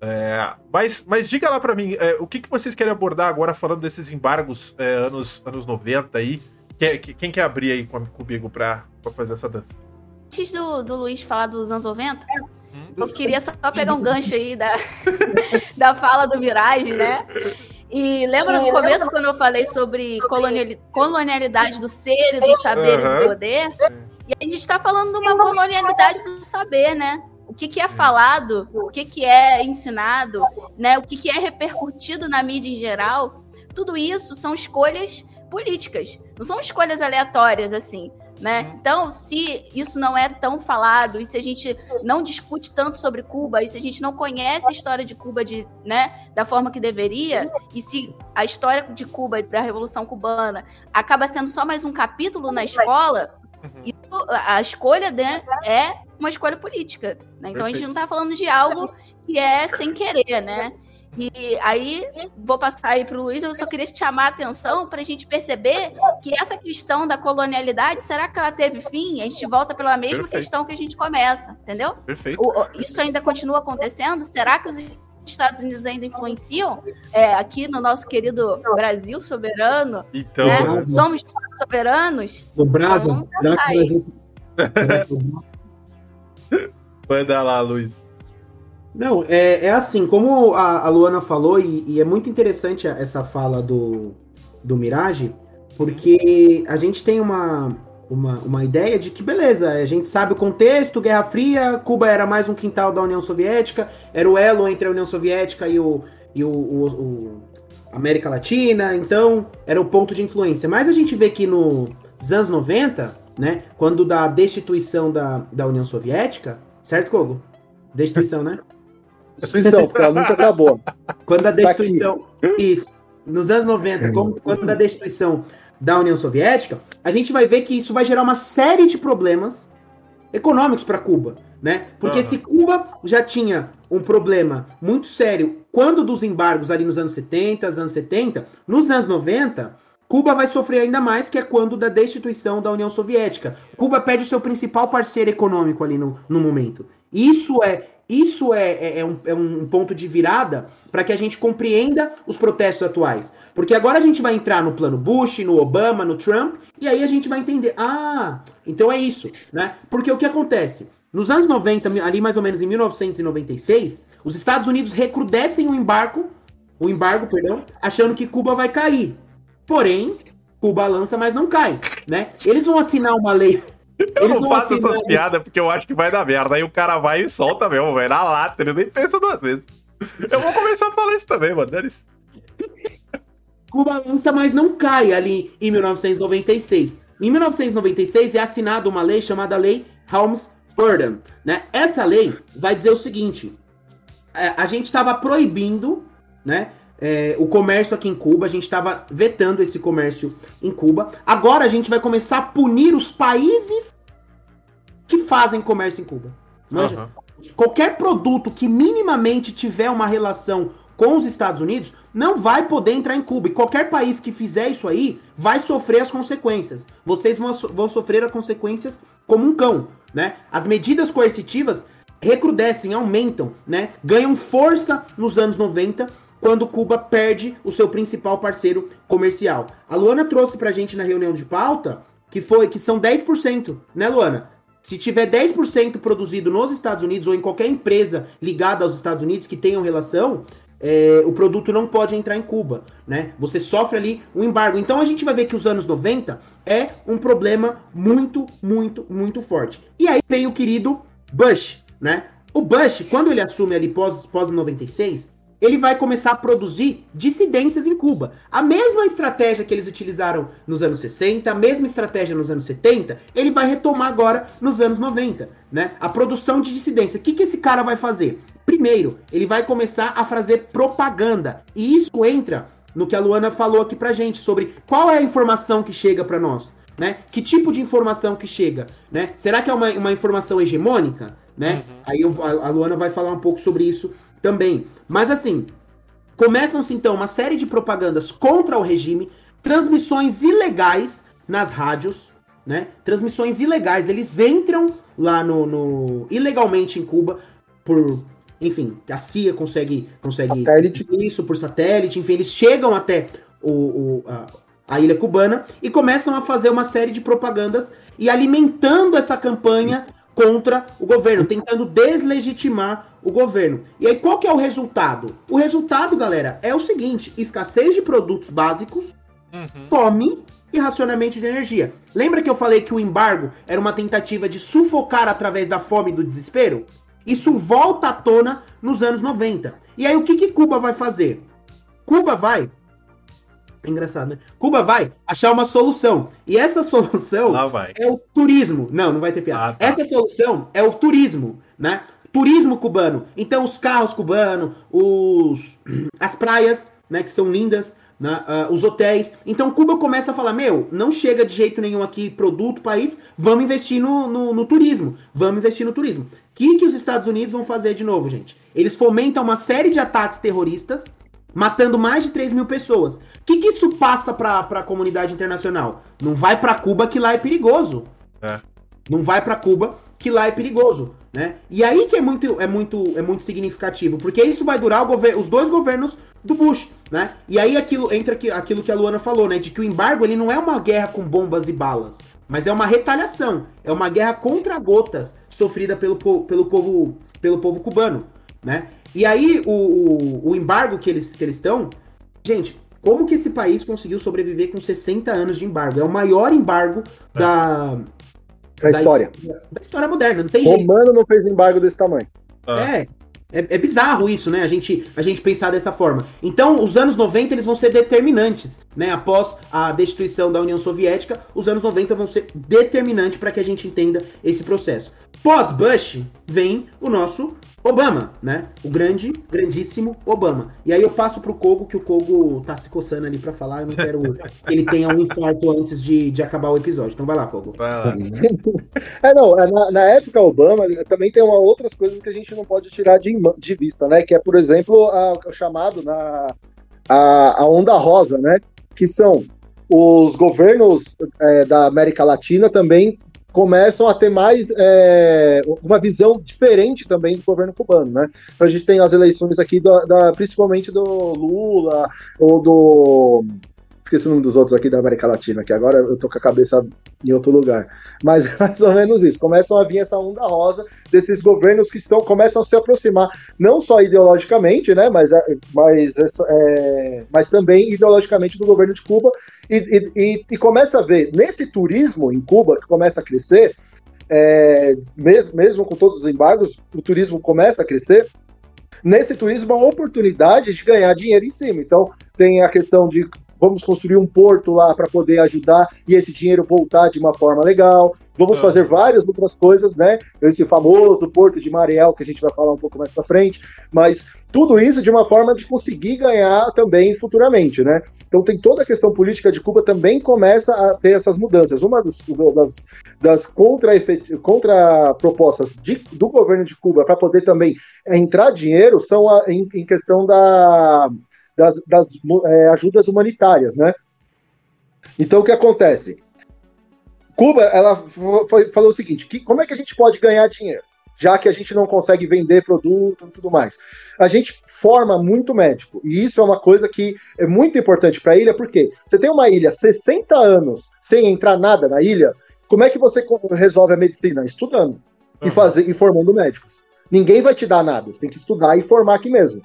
É, mas, mas diga lá para mim, é, o que, que vocês querem abordar agora falando desses embargos é, anos, anos 90 aí? Quem, quem quer abrir aí comigo pra fazer essa dança? Antes do, do Luiz falar dos anos 90, hum? eu queria só pegar um gancho aí da, da fala do Mirage, né? E lembra no começo quando eu falei sobre colonialidade do ser e do saber uhum. e do poder? E a gente está falando de uma colonialidade do saber, né? O que, que é falado, o que, que é ensinado, né? o que, que é repercutido na mídia em geral, tudo isso são escolhas políticas, não são escolhas aleatórias assim né? Uhum. Então, se isso não é tão falado, e se a gente não discute tanto sobre Cuba, e se a gente não conhece a história de Cuba de, né, da forma que deveria, e se a história de Cuba, da Revolução Cubana, acaba sendo só mais um capítulo na escola, uhum. isso, a escolha né, é uma escolha política. Né? Então, a gente não está falando de algo que é sem querer, né? E aí, vou passar aí para o Luiz, eu só queria te chamar a atenção para a gente perceber que essa questão da colonialidade, será que ela teve fim? A gente volta pela mesma Perfeito. questão que a gente começa, entendeu? Perfeito. O, isso ainda continua acontecendo? Será que os Estados Unidos ainda influenciam é, aqui no nosso querido Brasil soberano? Então, né? somos soberanos? No Brasil. Então, Vai dar lá, Luiz. Não, é, é assim, como a, a Luana falou, e, e, é muito interessante essa fala do, do Mirage, porque a gente tem uma, uma, uma ideia de que, beleza, a gente sabe o contexto, Guerra Fria, Cuba era mais um quintal da União Soviética, era o elo entre a União Soviética e o, e o, o, o América Latina, então era o ponto de influência. Mas a gente vê que nos anos 90, né, quando da destituição da, da União Soviética, certo, Kogo? Destituição, né? Destruição, porque ela nunca acabou. Quando a tá destruição. Isso. Nos anos 90, como, quando a destruição da União Soviética, a gente vai ver que isso vai gerar uma série de problemas econômicos para Cuba, né? Porque uhum. se Cuba já tinha um problema muito sério quando dos embargos ali nos anos 70, anos 70, nos anos 90, Cuba vai sofrer ainda mais, que é quando da destituição da União Soviética. Cuba perde o seu principal parceiro econômico ali no, no momento. Isso é isso é, é, é, um, é um ponto de virada para que a gente compreenda os protestos atuais. Porque agora a gente vai entrar no plano Bush, no Obama, no Trump, e aí a gente vai entender. Ah, então é isso, né? Porque o que acontece? Nos anos 90, ali mais ou menos em 1996, os Estados Unidos recrudescem o embargo, o embargo, perdão, achando que Cuba vai cair. Porém, Cuba lança, mas não cai, né? Eles vão assinar uma lei eu Eles não faço essas né? piadas porque eu acho que vai dar merda. Aí o cara vai e solta mesmo, velho. Na lata, ele nem pensa duas vezes. Eu vou começar a falar isso também, mano. Denis. Cuba lança, mas não cai ali em 1996. Em 1996 é assinada uma lei chamada Lei Helms-Burton. Né? Essa lei vai dizer o seguinte: é, a gente estava proibindo né, é, o comércio aqui em Cuba, a gente estava vetando esse comércio em Cuba. Agora a gente vai começar a punir os países que fazem comércio em Cuba. Uhum. Qualquer produto que minimamente tiver uma relação com os Estados Unidos, não vai poder entrar em Cuba. E qualquer país que fizer isso aí vai sofrer as consequências. Vocês vão, vão sofrer as consequências como um cão, né? As medidas coercitivas recrudescem, aumentam, né? Ganham força nos anos 90, quando Cuba perde o seu principal parceiro comercial. A Luana trouxe pra gente na reunião de pauta que foi que são 10%, né, Luana? Se tiver 10% produzido nos Estados Unidos ou em qualquer empresa ligada aos Estados Unidos que tenham relação, é, o produto não pode entrar em Cuba, né? Você sofre ali um embargo. Então a gente vai ver que os anos 90 é um problema muito, muito, muito forte. E aí vem o querido Bush, né? O Bush, quando ele assume ali pós, pós 96, ele vai começar a produzir dissidências em Cuba. A mesma estratégia que eles utilizaram nos anos 60, a mesma estratégia nos anos 70, ele vai retomar agora nos anos 90, né? A produção de dissidência. O que, que esse cara vai fazer? Primeiro, ele vai começar a fazer propaganda. E isso entra no que a Luana falou aqui pra gente sobre qual é a informação que chega para nós. Né? Que tipo de informação que chega, né? Será que é uma, uma informação hegemônica, né? Uhum. Aí eu, a, a Luana vai falar um pouco sobre isso também. Mas assim, começam-se então uma série de propagandas contra o regime, transmissões ilegais nas rádios, né? Transmissões ilegais, eles entram lá no, no ilegalmente em Cuba por enfim, a CIA consegue, consegue satélite. isso por satélite, enfim, eles chegam até o, o a, a, ilha cubana e começam a fazer uma série de propagandas e alimentando essa campanha contra o governo, tentando deslegitimar o governo. E aí qual que é o resultado? O resultado, galera, é o seguinte: escassez de produtos básicos, uhum. fome e racionamento de energia. Lembra que eu falei que o embargo era uma tentativa de sufocar através da fome e do desespero? Isso volta à tona nos anos 90. E aí o que, que Cuba vai fazer? Cuba vai é engraçado, né? Cuba vai achar uma solução. E essa solução é o turismo. Não, não vai ter piada. Ah, tá. Essa solução é o turismo, né? Turismo cubano. Então, os carros cubanos, os, as praias, né, que são lindas, né, uh, os hotéis. Então, Cuba começa a falar: meu, não chega de jeito nenhum aqui produto, país, vamos investir no, no, no turismo. Vamos investir no turismo. O que, que os Estados Unidos vão fazer de novo, gente? Eles fomentam uma série de ataques terroristas matando mais de 3 mil pessoas. O que, que isso passa para a comunidade internacional? Não vai para Cuba que lá é perigoso. É. Não vai para Cuba que lá é perigoso, né? E aí que é muito, é muito, é muito significativo, porque isso vai durar os dois governos do Bush, né? E aí aquilo entra aqui, aquilo que a Luana falou, né? De que o embargo ele não é uma guerra com bombas e balas, mas é uma retaliação, é uma guerra contra gotas sofrida pelo, pelo povo, pelo povo cubano, né? E aí, o, o, o embargo que eles que eles estão. Gente, como que esse país conseguiu sobreviver com 60 anos de embargo? É o maior embargo é. da. Da, da história. Da história moderna, não tem Romano jeito. não fez embargo desse tamanho. Ah. É, é, é, bizarro isso, né? A gente, a gente pensar dessa forma. Então, os anos 90 eles vão ser determinantes, né? Após a destituição da União Soviética, os anos 90 vão ser determinantes para que a gente entenda esse processo. Pós-Bush vem o nosso Obama, né? O grande, grandíssimo Obama. E aí eu passo pro Kogo, que o Kogo tá se coçando ali para falar, eu não quero que ele tenha um infarto antes de, de acabar o episódio. Então vai lá, Kogo. Vai lá. é, não, é, na, na, época Obama também tem uma, outras coisas que a gente não pode tirar de, de vista, né? Que é, por exemplo, o chamado na a, a onda rosa, né? Que são os governos é, da América Latina também começam a ter mais é, uma visão diferente também do governo cubano, né? Então a gente tem as eleições aqui, da, principalmente do Lula ou do esqueci o nome dos outros aqui da América Latina, que agora eu tô com a cabeça em outro lugar. Mas mais ou menos isso. Começam a vir essa onda rosa desses governos que estão começam a se aproximar, não só ideologicamente, né, mas, é, mas, é, mas também ideologicamente do governo de Cuba e, e, e, começa a ver nesse turismo em Cuba que começa a crescer, é, mesmo, mesmo com todos os embargos, o turismo começa a crescer. Nesse turismo, uma oportunidade de ganhar dinheiro em cima. Então, tem a questão de vamos construir um porto lá para poder ajudar e esse dinheiro voltar de uma forma legal. Vamos ah. fazer várias outras coisas, né? Esse famoso porto de Mariel, que a gente vai falar um pouco mais para frente, mas tudo isso de uma forma de conseguir ganhar também futuramente, né? Então tem toda a questão política de Cuba também começa a ter essas mudanças. Uma das, das, das contra, contra do governo de Cuba para poder também entrar dinheiro são a, em, em, questão da, das, das é, ajudas humanitárias, né? Então o que acontece? Cuba, ela foi, falou o seguinte: que, como é que a gente pode ganhar dinheiro? já que a gente não consegue vender produto e tudo mais. A gente forma muito médico, e isso é uma coisa que é muito importante para a ilha, porque você tem uma ilha 60 anos sem entrar nada na ilha, como é que você resolve a medicina? Estudando uhum. e, fazer, e formando médicos. Ninguém vai te dar nada, você tem que estudar e formar aqui mesmo.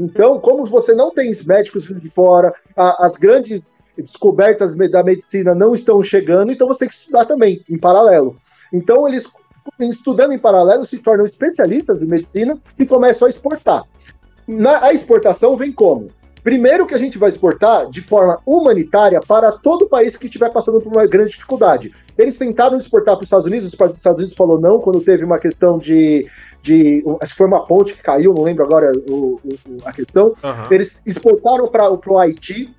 Então, como você não tem médicos de fora, a, as grandes descobertas da medicina não estão chegando, então você tem que estudar também, em paralelo. Então, eles estudando em paralelo, se tornam especialistas em medicina e começam a exportar. Na, a exportação vem como? Primeiro que a gente vai exportar de forma humanitária para todo o país que estiver passando por uma grande dificuldade. Eles tentaram exportar para os Estados Unidos, os Estados Unidos falou não, quando teve uma questão de. de acho que foi uma ponte que caiu, não lembro agora o, o, a questão. Uhum. Eles exportaram para o Haiti,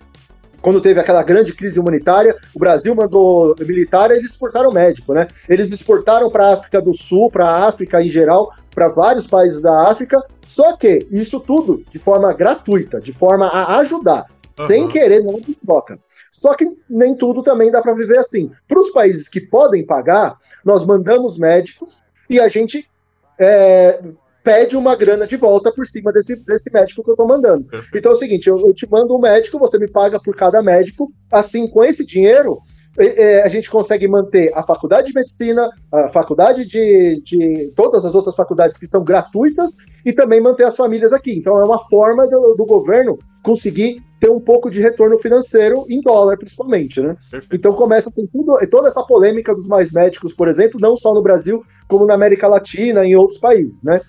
quando teve aquela grande crise humanitária, o Brasil mandou militar e eles exportaram médico, né? Eles exportaram para a África do Sul, para a África em geral, para vários países da África, só que isso tudo de forma gratuita, de forma a ajudar, uhum. sem querer não de troca. Só que nem tudo também dá para viver assim. Para os países que podem pagar, nós mandamos médicos e a gente é, pede uma grana de volta por cima desse, desse médico que eu estou mandando. Então é o seguinte, eu, eu, te mando um médico, você me paga por cada médico, assim, com esse dinheiro, a gente consegue manter a faculdade de medicina, a faculdade de, de todas as outras faculdades que são gratuitas e também manter as famílias aqui. Então é uma forma do, do governo conseguir ter um pouco de retorno financeiro em dólar, principalmente, né? Perfeito. Então começa tem tudo, toda essa polêmica dos mais médicos, por exemplo, não só no Brasil, como na América Latina e em outros países, né?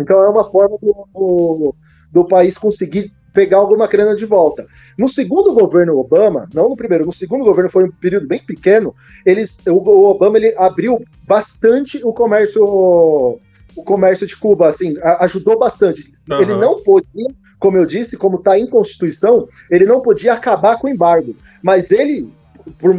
Então é uma forma do, do, do país conseguir pegar alguma grana de volta. No segundo governo Obama, não no primeiro, no segundo governo foi um período bem pequeno, eles, o, Obama ele abriu bastante o comércio o comércio de Cuba, assim, ajudou bastante. Uhum. Ele não podia, como eu disse, como está em Constituição, ele não podia acabar com o embargo, mas ele por,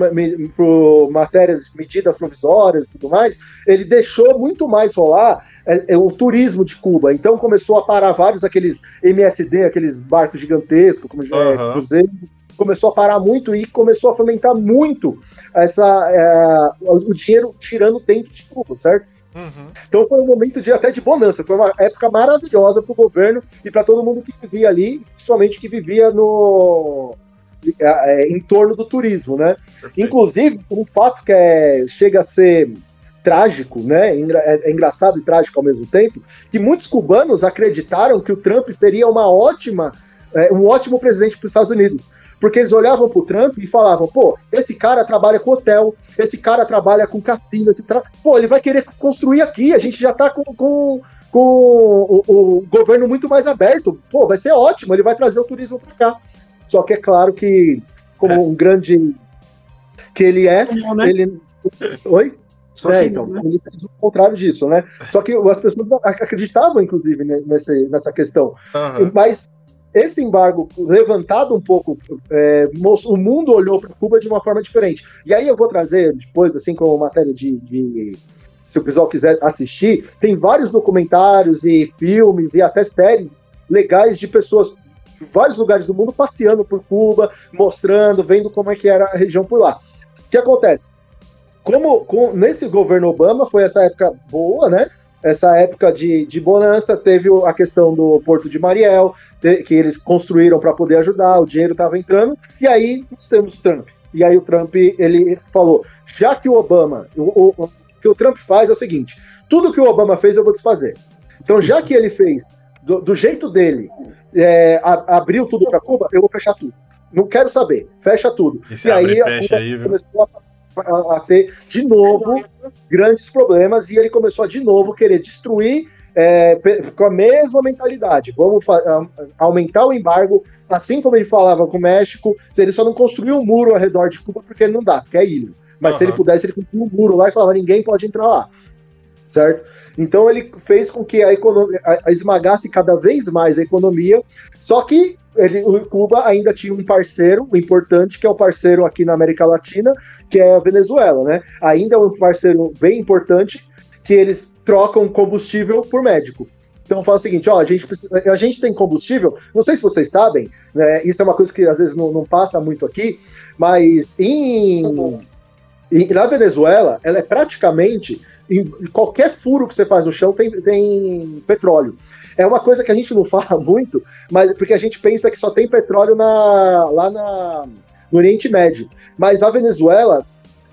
por matérias, medidas provisórias e tudo mais, ele deixou muito mais rolar é, é, o turismo de Cuba. Então começou a parar vários aqueles MSD, aqueles barcos gigantescos, como uhum. cruzeiro, começou a parar muito e começou a fomentar muito essa, é, o dinheiro tirando dentro de Cuba, certo? Uhum. Então foi um momento de até de bonança, foi uma época maravilhosa para o governo e para todo mundo que vivia ali, principalmente que vivia no é, em torno do turismo, né? Perfeito. Inclusive um fato que é, chega a ser trágico, né? É, é engraçado e trágico ao mesmo tempo, que muitos cubanos acreditaram que o Trump seria uma ótima, é, um ótimo presidente para os Estados Unidos. Porque eles olhavam para o Trump e falavam, pô, esse cara trabalha com hotel, esse cara trabalha com cassino, esse tra... pô, ele vai querer construir aqui, a gente já está com, com, com o, o, governo muito mais aberto, pô, vai ser ótimo, ele vai trazer o turismo para cá. Só que é claro que, como é. um grande que ele é, né? ele... Oi? Só é, que, então, né? ele fez o contrário disso, né? Só que as pessoas acreditavam, inclusive, nessa, nessa questão. Uhum. Mas esse embargo levantado um pouco, é, o mundo olhou para Cuba de uma forma diferente. E aí eu vou trazer depois, assim, como matéria de, de, se o pessoal quiser assistir, tem vários documentários e filmes e até séries legais de pessoas de vários lugares do mundo passeando por Cuba, mostrando, vendo como é que era a região por lá. O que acontece? Como com, nesse governo Obama foi essa época boa, né? Essa época de, de bonança, teve a questão do Porto de Mariel, que eles construíram para poder ajudar, o dinheiro estava entrando, e aí nós temos Trump. E aí o Trump, ele falou, já que o Obama, o, o, o que o Trump faz é o seguinte, tudo que o Obama fez eu vou desfazer. Então, já que ele fez do, do jeito dele, é, a, abriu tudo para Cuba, eu vou fechar tudo. Não quero saber, fecha tudo. E, e aí, a Cuba aí, começou a a, a ter de novo grandes problemas e ele começou a de novo querer destruir é, com a mesma mentalidade. Vamos aumentar o embargo, assim como ele falava com o México, se ele só não construiu um muro ao redor de Cuba, porque ele não dá, porque é ilha. Mas uhum. se ele pudesse, ele construiu um muro lá e falava: ninguém pode entrar lá. Certo? Então ele fez com que a economia a, a esmagasse cada vez mais a economia. Só que ele, o Cuba ainda tinha um parceiro importante, que é o parceiro aqui na América Latina, que é a Venezuela, né? Ainda é um parceiro bem importante, que eles trocam combustível por médico. Então fala o seguinte, ó, a gente, precisa, a gente tem combustível, não sei se vocês sabem, né, isso é uma coisa que às vezes não, não passa muito aqui, mas em, em, na Venezuela, ela é praticamente, em qualquer furo que você faz no chão tem, tem petróleo. É uma coisa que a gente não fala muito, mas porque a gente pensa que só tem petróleo na, lá na, no Oriente Médio. Mas a Venezuela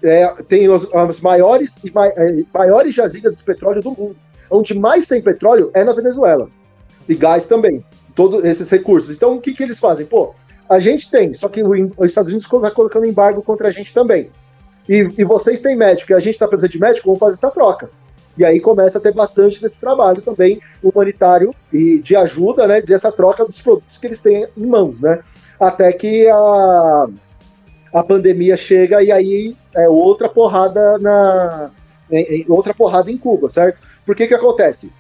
é, tem os, as maiores, é, maiores jazidas de petróleo do mundo. Onde mais tem petróleo é na Venezuela. E gás também. Todos esses recursos. Então, o que, que eles fazem? Pô, a gente tem, só que os Estados Unidos está colocando embargo contra a gente também. E, e vocês têm médico, e a gente está precisando de médico, vamos fazer essa troca. E aí começa a ter bastante desse trabalho também humanitário e de ajuda, né, dessa troca dos produtos que eles têm em mãos, né? Até que a, a pandemia chega e aí é outra porrada na é, é, outra porrada em Cuba, certo? Por que que acontece?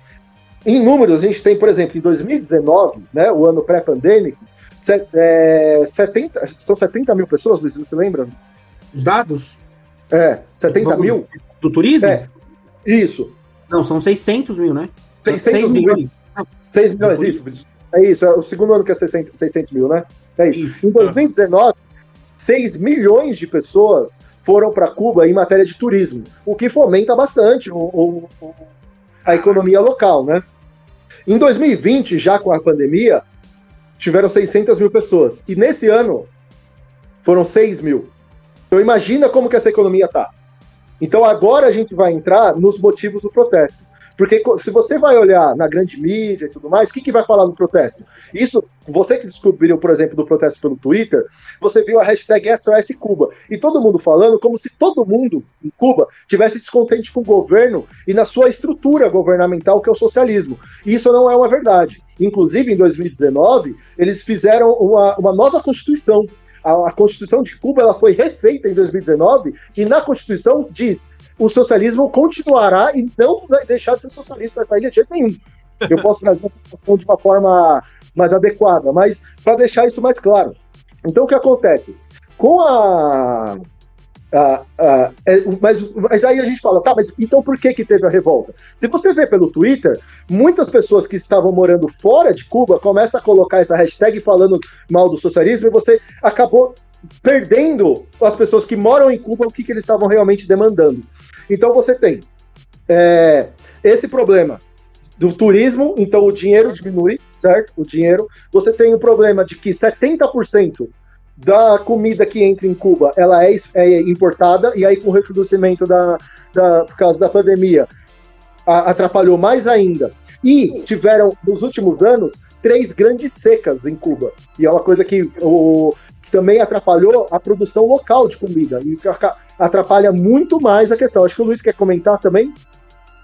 Em números, a gente tem, por exemplo, em 2019, né, o ano pré-pandêmico, é, 70, são 70 mil pessoas, Luiz, você lembra? Os dados? É, 70 do, mil? Do turismo? É, isso. Não, são 600 mil, né? 600 6 milhões. 6 milhões, isso. É isso, é o segundo ano que é 600, 600 mil, né? É isso. isso. Em 2019, 6 milhões de pessoas foram para Cuba em matéria de turismo, o que fomenta bastante o, o, a economia local, né? Em 2020, já com a pandemia, tiveram 600 mil pessoas. E nesse ano, foram 6 mil. Então imagina como que essa economia tá. Então agora a gente vai entrar nos motivos do protesto. Porque se você vai olhar na grande mídia e tudo mais, o que, que vai falar no protesto? Isso, você que descobriu, por exemplo, do protesto pelo Twitter, você viu a hashtag SOS Cuba. E todo mundo falando como se todo mundo em Cuba tivesse descontente com o governo e na sua estrutura governamental, que é o socialismo. E isso não é uma verdade. Inclusive, em 2019, eles fizeram uma, uma nova constituição a, a Constituição de Cuba ela foi refeita em 2019 e na Constituição diz o socialismo continuará e não vai deixar de ser socialista nessa ilha de jeito nenhum. Eu posso trazer essa de uma forma mais adequada, mas para deixar isso mais claro. Então o que acontece? Com a ah, ah, é, mas, mas aí a gente fala, tá, mas então por que que teve a revolta? Se você vê pelo Twitter, muitas pessoas que estavam morando fora de Cuba começam a colocar essa hashtag falando mal do socialismo e você acabou perdendo as pessoas que moram em Cuba o que, que eles estavam realmente demandando. Então você tem é, esse problema do turismo, então o dinheiro diminui, certo? O dinheiro. Você tem o problema de que 70% da comida que entra em Cuba, ela é, é importada, e aí com o recrudescimento da, da, por causa da pandemia, a, atrapalhou mais ainda. E tiveram, nos últimos anos, três grandes secas em Cuba. E é uma coisa que, o, que também atrapalhou a produção local de comida. E atrapalha muito mais a questão. Acho que o Luiz quer comentar também.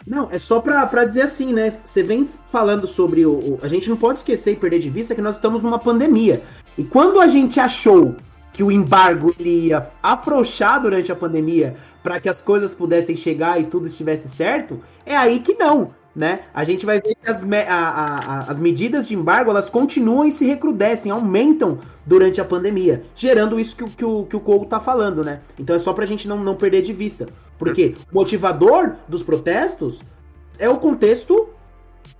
Não, é só para dizer assim, né? Você vem falando sobre o, o, A gente não pode esquecer e perder de vista que nós estamos numa pandemia. E quando a gente achou que o embargo ia afrouxar durante a pandemia para que as coisas pudessem chegar e tudo estivesse certo, é aí que não né? A gente vai ver que as, me a, a, as medidas de embargo elas continuam e se recrudescem, aumentam durante a pandemia, gerando isso que, que, o, que o Kogo tá falando, né? Então é só pra gente não, não perder de vista. Porque o motivador dos protestos é o contexto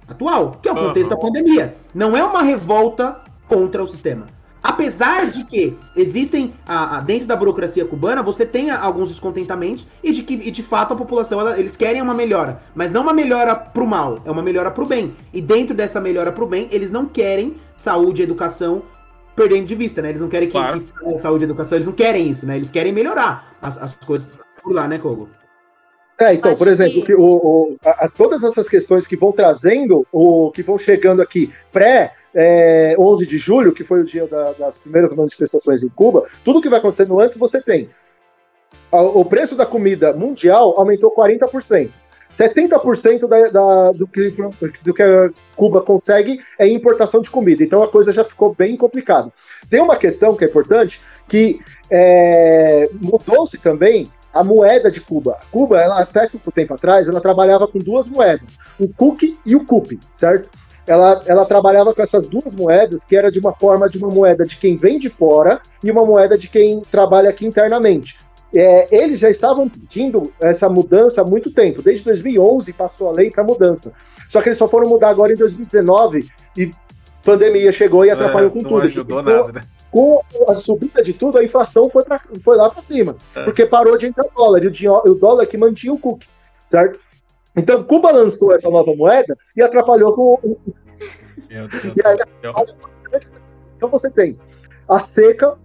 atual, que é o contexto uhum. da pandemia. Não é uma revolta contra o sistema. Apesar de que existem, a, a, dentro da burocracia cubana, você tem alguns descontentamentos e de que, e de fato, a população, ela, eles querem uma melhora. Mas não uma melhora pro mal, é uma melhora pro bem. E dentro dessa melhora pro bem, eles não querem saúde e educação perdendo de vista, né? Eles não querem que, claro. que saúde e educação, eles não querem isso, né? Eles querem melhorar as, as coisas por lá, né, Kogo? É, então, por exemplo, que... o, o a, todas essas questões que vão trazendo, o que vão chegando aqui pré é, 11 de julho, que foi o dia da, das primeiras manifestações em Cuba, tudo que vai acontecendo antes você tem. O preço da comida mundial aumentou 40%. 70% da, da, do, que, do que Cuba consegue é importação de comida. Então a coisa já ficou bem complicada. Tem uma questão que é importante, que é, mudou-se também a moeda de Cuba. Cuba, ela até pouco tempo atrás, ela trabalhava com duas moedas, o CUC e o CUP, certo? Ela, ela trabalhava com essas duas moedas, que era de uma forma de uma moeda de quem vem de fora e uma moeda de quem trabalha aqui internamente. É, eles já estavam pedindo essa mudança há muito tempo, desde 2011 passou a lei para mudança. Só que eles só foram mudar agora em 2019 e pandemia chegou e é, atrapalhou é, com não tudo. Não ajudou então, nada, né? com a subida de tudo, a inflação foi, pra, foi lá para cima. É. Porque parou de entrar dólar. E o, o dólar que mantinha o cookie, certo? Então, Cuba lançou essa nova moeda e atrapalhou com o. E aí, então você tem a seca,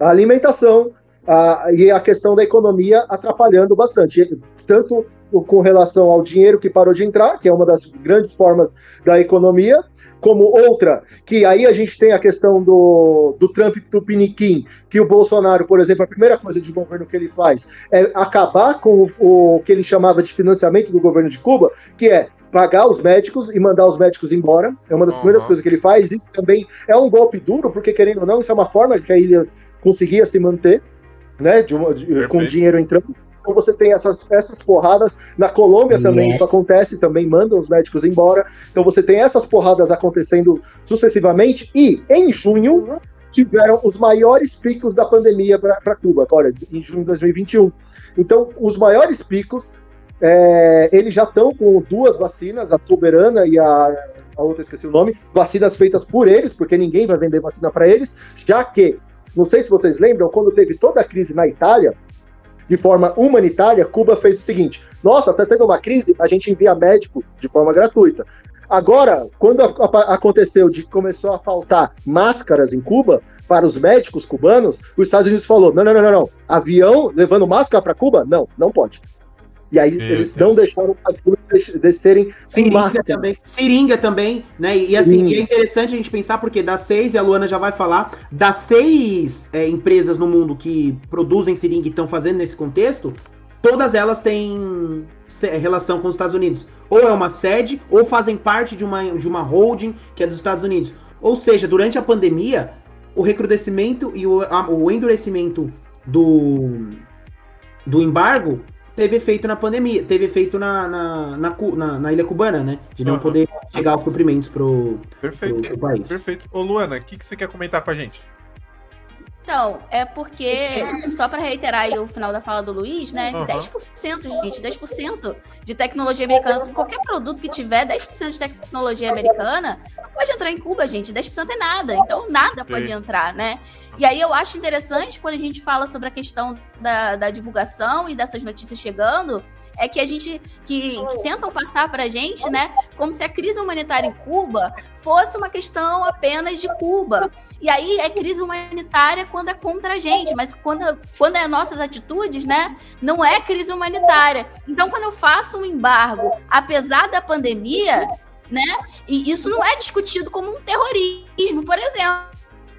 a alimentação a, e a questão da economia atrapalhando bastante. Tanto com relação ao dinheiro que parou de entrar, que é uma das grandes formas da economia, como outra, que aí a gente tem a questão do, do Trump Tupiniquim, que o Bolsonaro, por exemplo, a primeira coisa de governo que ele faz é acabar com o, o que ele chamava de financiamento do governo de Cuba, que é pagar os médicos e mandar os médicos embora. É uma das uhum. primeiras coisas que ele faz. Isso também é um golpe duro, porque querendo ou não, isso é uma forma que a ilha conseguia se manter, né, de uma, de, com dinheiro entrando. Então você tem essas, essas porradas. Na Colômbia também isso acontece, também mandam os médicos embora. Então você tem essas porradas acontecendo sucessivamente. E em junho tiveram os maiores picos da pandemia para Cuba, olha, em junho de 2021. Então, os maiores picos, é, eles já estão com duas vacinas, a Soberana e a, a outra, esqueci o nome, vacinas feitas por eles, porque ninguém vai vender vacina para eles, já que, não sei se vocês lembram, quando teve toda a crise na Itália, de forma humanitária, Cuba fez o seguinte: nossa, tá tendo uma crise, a gente envia médico de forma gratuita. Agora, quando aconteceu de começou a faltar máscaras em Cuba para os médicos cubanos, os Estados Unidos falou: não, não, não, não. avião levando máscara para Cuba? Não, não pode. E aí Meu eles Deus. não deixaram as descerem sem máscara. Também, seringa também, né? E, e assim, e é interessante a gente pensar, porque das seis, e a Luana já vai falar, das seis é, empresas no mundo que produzem seringa e estão fazendo nesse contexto, todas elas têm relação com os Estados Unidos. Ou é uma sede, ou fazem parte de uma, de uma holding que é dos Estados Unidos. Ou seja, durante a pandemia, o recrudescimento e o, a, o endurecimento do, do embargo teve efeito na pandemia, teve efeito na, na, na, na, na ilha cubana, né? De não uhum. poder chegar aos suprimentos pro, Perfeito. Pro, pro país. Perfeito. Ô, Luana, o que, que você quer comentar com a gente? Então, é porque, só para reiterar aí o final da fala do Luiz, né? Uhum. 10%, gente, 10% de tecnologia americana. Qualquer produto que tiver 10% de tecnologia americana pode entrar em Cuba, gente. 10% é nada. Então, nada pode Sim. entrar, né? E aí eu acho interessante quando a gente fala sobre a questão da, da divulgação e dessas notícias chegando é que a gente que, que tentam passar para a gente, né, como se a crise humanitária em Cuba fosse uma questão apenas de Cuba. E aí é crise humanitária quando é contra a gente, mas quando, quando é nossas atitudes, né, não é crise humanitária. Então, quando eu faço um embargo, apesar da pandemia, né, e isso não é discutido como um terrorismo, por exemplo.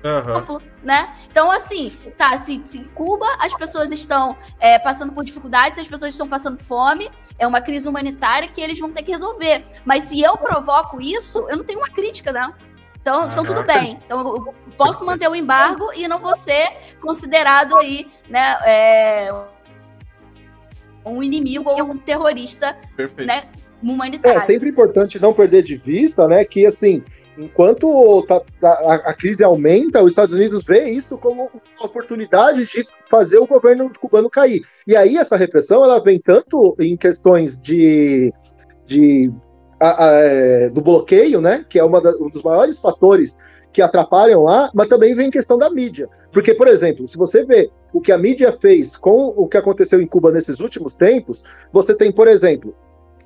Uhum. Né? Então, assim, tá, se, se em Cuba as pessoas estão é, passando por dificuldades, as pessoas estão passando fome, é uma crise humanitária que eles vão ter que resolver. Mas se eu provoco isso, eu não tenho uma crítica, né? Então, então tudo bem. Então, eu posso manter o embargo e não vou ser considerado aí, né, é, um inimigo ou um terrorista, Perfeito. né, humanitário. É sempre importante não perder de vista, né, que assim, enquanto tá, tá, a, crise aumenta, os Estados Unidos vê isso como uma oportunidade de fazer o governo cubano cair. E aí essa repressão ela vem tanto em questões de, de a, a, é, do bloqueio, né, que é da, um dos maiores fatores que atrapalham lá, mas também vem em questão da mídia. Porque, por exemplo, se você vê o que a mídia fez com o que aconteceu em Cuba nesses últimos tempos, você tem, por exemplo,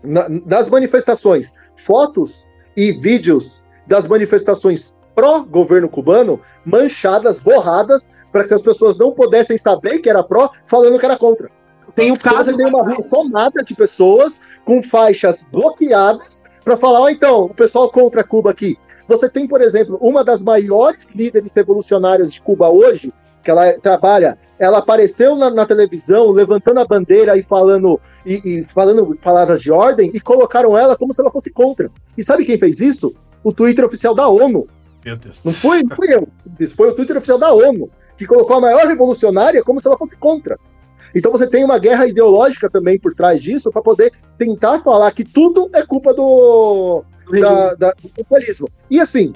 na, das manifestações, fotos e vídeos das manifestações pró-governo cubano manchadas, borradas, para que as pessoas não pudessem saber que era pró, falando que era contra. Tem o então, caso. Você tem uma rua tomada de pessoas com faixas bloqueadas para falar, oh, então, o pessoal contra Cuba aqui. Você tem, por exemplo, uma das maiores líderes revolucionárias de Cuba hoje, que ela trabalha, ela apareceu na, na televisão levantando a bandeira e falando e, e, falando palavras de ordem e colocaram ela como se ela fosse contra. E sabe quem fez isso? O Twitter oficial da ONU. Meu Deus. Não foi, não fui eu. Isso foi o Twitter oficial da ONU, que colocou a maior revolucionária como se ela fosse contra. Então você tem uma guerra ideológica também por trás disso para poder tentar falar que tudo é culpa do, da, da, do populismo. E assim,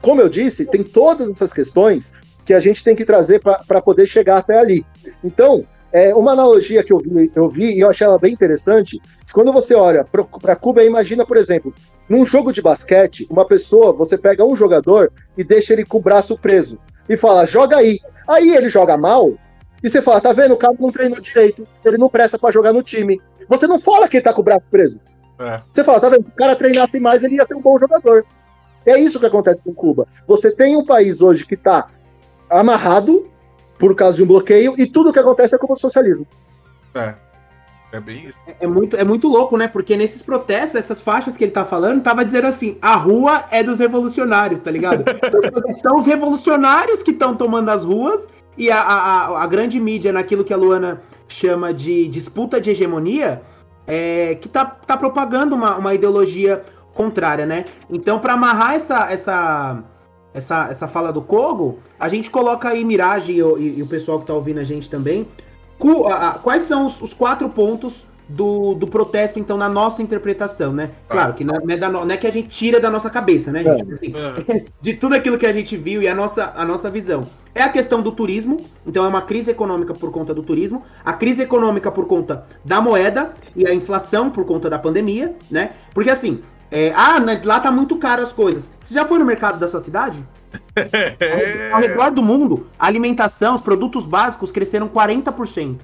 como eu disse, tem todas essas questões que a gente tem que trazer para poder chegar até ali. Então, é, uma analogia que eu vi, eu vi e eu achei ela bem interessante, quando você olha para Cuba, imagina, por exemplo, num jogo de basquete, uma pessoa, você pega um jogador e deixa ele com o braço preso e fala, joga aí. Aí ele joga mal, e você fala, tá vendo, o cara não treinou direito, ele não presta para jogar no time. Você não fala que ele tá com o braço preso. É. Você fala, tá vendo, se o cara treinasse mais, ele ia ser um bom jogador. É isso que acontece com Cuba. Você tem um país hoje que está amarrado por causa de um bloqueio e tudo que acontece é culpa do socialismo. É. É bem isso. É, é, muito, é muito louco, né? Porque nesses protestos, essas faixas que ele tá falando, tava dizendo assim: a rua é dos revolucionários, tá ligado? Então, são os revolucionários que estão tomando as ruas e a, a, a, grande mídia, naquilo que a Luana chama de disputa de hegemonia, é, que tá, tá propagando uma, uma ideologia contrária, né? Então, para amarrar essa, essa, essa, essa fala do Kogo, a gente coloca aí Mirage e, e, e o pessoal que tá ouvindo a gente também. Quais são os, os quatro pontos do, do protesto, então, na nossa interpretação, né? Claro que não é, da, não é que a gente tira da nossa cabeça, né, gente? Assim, é. De tudo aquilo que a gente viu e a nossa, a nossa visão. É a questão do turismo, então é uma crise econômica por conta do turismo, a crise econômica por conta da moeda e a inflação por conta da pandemia, né? Porque assim, é, ah, né, lá tá muito caro as coisas. Você já foi no mercado da sua cidade? Ao redor do mundo, a alimentação, os produtos básicos cresceram 40%.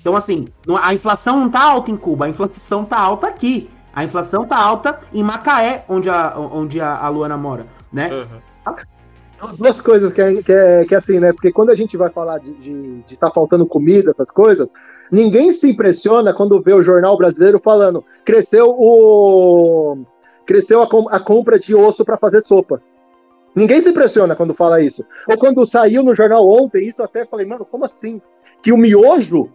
Então, assim, a inflação não tá alta em Cuba, a inflação tá alta aqui. A inflação tá alta em Macaé, onde a, onde a, a Luana mora, né? Uhum. Duas coisas que é, que, é, que é assim, né? Porque quando a gente vai falar de estar de, tá faltando comida, essas coisas, ninguém se impressiona quando vê o jornal brasileiro falando cresceu o cresceu a, com, a compra de osso para fazer sopa. Ninguém se impressiona quando fala isso. Ou quando saiu no jornal ontem, isso até falei, mano, como assim? Que o miojo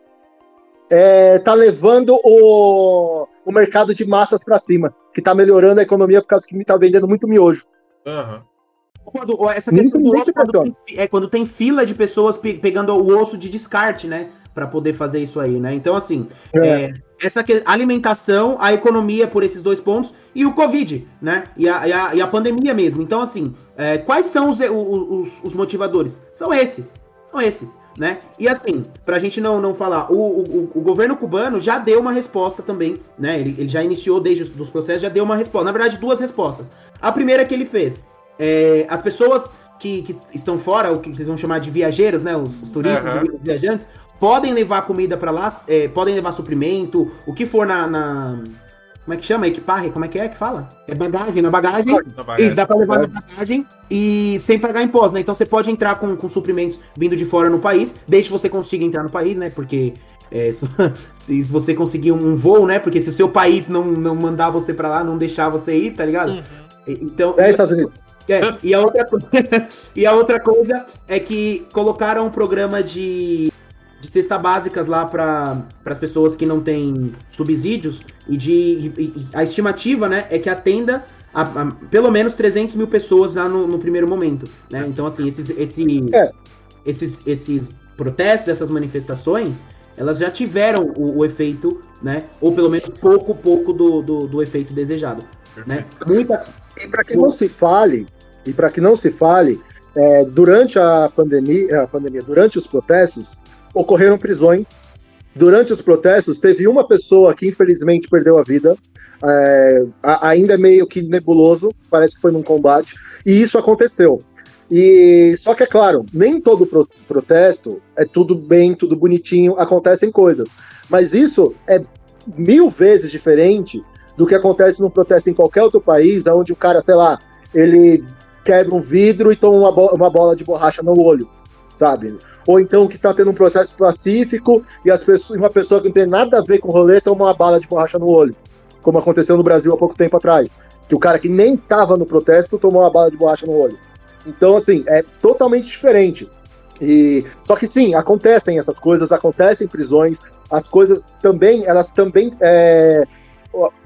é, tá levando o, o mercado de massas para cima, que tá melhorando a economia por causa que tá vendendo muito miojo. Uhum. Quando, essa questão do osso, quando tem, é quando tem fila de pessoas pe pegando o osso de descarte, né? Para poder fazer isso aí, né? Então, assim, é. É, essa alimentação, a economia por esses dois pontos e o Covid, né? E a, e a, e a pandemia mesmo. Então, assim, é, quais são os, os, os motivadores? São esses. São esses né? E assim, pra gente não, não falar, o, o, o governo cubano já deu uma resposta também, né? Ele, ele já iniciou desde os dos processos, já deu uma resposta. Na verdade, duas respostas. A primeira que ele fez, é, as pessoas que, que, estão fora, o que eles vão chamar de viajeiros, né? Os, os turistas, uhum. os viajantes, podem levar comida para lá, é, podem levar suprimento, o que for na, na como é que chama? Equiparre? Como é que é que fala? É bagagem, na bagagem. bagagem. Isso, dá pra levar é. na bagagem e sem pagar imposto, né? Então você pode entrar com, com suprimentos vindo de fora no país, desde que você consiga entrar no país, né? Porque é, se você conseguir um voo, né? Porque se o seu país não, não mandar você pra lá, não deixar você ir, tá ligado? Uhum. Então. É, Estados Unidos. É, e a, outra, e a outra coisa é que colocaram um programa de de cesta básicas lá para as pessoas que não têm subsídios e de e, a estimativa, né, é que atenda a, a, pelo menos 300 mil pessoas lá no, no primeiro momento, né? Então, assim, esses, esses, é. esses, esses protestos, essas manifestações, elas já tiveram o, o, efeito, né? Ou pelo menos pouco, pouco do, do, do efeito desejado, né? Muita... E para que não se fale, e para que não se fale, é, durante a pandemia, a pandemia, durante os protestos, ocorreram prisões. Durante os protestos, teve uma pessoa que infelizmente perdeu a vida. É, ainda é meio que nebuloso, parece que foi num combate, e isso aconteceu. E só que é claro, nem todo pro, protesto é tudo bem, tudo bonitinho, acontecem coisas. Mas isso é mil vezes diferente do que acontece num protesto em qualquer outro país, onde o cara, sei lá, ele quebra um vidro e toma uma, bo uma bola de borracha no olho, sabe? ou então que está tendo um processo pacífico e as pessoas, uma pessoa que não tem nada a ver com o rolê toma uma bala de borracha no olho, como aconteceu no Brasil há pouco tempo atrás, que o cara que nem estava no protesto tomou uma bala de borracha no olho. Então, assim, é totalmente diferente. E só que sim, acontecem essas coisas, acontecem prisões, as coisas também, elas também é,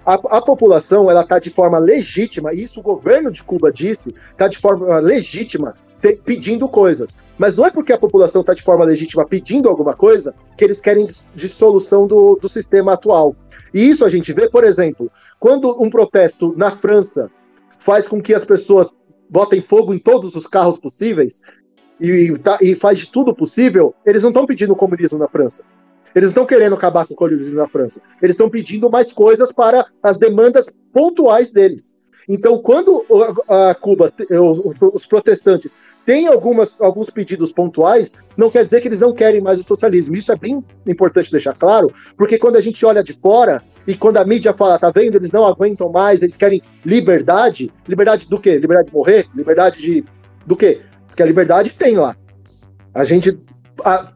a, a, população ela está de forma legítima, e isso o governo de Cuba disse, está de forma legítima te, pedindo coisas. Mas não é porque a população está de forma legítima pedindo alguma coisa que eles querem dissolução do, do sistema atual. E isso a gente vê, por exemplo, quando um protesto na França faz com que as pessoas botem fogo em todos os carros possíveis e, tá, e faz de tudo possível, eles não estão pedindo comunismo na França. Eles não estão querendo acabar com o comunismo na França. Eles estão pedindo mais coisas para as demandas pontuais deles. Então, quando a Cuba, os protestantes têm algumas, alguns pedidos pontuais, não quer dizer que eles não querem mais o socialismo. Isso é bem importante deixar claro, porque quando a gente olha de fora e quando a mídia fala, tá vendo, eles não aguentam mais, eles querem liberdade. Liberdade do quê? Liberdade de morrer? Liberdade de. do quê? Porque a liberdade tem lá. A gente a,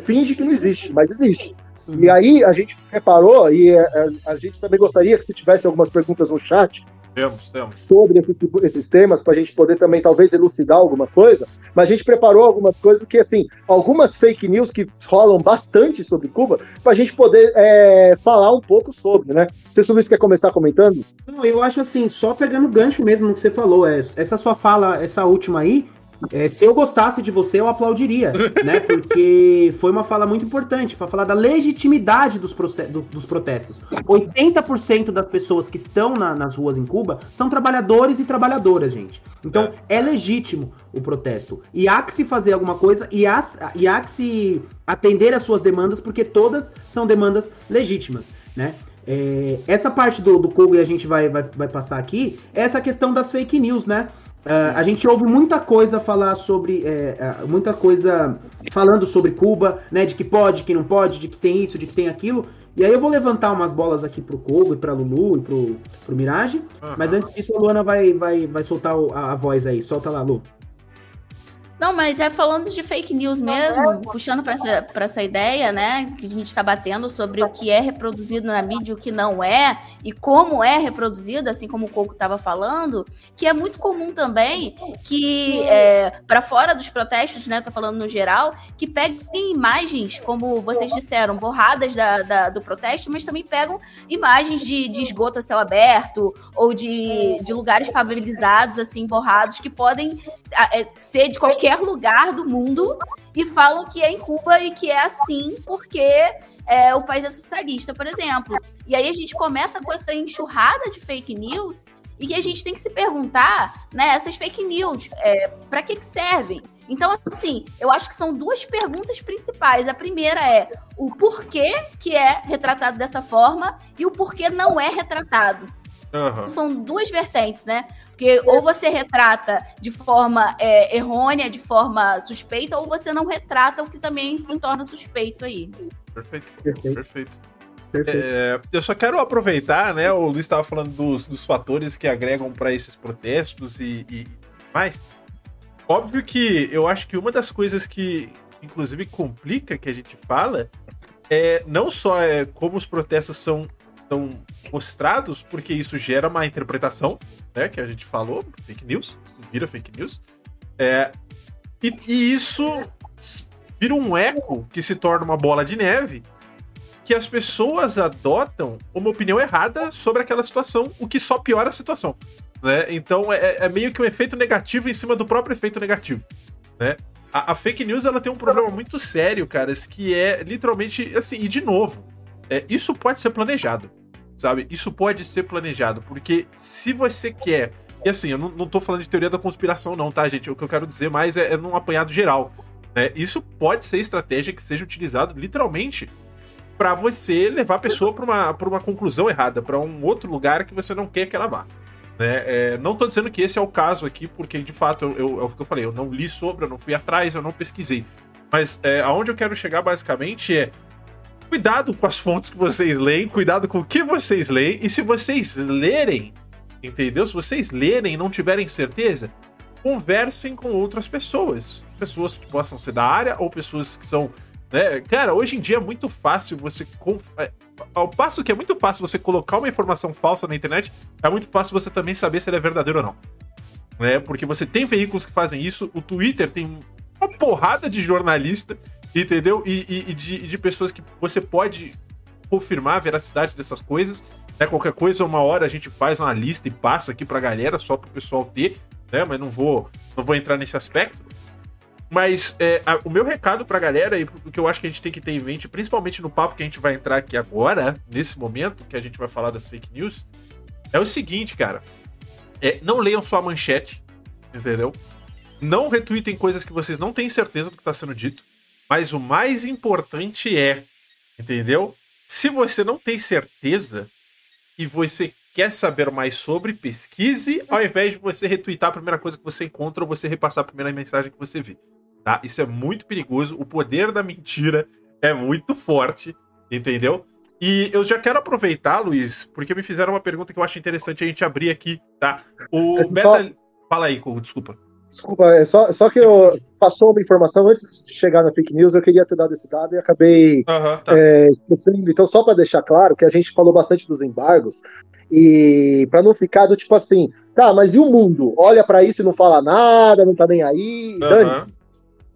finge que não existe, mas existe. E aí a gente reparou, e a, a, a gente também gostaria que se tivesse algumas perguntas no chat, temos, temos. Sobre tipo, esses temas, para a gente poder também, talvez, elucidar alguma coisa. Mas a gente preparou algumas coisas que, assim, algumas fake news que rolam bastante sobre Cuba, para a gente poder é, falar um pouco sobre, né? Você, Luiz, quer começar comentando? Não, eu acho assim, só pegando gancho mesmo no que você falou, é, essa sua fala, essa última aí, é, se eu gostasse de você, eu aplaudiria, né? Porque foi uma fala muito importante para falar da legitimidade dos, do, dos protestos. 80% das pessoas que estão na, nas ruas em Cuba são trabalhadores e trabalhadoras, gente. Então é, é legítimo o protesto. E há que se fazer alguma coisa e há, e há que se atender às suas demandas, porque todas são demandas legítimas, né? É, essa parte do, do Kogo e a gente vai, vai, vai passar aqui é essa questão das fake news, né? Uh, a gente ouve muita coisa falar sobre. É, uh, muita coisa falando sobre Cuba, né? De que pode, que não pode, de que tem isso, de que tem aquilo. E aí eu vou levantar umas bolas aqui pro Kogo e pra Lulu e pro, pro Mirage. Uhum. Mas antes disso, a Luana vai, vai, vai soltar a, a voz aí. Solta lá, Lu. Não, mas é falando de fake news mesmo, puxando para essa, essa ideia, né, que a gente está batendo sobre o que é reproduzido na mídia e o que não é, e como é reproduzido, assim como o Coco estava falando, que é muito comum também que, é, para fora dos protestos, né, tô falando no geral, que peguem imagens, como vocês disseram, borradas da, da do protesto, mas também pegam imagens de, de esgoto a céu aberto, ou de, de lugares favelizados, assim, borrados, que podem ser de qualquer lugar do mundo e falam que é em Cuba e que é assim porque é, o país é socialista, por exemplo. E aí a gente começa com essa enxurrada de fake news e que a gente tem que se perguntar, né, essas fake news, é, para que, que servem? Então, assim, eu acho que são duas perguntas principais. A primeira é o porquê que é retratado dessa forma e o porquê não é retratado. Uhum. São duas vertentes, né? Porque ou você retrata de forma é, errônea, de forma suspeita, ou você não retrata, o que também se torna suspeito aí. Perfeito. Perfeito. Perfeito. É, eu só quero aproveitar, né? O Luiz estava falando dos, dos, fatores que agregam para esses protestos e, e mais. Óbvio que eu acho que uma das coisas que, inclusive, complica que a gente fala é não só é como os protestos são são mostrados, porque isso gera uma interpretação, né? Que a gente falou, fake news, vira fake news. É, e, e isso vira um eco que se torna uma bola de neve que as pessoas adotam uma opinião errada sobre aquela situação, o que só piora a situação. Né? Então é, é meio que um efeito negativo em cima do próprio efeito negativo. Né? A, a, fake news ela tem um problema muito sério, caras, que é literalmente assim, e de novo, é, isso pode ser planejado sabe? Isso pode ser planejado, porque se você quer. E assim, eu não, não tô falando de teoria da conspiração, não, tá, gente? O que eu quero dizer mais é, é num apanhado geral. Né? Isso pode ser estratégia que seja utilizado literalmente para você levar a pessoa para uma, pra uma conclusão errada, para um outro lugar que você não quer que ela vá. Né? É, não tô dizendo que esse é o caso aqui, porque de fato, eu, eu, é o que eu falei, eu não li sobre, eu não fui atrás, eu não pesquisei. Mas é, aonde eu quero chegar basicamente é cuidado com as fontes que vocês leem, cuidado com o que vocês leem, e se vocês lerem, entendeu? Se vocês lerem e não tiverem certeza, conversem com outras pessoas. Pessoas que possam ser da área ou pessoas que são. Né? Cara, hoje em dia é muito fácil você. Conf... É, ao passo que é muito fácil você colocar uma informação falsa na internet, é muito fácil você também saber se ela é verdadeira ou não. Né? Porque você tem veículos que fazem isso, o Twitter tem uma porrada de jornalista Entendeu? E, e, e de, de, pessoas que você pode confirmar a veracidade dessas coisas. Né? Qualquer coisa, uma hora a gente faz uma lista e passa aqui pra galera, só pro pessoal ter. né? Mas não vou, não vou entrar nesse aspecto. Mas é, a, o meu recado pra galera, e o que eu acho que a gente tem que ter em mente, principalmente no papo que a gente vai entrar aqui agora, nesse momento, que a gente vai falar das fake news, é o seguinte, cara. É, não leiam só a manchete, entendeu? Não retweetem coisas que vocês não têm certeza do que está sendo dito. Mas o mais importante é, entendeu? Se você não tem certeza e você quer saber mais sobre, pesquise, ao invés de você retweetar a primeira coisa que você encontra ou você repassar a primeira mensagem que você vê. Tá? Isso é muito perigoso. O poder da mentira é muito forte, entendeu? E eu já quero aproveitar, Luiz, porque me fizeram uma pergunta que eu acho interessante a gente abrir aqui, tá? O É, Beta. só- Fala aí, desculpa. Desculpa, é só, só que eu passou uma informação antes de chegar na fake news, eu queria ter dado esse dado e acabei Aham, tá. é, esquecendo. Então, só para deixar claro que a gente falou bastante dos embargos e para não ficar do tipo assim, tá, mas e o mundo? Olha para isso e não fala nada, não tá nem aí, Aham. dane-se.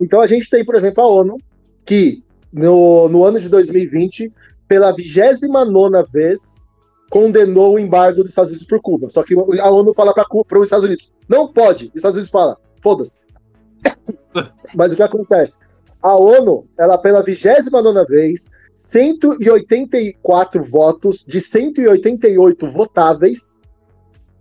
Então a gente tem, por exemplo, a ONU, que no, no ano de 2020, pela 29 vez, condenou o embargo dos Estados Unidos por Cuba. Só que a ONU fala para os Estados Unidos, não pode. Os Estados Unidos fala, foda-se. Mas o que acontece? A ONU, ela pela 29 vez, 184 votos de 188 votáveis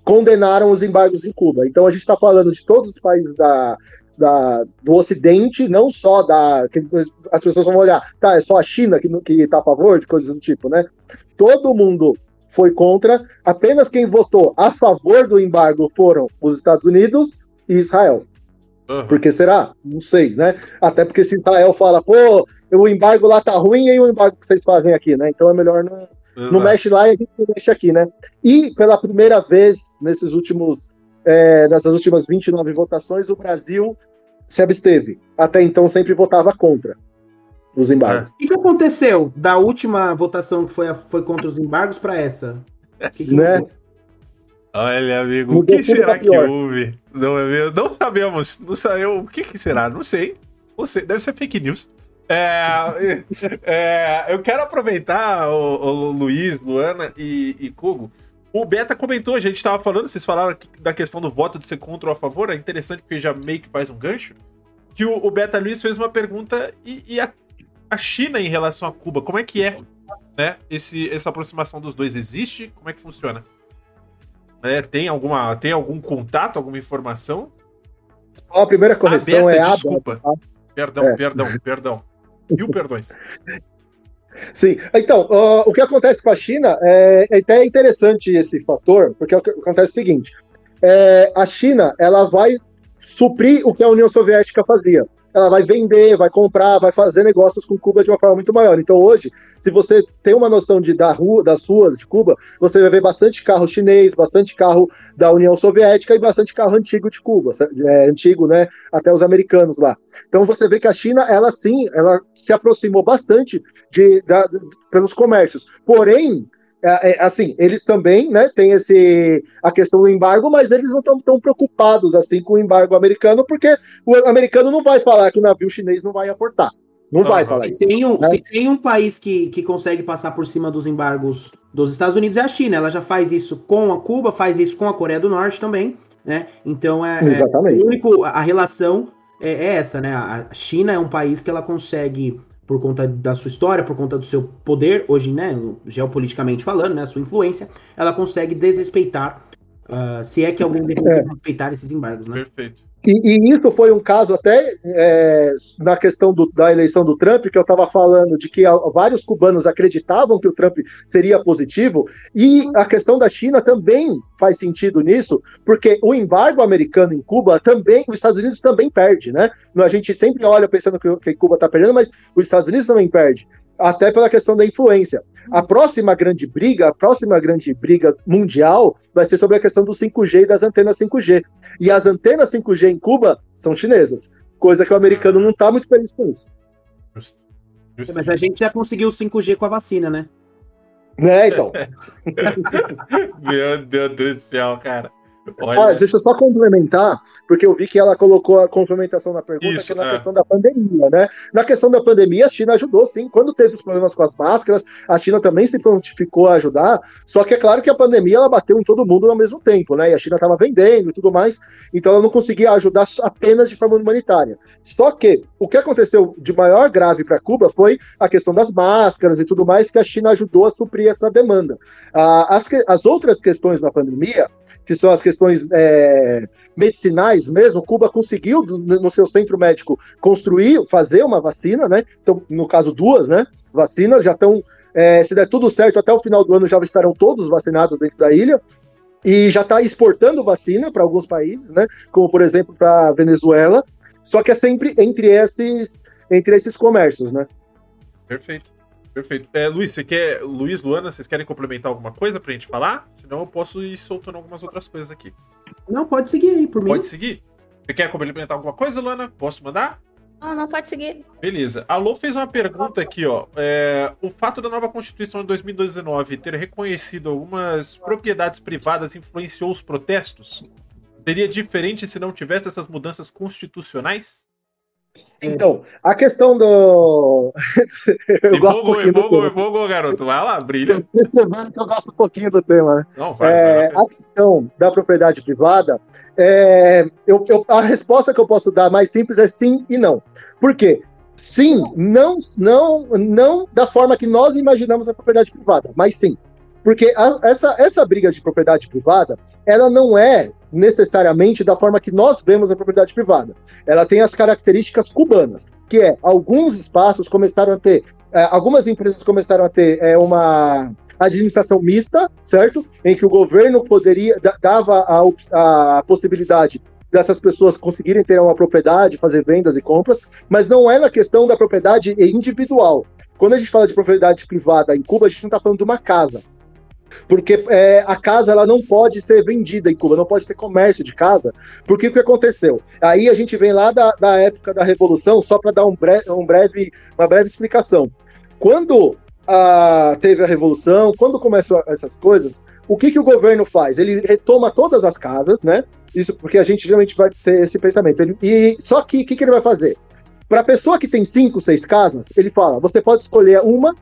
condenaram os embargos em Cuba. Então a gente está falando de todos os países da, da- do Ocidente, não só da. Que as pessoas vão olhar, tá, é só a China que, que está a favor de coisas do tipo, né? Todo mundo foi contra, apenas quem votou a favor do embargo foram os Estados Unidos e Israel. Aham. Por que será? Não sei, né? Até porque se Israel fala, pô, o embargo lá tá ruim, e aí o embargo que vocês fazem aqui, né? Então é melhor não, não Exato. mexe lá e a gente não mexe aqui, né? E pela primeira vez nesses últimos, é, nessas últimas 29 votações, o Brasil se absteve. Até então sempre votava contra os embargos. O que, que aconteceu da última votação que foi, a- foi contra os embargos para essa? Que que Né? Olha, amigo, o que será pra que houve? Não, não sabemos. Não saiu. O que, que será? Não sei. Não sei. Deve ser fake news. É, é, eu quero aproveitar o, o Luiz, Luana e, e Kogo. O Beta comentou, a gente estava falando, vocês falaram da questão do voto de ser contra ou a favor. É interessante porque já meio que faz um gancho. Que o, o Beta Luiz fez uma pergunta e, e a, a China em relação a Cuba, como é que é? Né? Esse, essa aproximação dos dois existe? Como é que funciona? É, tem, alguma, tem algum contato, alguma informação? A primeira correção Aberta, é a desculpa. Perdão, É. perdão, perdão. Mil perdões. Sim. Então, ó, o que acontece com a China é, é até interessante esse fator, porque acontece é o seguinte: é, a China ela vai suprir o que a União Soviética fazia. Ela vai vender, vai comprar, vai fazer negócios com Cuba de uma forma muito maior. Então, hoje, se você tem uma noção de, da rua, das ruas de Cuba, você vai ver bastante carro chinês, bastante carro da União Soviética e bastante carro antigo de Cuba, é, antigo, né? Até os americanos lá. Então, você vê que a China, ela sim, ela se aproximou bastante de, da- pelos comércios. Porém, assim, eles também, né, tem esse a questão do embargo, mas eles não estão tão preocupados assim com o embargo americano, porque o americano não vai falar que o navio chinês não vai aportar. Não vai Aham. falar Se isso. tem, um, né? se tem um país que, que consegue passar por cima dos embargos dos Estados Unidos é a China. Ela já faz isso com a Cuba, faz isso com a Coreia do Norte também, né? Então é, é Exatamente. o único a relação é, é essa, né? A China é um país que ela consegue por conta da sua história, por conta do seu poder hoje, né, geopoliticamente falando, né, sua influência, ela consegue desrespeitar, ah, se é que alguém deve É. respeitar esses embargos, né? Perfeito. E, e isso foi um caso até é, na questão do- da eleição do Trump, que eu estava falando de que a- vários cubanos acreditavam que o Trump seria positivo, e a questão da China também faz sentido nisso, porque o embargo americano em Cuba também, os Estados Unidos também perde, né? A gente sempre olha pensando que, que Cuba está perdendo, mas os Estados Unidos também perde, até pela questão da influência. A próxima grande briga, a próxima grande briga mundial vai ser sobre a questão do 5G e das antenas 5G. E as antenas 5G em Cuba são chinesas, coisa que o americano não está muito feliz com isso. Justo. Justo. Mas a gente já conseguiu o 5G com a vacina, né? Né, então. Meu Deus do céu, cara. Ah, deixa eu só complementar, porque eu vi que ela colocou a complementação na pergunta, Isso, que é na é. questão da pandemia, né? Na questão da pandemia, a China ajudou, sim. Quando teve os problemas com as máscaras, a China também se prontificou a ajudar. Só que é claro que a pandemia ela bateu em todo mundo ao mesmo tempo, né? E a China estava vendendo e tudo mais, então ela não conseguia ajudar apenas de forma humanitária. Só que o que aconteceu de maior grave para Cuba foi a questão das máscaras e tudo mais, que a China ajudou a suprir essa demanda. Ah, as, que- as outras questões na pandemia, que são as questões é, medicinais mesmo, Cuba conseguiu, no seu centro médico, construir, fazer uma vacina, né? Então, no caso, duas, né? Vacinas já estão, é, se der tudo certo, até o final do ano já estarão todos vacinados dentro da ilha. E já está exportando vacina para alguns países, né? Como, por exemplo, para Venezuela. Só que é sempre entre esses, entre esses comércios, né? Perfeito. Perfeito. É, Luiz, você quer. Luiz, Luana, vocês querem complementar alguma coisa pra gente falar? Senão eu posso ir soltando algumas outras coisas aqui. Não, pode seguir aí, por mim. Pode seguir? Você quer complementar alguma coisa, Luana? Posso mandar? Não, não pode seguir. Beleza. A Lô fez uma pergunta aqui, ó. É, o fato da nova Constituição de 2019 ter reconhecido algumas propriedades privadas influenciou os protestos? Seria diferente se não tivesse essas mudanças constitucionais? Então, a questão do. eu gosto um Empolgou, pouquinho do empolgou, tema. empolgou, garoto. Vai lá, brilha. Percebendo que eu gosto um pouquinho do tema, né? Não, vai, É, vai lá. a questão da propriedade privada, é, eu- eu- a resposta que eu posso dar mais simples é sim e não. Por quê? Sim, não, não, não da forma que nós imaginamos a propriedade privada, mas sim. Porque a- essa, essa briga de propriedade privada, ela não é necessariamente da forma que nós vemos a propriedade privada. Ela tem as características cubanas, que é alguns espaços começaram a ter, é, algumas empresas começaram a ter é, uma administração mista, certo? Em que o governo poderia da- dava a, a possibilidade dessas pessoas conseguirem ter uma propriedade, fazer vendas e compras, mas não é na questão da propriedade individual. Quando a gente fala de propriedade privada em Cuba, a gente não está falando de uma casa. Porque é, a casa ela não pode ser vendida em Cuba, não pode ter comércio de casa. Porque o que aconteceu? Aí a gente vem lá da, da época da Revolução, só para dar um breve, um breve, uma breve explicação. Quando ah, teve a Revolução, quando começam essas coisas, o que, que o governo faz? Ele retoma todas as casas, né? Isso porque a gente geralmente vai ter esse pensamento. Ele- e só que o que, que ele vai fazer? Para a pessoa que tem cinco, seis casas, ele fala: você pode escolher uma,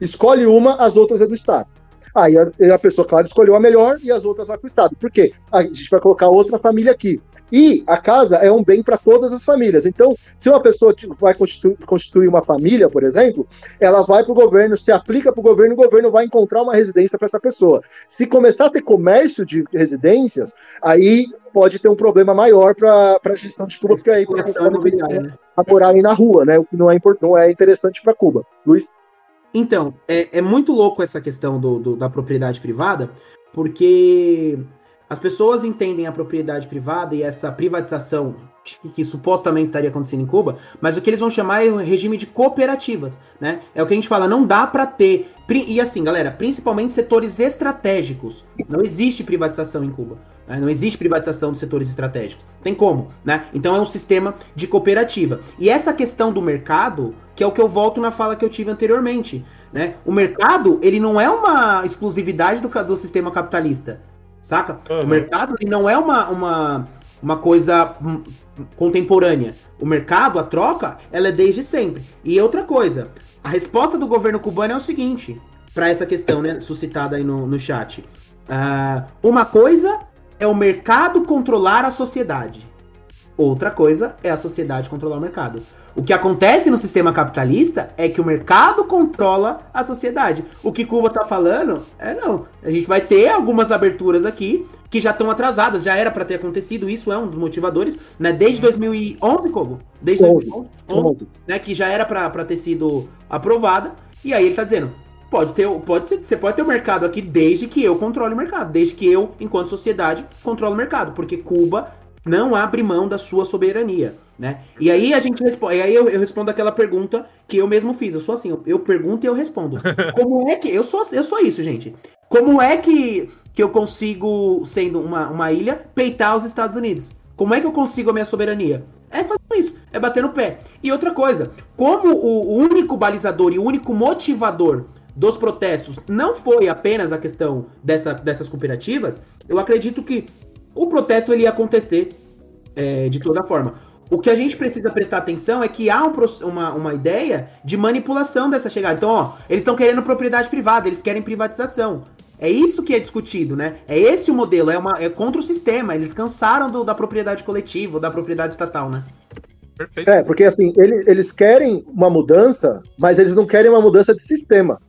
escolhe uma, as outras é do Estado. Aí a, a pessoa, claro, escolheu a melhor e as outras vai para o Estado. Por quê? A gente vai colocar outra família aqui. E a casa é um bem para todas as famílias. Então, se uma pessoa vai constitu- constituir uma família, por exemplo, ela vai para o governo, se aplica para o governo, o governo vai encontrar uma residência para essa pessoa. Se começar a ter comércio de residências, aí pode ter um problema maior para a gestão de Cuba, porque aí a morarem na rua, né? O que não é, não é interessante para Cuba. Luiz? Então, é, é muito louco essa questão do, do- da propriedade privada, porque as pessoas entendem a propriedade privada e essa privatização que, supostamente estaria acontecendo em Cuba, mas o que eles vão chamar é um regime de cooperativas, né? É o que a gente fala, não dá para ter. E assim, galera, principalmente setores estratégicos. Não existe privatização em Cuba. né? Não existe privatização dos setores estratégicos. Tem como, né? Então é um sistema de cooperativa. E essa questão do mercado, que é o que eu volto na fala que eu tive anteriormente, né? O mercado, ele não é uma exclusividade do, do sistema capitalista, saca? Uhum. O mercado, ele não é uma, uma, uma coisa hum, contemporânea. O mercado, a troca, ela é desde sempre. E outra coisa, a resposta do governo cubano é o seguinte, para essa questão, né, suscitada aí no, no chat. Ah, uma coisa é o mercado controlar a sociedade. Outra coisa é a sociedade controlar o mercado. O que acontece no sistema capitalista é que o mercado controla a sociedade. O que Cuba tá falando é não. A gente vai ter algumas aberturas aqui que já estão atrasadas, já era para ter acontecido, isso é um dos motivadores, né? Desde 2011, Kogo? Desde 11. 2011, 11, né, que já era para ter sido aprovada. E aí ele tá dizendo, pode ter, pode ser, você pode ter o mercado aqui desde que eu controle o mercado, desde que eu, enquanto sociedade, controle o mercado, porque Cuba não abre mão da sua soberania, né? E aí a gente responde, e aí eu, eu respondo aquela pergunta que eu mesmo fiz. Eu sou assim, eu, eu pergunto e eu respondo. Como é que eu sou, eu sou isso, gente? Como é que que eu consigo, sendo uma, uma ilha, peitar os Estados Unidos? Como é que eu consigo a minha soberania? É fazendo isso, é bater no pé. E outra coisa, como o, o único balizador e o único motivador dos protestos não foi apenas a questão dessa, dessas cooperativas, eu acredito que o protesto ele ia acontecer é, de toda forma. O que a gente precisa prestar atenção é que há um, uma, uma ideia de manipulação dessa chegada. Então, ó, eles estão querendo propriedade privada, eles querem privatização. É isso que é discutido, né? É esse o modelo, é, uma, é contra o sistema. Eles cansaram do, da propriedade coletiva, da propriedade estatal, né? Perfeito. É, porque assim, eles, eles querem uma mudança, mas eles não querem uma mudança de sistema.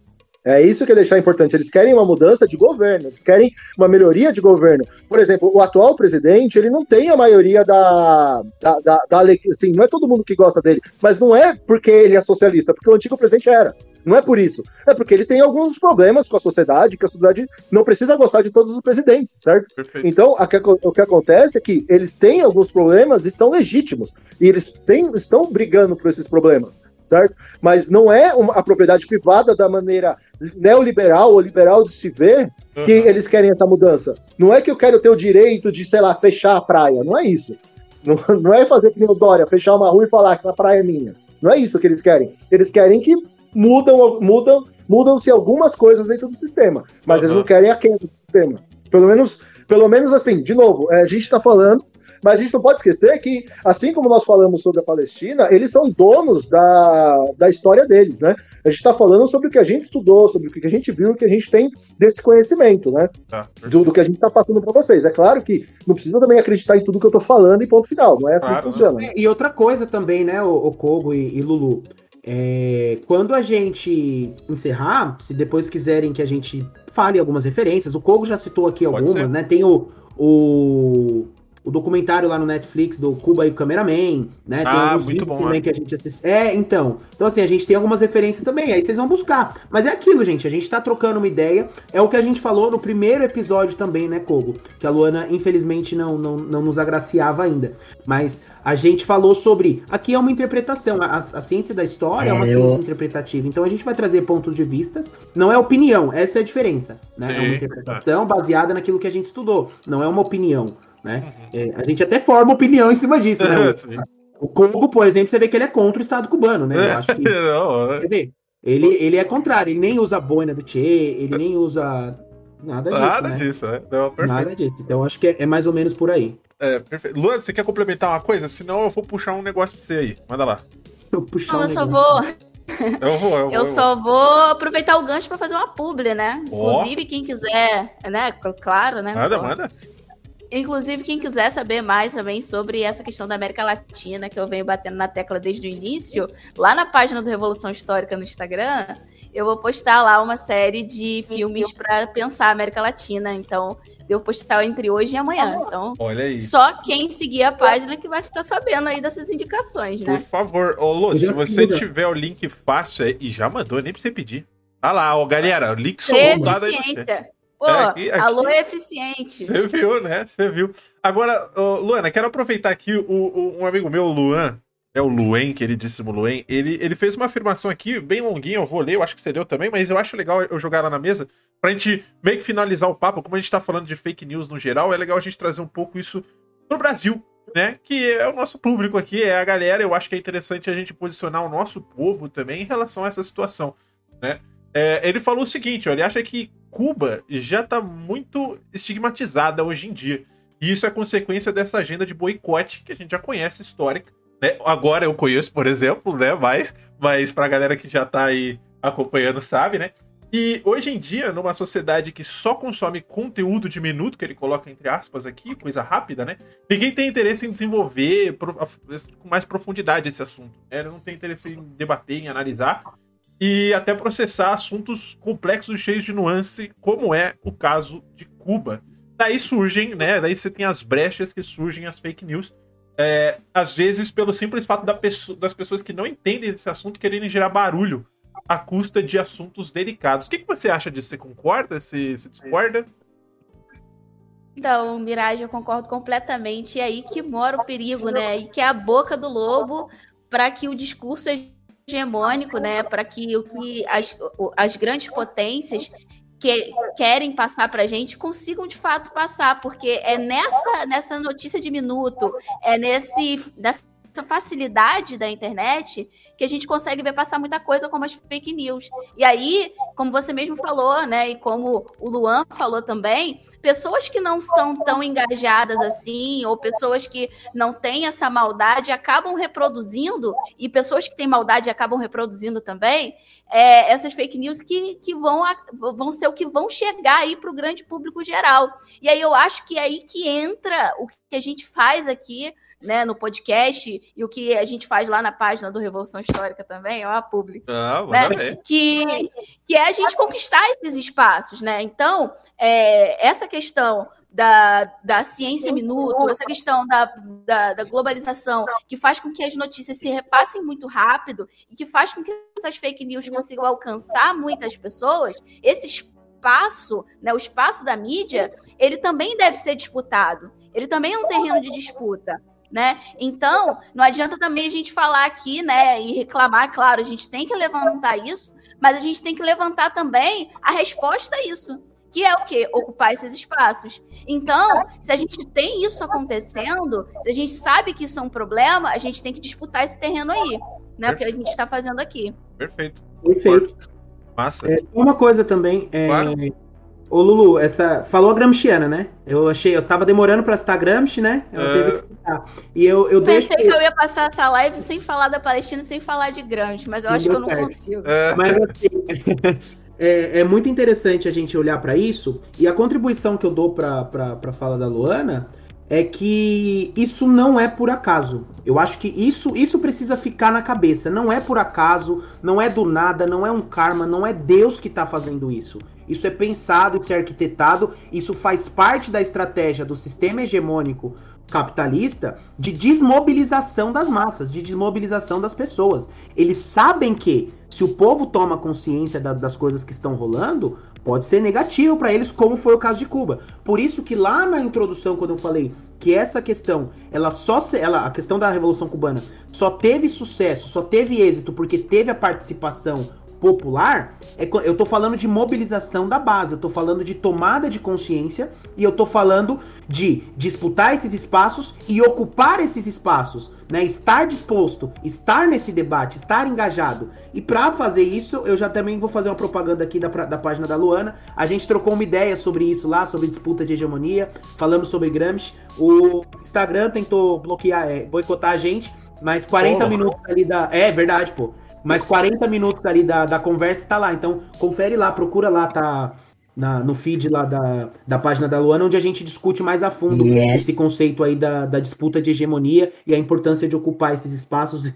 É isso que é deixar importante. Eles querem uma mudança de governo, eles querem uma melhoria de governo. Por exemplo, o atual presidente, ele não tem a maioria da, da, da, da assim, não é todo mundo que gosta dele, mas não é porque ele é socialista, porque o antigo presidente era. Não é por isso. É porque ele tem alguns problemas com a sociedade, que a sociedade não precisa gostar de todos os presidentes, certo? Perfeito. Então, a, o que acontece é que eles têm alguns problemas e são legítimos. E eles têm, estão brigando por esses problemas certo? Mas não é uma, a propriedade privada da maneira neoliberal ou liberal de se ver que uhum. eles querem essa mudança. Não é que eu quero ter o direito de, sei lá, fechar a praia. Não é isso. Não, não é fazer que nem o Dória, fechar uma rua e falar que a praia é minha. Não é isso que eles querem. Eles querem que mudam, mudam, mudam-se algumas coisas dentro do sistema, mas uhum. eles não querem a queda do sistema. Pelo menos, pelo menos assim, de novo, é, a gente está falando mas a gente não pode esquecer que, assim como nós falamos sobre a Palestina, eles são donos da, da história deles, né? A gente está falando sobre o que a gente estudou, sobre o que a gente viu, o que a gente tem desse conhecimento, né? Tá, do, do, que a gente está passando para vocês. É claro que não precisa também acreditar em tudo que eu estou falando e ponto final. Não é assim claro, que funciona. Né? E outra coisa também, né, o, o Kogo e, e Lulu. É, quando a gente encerrar, se depois quiserem que a gente fale algumas referências, o Kogo já citou aqui algumas, né? Tem o, o o documentário lá no Netflix do Cuba e o Cameraman, né? Tem ah, muito bom, também né? que a gente assiste. É, então. Então, assim, a gente tem algumas referências também, aí vocês vão buscar. Mas é aquilo, gente, a gente tá trocando uma ideia. É o que a gente falou no primeiro episódio também, né, Kogo? Que a Luana, infelizmente, não, não, não nos agraciava ainda. Mas a gente falou sobre. Aqui é uma interpretação. A, a ciência da história é, é uma eu... ciência interpretativa. Então a gente vai trazer pontos de vistas. Não é opinião, essa é a diferença. Né? É uma interpretação baseada naquilo que a gente estudou. Não é uma opinião né? Uhum. É, a gente até forma opinião em cima disso, né? O, o Congo, por exemplo, você vê que ele é contra o Estado cubano, né? Eu acho que. Não, é. Ele, ele é contrário, ele nem usa a boina do Che, ele nem usa nada disso. Nada né? disso, é. Não, nada disso. Então acho que é, é, mais ou menos por aí. É, perfeito. Luan, você quer complementar uma coisa? Senão eu vou puxar um negócio pra você aí. Manda lá. Eu, puxar Não, um eu só vou. Eu vou, eu, vou, eu só vou aproveitar o gancho para fazer uma publi, né? Oh. Inclusive, quem quiser, né? Claro, né? Manda, manda. Inclusive, quem quiser saber mais também sobre essa questão da América Latina, que eu venho batendo na tecla desde o início, lá na página do Revolução Histórica no Instagram, eu vou postar lá uma série de filmes para pensar a América Latina. Então, eu postar entre hoje e amanhã. Então, Olha aí. só quem seguir a página que vai ficar sabendo aí dessas indicações, né? Por favor, ô Lu, se você tiver o link fácil aí, e já mandou, nem pra você pedir. Ah lá, ó, galera, o link soltado aí. Pô, é, aqui, aqui, alô é eficiente. Você viu, né? Você viu. Agora, uh, Luana, quero aproveitar aqui o, o, um amigo meu, o Luan, é o Luen, queridíssimo Luen, ele, ele fez uma afirmação aqui, bem longuinha, eu vou ler, eu acho que você leu também, mas eu acho legal eu jogar ela na mesa, pra gente meio que finalizar o papo, como a gente tá falando de fake news no geral, é legal a gente trazer um pouco isso pro Brasil, né? Que é o nosso público aqui, é a galera, eu acho que é interessante a gente posicionar o nosso povo também em relação a essa situação, né? É, ele falou o seguinte, ó, ele acha que Cuba já está muito estigmatizada hoje em dia. E isso é consequência dessa agenda de boicote que a gente já conhece, histórica. Né? Agora eu conheço, por exemplo, né? Mas, mas pra galera que já está aí acompanhando sabe, né? E hoje em dia, numa sociedade que só consome conteúdo de minuto, que ele coloca entre aspas aqui, coisa rápida, né? Ninguém tem interesse em desenvolver com mais profundidade esse assunto. Né? Ele não tem interesse em debater, em analisar e até processar assuntos complexos e cheios de nuance, como é o caso de Cuba. Daí surgem, né? Daí você tem as brechas que surgem as fake news. É, às vezes pelo simples fato da pessoa, das pessoas que não entendem esse assunto quererem gerar barulho à custa de assuntos delicados. O que, que você acha disso? Você concorda? Você, você discorda? Então, Mirage, eu concordo completamente. É aí que mora o perigo, né? E que é a boca do lobo para que o discurso hegemônico, né, para que o que as, as grandes potências que querem passar para a gente consigam de fato passar, porque é nessa nessa notícia de minuto, é nesse nessa essa facilidade da internet que a gente consegue ver passar muita coisa como as fake news. E aí, como você mesmo falou, né, e como o Luan falou também, pessoas que não são tão engajadas assim, ou pessoas que não têm essa maldade, acabam reproduzindo, e pessoas que têm maldade acabam reproduzindo também, é, essas fake news que, que vão, vão ser o que vão chegar aí para o grande público geral. E aí eu acho que é aí que entra o que a gente faz aqui né, no podcast e o que a gente faz lá na página do Revolução Histórica também, ó, a público. Ah, né? que, que é a gente conquistar esses espaços, né? Então, é, essa questão da, da ciência minuto, essa questão da, da, da, globalização, que faz com que as notícias se repassem muito rápido e que faz com que essas fake news consigam alcançar muitas pessoas, esse espaço, né, o espaço da mídia, ele também deve ser disputado. Ele também é um terreno de disputa né? Então, não adianta também a gente falar aqui, né, e reclamar, claro, a gente tem que levantar isso, mas a gente tem que levantar também a resposta a isso, que é o quê? Ocupar esses espaços. Então, se a gente tem isso acontecendo, se a gente sabe que isso é um problema, a gente tem que disputar esse terreno aí, né? O que a gente está fazendo aqui. Perfeito. Perfeito. Massa. É, uma coisa também, é, claro. Ô Lulu, essa falou a Gramsciana, né? Eu achei, eu tava demorando para citar Gramsci, né? Eu é... teve que citar. E eu, eu pensei deixo... que eu ia passar essa live sem falar da Palestina, sem falar de Gramsci, mas eu não acho que eu não certo. consigo. É... Mas assim, é, é, muito interessante a gente olhar para isso e a contribuição que eu dou para para fala da Luana é que isso não é por acaso. Eu acho que isso isso precisa ficar na cabeça. Não é por acaso, não é do nada, não é um karma, não é Deus que está fazendo isso. Isso é pensado, isso é arquitetado, isso faz parte da estratégia do sistema hegemônico capitalista de desmobilização das massas, de desmobilização das pessoas. Eles sabem que se o povo toma consciência da, das coisas que estão rolando, pode ser negativo para eles, como foi o caso de Cuba. Por isso que lá na introdução, quando eu falei que essa questão, ela só se, ela, a questão da Revolução Cubana só teve sucesso, só teve êxito porque teve a participação popular, é, eu tô falando de mobilização da base, eu tô falando de tomada de consciência e eu tô falando de disputar esses espaços e ocupar esses espaços, né? Estar disposto, estar nesse debate, estar engajado. E para fazer isso, eu já também vou fazer uma propaganda aqui da, da página da Luana. A gente trocou uma ideia sobre isso lá, sobre disputa de hegemonia, falamos sobre Gramsci. O Instagram tentou bloquear, é, boicotar a gente, mas 40 oh. minutos ali da. É verdade, pô. Mas 40 minutos ali da, da conversa está lá. Então, confere lá, procura lá, tá na, no feed lá da, da página da Luana, onde a gente discute mais a fundo yeah. esse conceito aí da, da disputa de hegemonia e a importância de ocupar esses espaços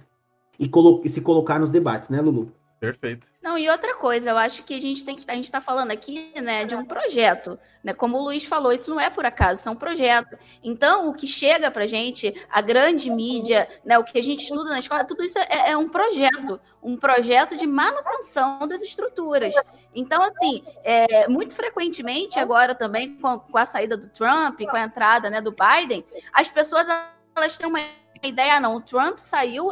e, colo e se colocar nos debates, né, Lulu? Perfeito. Não, e outra coisa, eu acho que a gente tem a gente está falando aqui, né, de um projeto, né? Como o Luiz falou, isso não é por acaso, isso é um projeto. Então, o que chega para gente, a grande mídia, né, o que a gente estuda na escola, tudo isso é, é um projeto, um projeto de manutenção das estruturas. Então, assim, é, muito frequentemente agora também com, com a saída do Trump, com a entrada, né, do Biden, as pessoas elas têm uma ideia, não, o Trump saiu,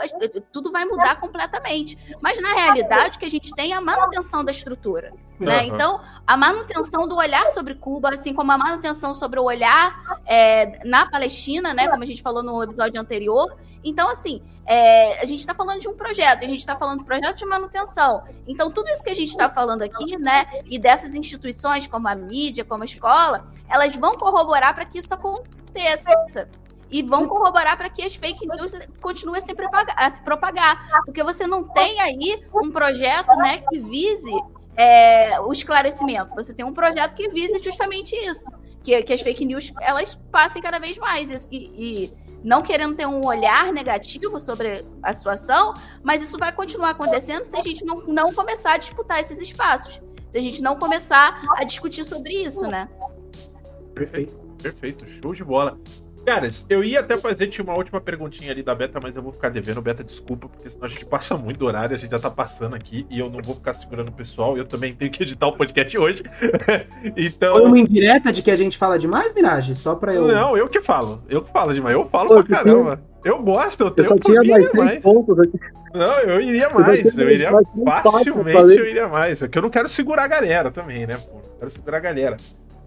tudo vai mudar completamente. Mas, na realidade, o que a gente tem é a manutenção da estrutura. Né? Uhum. Então, a manutenção do olhar sobre Cuba, assim como a manutenção sobre o olhar é, na Palestina, né? Como a gente falou no episódio anterior. Então, assim, é, a gente está falando de um projeto, a gente está falando de projeto de manutenção. Então, tudo isso que a gente está falando aqui, né? E dessas instituições, como a mídia, como a escola, elas vão corroborar para que isso aconteça e vão corroborar para que as fake news continuem a se, propagar. Porque você não tem aí um projeto né, que vise é, o esclarecimento. Você tem um projeto que vise justamente isso. Que, que as fake news elas passem cada vez mais. E, e não querendo ter um olhar negativo sobre a situação, mas isso vai continuar acontecendo se a gente não, não começar a disputar esses espaços. Se a gente não começar a discutir sobre isso, né? Perfeito, perfeito, show de bola. Caras, eu ia até fazer, tinha uma última perguntinha ali da Beta, mas eu vou ficar devendo. Beta, desculpa, porque senão a gente passa muito do horário, a gente já tá passando aqui e eu não vou ficar segurando o pessoal. Eu também tenho que editar o podcast hoje. então. Foi uma indireta de que a gente fala demais, Mirage? Só pra eu. Não, eu que falo. Eu que falo demais. Eu falo Pô, pra caramba. Sim. Eu gosto, eu tenho. Eu só tinha mais três pontos aqui. Não, eu iria mais. Eu iria facilmente, eu iria mais. É que eu não quero segurar a galera também, né? Pô, quero segurar a galera.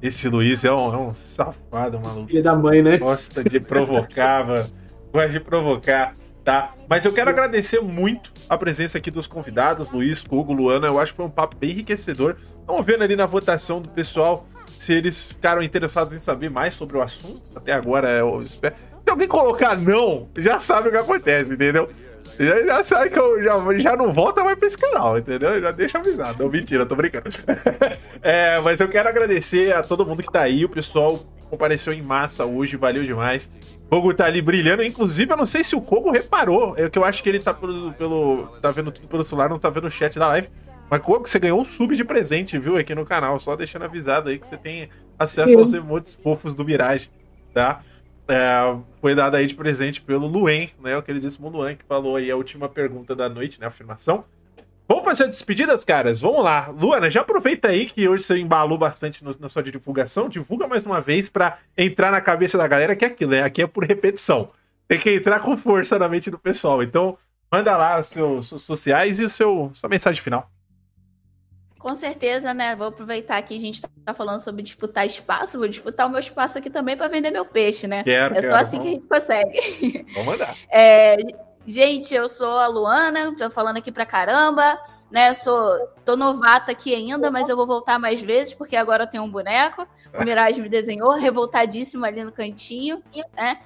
Esse Luiz é um, é um safado, maluco. Filho da mãe, né? Gosta de provocar, mano. Gosta de provocar. tá? Mas eu quero agradecer muito a presença aqui dos convidados, Luiz, Hugo, Luana. Eu acho que foi um papo bem enriquecedor. Estamos vendo ali na votação do pessoal se eles ficaram interessados em saber mais sobre o assunto. Até agora, eu espero. Se alguém colocar não, já sabe o que acontece, entendeu? Já, já sabe que eu já, já não volta mais pra esse canal, entendeu? Já deixa avisado. Não, mentira, tô brincando. é, mas eu quero agradecer a todo mundo que tá aí, o pessoal compareceu em massa hoje, valeu demais. Kogo tá ali brilhando. Inclusive, eu não sei se o Kogo reparou. É que eu acho que ele tá pelo, pelo. tá vendo tudo pelo celular, não tá vendo o chat da live. Mas Kogo, você ganhou um sub de presente, viu? Aqui no canal. Só deixando avisado aí que você tem acesso Sim. aos emotes fofos do Mirage, tá? É, foi dado aí de presente pelo Luen, né? O queridíssimo Luan, que falou aí a última pergunta da noite, né? Afirmação. Vamos fazer despedidas, caras? Vamos lá. Luana, já aproveita aí que hoje você embalou bastante no, na sua divulgação. Divulga mais uma vez para entrar na cabeça da galera que é aquilo, né? Aqui é por repetição. Tem que entrar com força na mente do pessoal. Então, manda lá os seus, seus sociais e o seu sua mensagem final. Com certeza, né? Vou aproveitar que a gente tá falando sobre disputar espaço, vou disputar o meu espaço aqui também para vender meu peixe, né? Quero, é só quero, assim vamos. que a gente consegue. Vamos mandar. É, Gente, eu sou a Luana, tô falando aqui pra caramba, né? Eu sou, tô novata aqui ainda, mas eu vou voltar mais vezes, porque agora eu tenho um boneco. O Mirage me desenhou, revoltadíssimo ali no cantinho, né?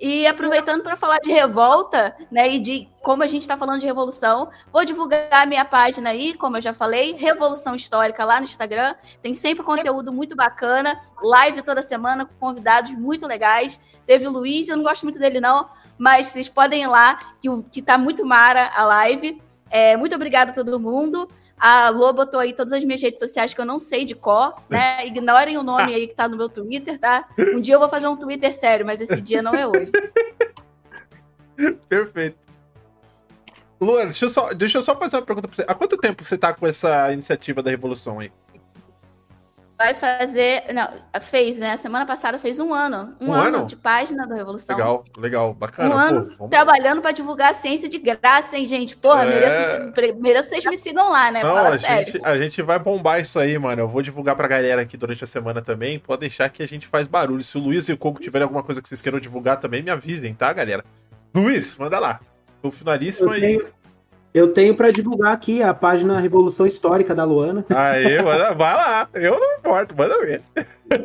E aproveitando para falar de revolta, né, e de como a gente está falando de revolução, vou divulgar a minha página aí, como eu já falei, Revolução Histórica lá no Instagram. Tem sempre conteúdo muito bacana, live toda semana com convidados muito legais. Teve o Luiz, eu não gosto muito dele não, mas vocês podem ir lá, que, que tá muito mara a live. É, muito obrigada a todo mundo. A Lô botou aí todas as minhas redes sociais que eu não sei de cor, né? Ignorem o nome aí que tá no meu Twitter, tá? Um dia eu vou fazer um Twitter sério, mas esse dia não é hoje. Perfeito. Luana, deixa eu, só, deixa eu só fazer uma pergunta pra você. Há quanto tempo você tá com essa iniciativa da Revolução aí? Vai fazer. Não, fez, né? Semana passada fez um ano. Um, um ano, ano, de página da Revolução. Legal, legal, bacana. Um ano Pô, trabalhando para divulgar a ciência de graça, hein, gente? Porra, é... mereço, mereço vocês me sigam lá, né? Não, Fala a sério. Gente, a gente vai bombar isso aí, mano. Eu vou divulgar pra galera aqui durante a semana também. Pode deixar que a gente faz barulho. Se o Luiz e o Coco tiverem alguma coisa que vocês queiram divulgar também, me avisem, tá, galera? Luiz, manda lá. Tô finalíssimo aí. Eu tenho para divulgar aqui a página Revolução Histórica da Luana. Aí, vai lá. Eu não importo, manda ver.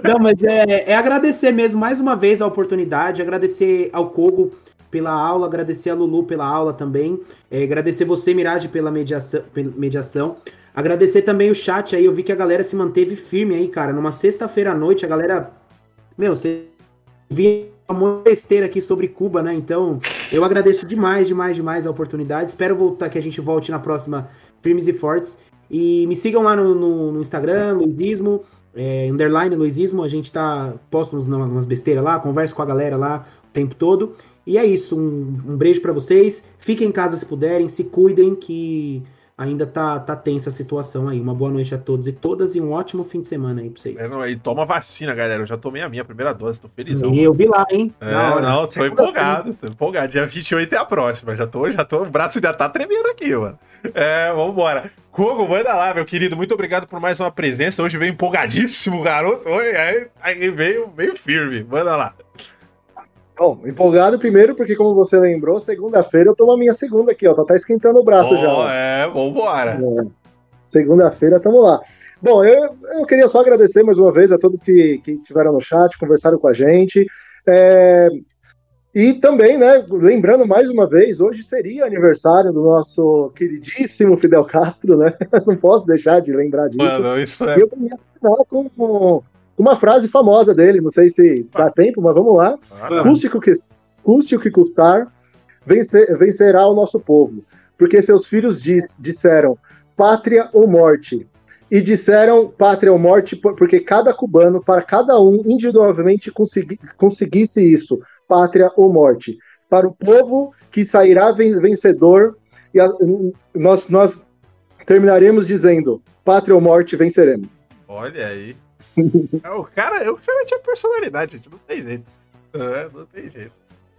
Não, mas é, é agradecer mesmo mais uma vez a oportunidade, agradecer ao Kogo pela aula, agradecer a Lulu pela aula também, é, agradecer você, Mirage, pela mediação, pela mediação. Agradecer também o chat aí, eu vi que a galera se manteve firme aí, cara. Numa sexta-feira à noite, a galera. Meu, você via uma besteira aqui sobre Cuba, né? Então, eu agradeço demais, demais, demais a oportunidade. Espero voltar que a gente volte na próxima Firmes e Fortes. E me sigam lá no, no, no Instagram, Luizismo, é, underline Luizismo. A gente tá posto umas, umas besteiras lá, converso com a galera lá o tempo todo. E é isso, um, um beijo para vocês. Fiquem em casa se puderem, se cuidem, que ainda tá, tá tensa a situação aí. Uma boa noite a todos e todas e um ótimo fim de semana aí pra vocês. É, não, e toma vacina, galera. Eu já tomei a minha primeira dose, tô feliz. Eu vi lá, hein? É, não, tô empolgado, tô empolgado. Dia 28 é a próxima. Já tô, já tô, o braço já tá tremendo aqui, mano. É, vambora. Kogo, manda lá, meu querido. Muito obrigado por mais uma presença. Hoje veio empolgadíssimo, garoto. Oi, aí, aí veio, veio firme. Manda lá. Bom, empolgado primeiro, porque como você lembrou, segunda-feira eu tomo a minha segunda aqui, ó. Tá, tá esquentando o braço oh, já. É, vambora. É. Segunda-feira, tamo lá. Bom, eu, eu queria só agradecer mais uma vez a todos que, que tiveram no chat, conversaram com a gente. É, e também, né, lembrando mais uma vez, hoje seria aniversário do nosso queridíssimo Fidel Castro, né? Não posso deixar de lembrar disso. Mano, isso é. Eu queria falar com, uma frase famosa dele, não sei se dá tempo, mas vamos lá. Ah, custe, o que, custe o que custar, vencer, vencerá o nosso povo. Porque seus filhos diz, disseram pátria ou morte. E disseram pátria ou morte porque cada cubano, para cada um individualmente consegui, conseguisse isso, pátria ou morte. Para o povo que sairá vencedor, e a, nós, nós terminaremos dizendo pátria ou morte, venceremos. Olha aí. É, o cara, o cara tinha personalidade, gente. Não tem jeito. É, não tem jeito.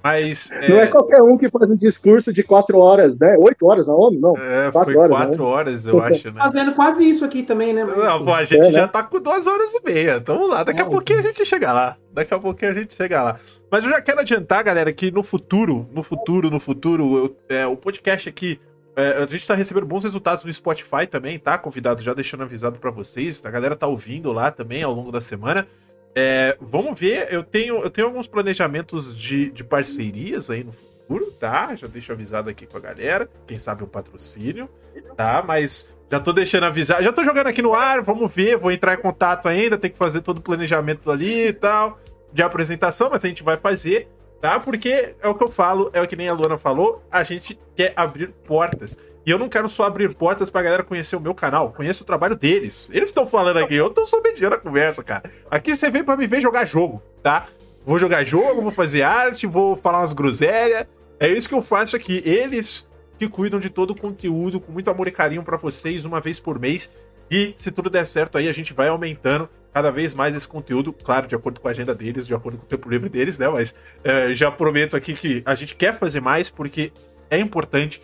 Mas. É... Não é qualquer um que faz um discurso de quatro horas, né? Oito horas na ONU? Não. É, quatro foi horas, quatro né? horas, eu acho, né? Fazendo quase isso aqui também, né? Não, pô, a gente é, já né? tá com duas horas e meia. Então vamos lá, daqui a pouquinho a gente chega lá. Daqui a pouquinho a gente chega lá. Mas eu já quero adiantar, galera, que no futuro, no futuro, no futuro, eu, é, o podcast aqui. É, a gente tá recebendo bons resultados no Spotify também, tá? Convidado já deixando avisado para vocês. A galera tá ouvindo lá também ao longo da semana. É, vamos ver, eu tenho, eu tenho alguns planejamentos de, de parcerias aí no futuro, tá? Já deixo avisado aqui com a galera. Quem sabe um patrocínio, tá? Mas já tô deixando avisar, já tô jogando aqui no ar, vamos ver, vou entrar em contato ainda, tem que fazer todo o planejamento ali e tal, de apresentação, mas a gente vai fazer, tá? Porque é o que eu falo, é o que nem a Luana falou, a gente quer abrir portas. E eu não quero só abrir portas pra galera conhecer o meu canal. Conheço o trabalho deles. Eles estão falando aqui, eu tô só mediando a conversa, cara. Aqui você vem pra me ver jogar jogo, tá? Vou jogar jogo, vou fazer arte, vou falar umas groselhas. É isso que eu faço aqui. Eles que cuidam de todo o conteúdo com muito amor e carinho para vocês uma vez por mês. E se tudo der certo aí, a gente vai aumentando cada vez mais esse conteúdo, claro, de acordo com a agenda deles, de acordo com o tempo livre deles, né? Mas é, já prometo aqui que a gente quer fazer mais porque é importante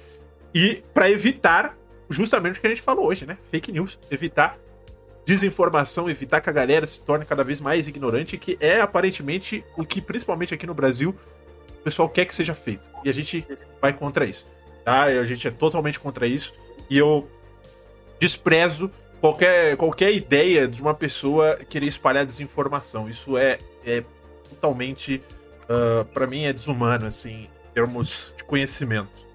e para evitar justamente o que a gente falou hoje, né? Fake news. Evitar desinformação, evitar que a galera se torne cada vez mais ignorante, que é aparentemente o que, principalmente aqui no Brasil, o pessoal quer que seja feito. E a gente vai contra isso. Tá? A gente é totalmente contra isso. E eu desprezo qualquer, qualquer ideia de uma pessoa querer espalhar desinformação. Isso é, é totalmente, uh, ah, para mim, é desumano, assim, em termos de conhecimento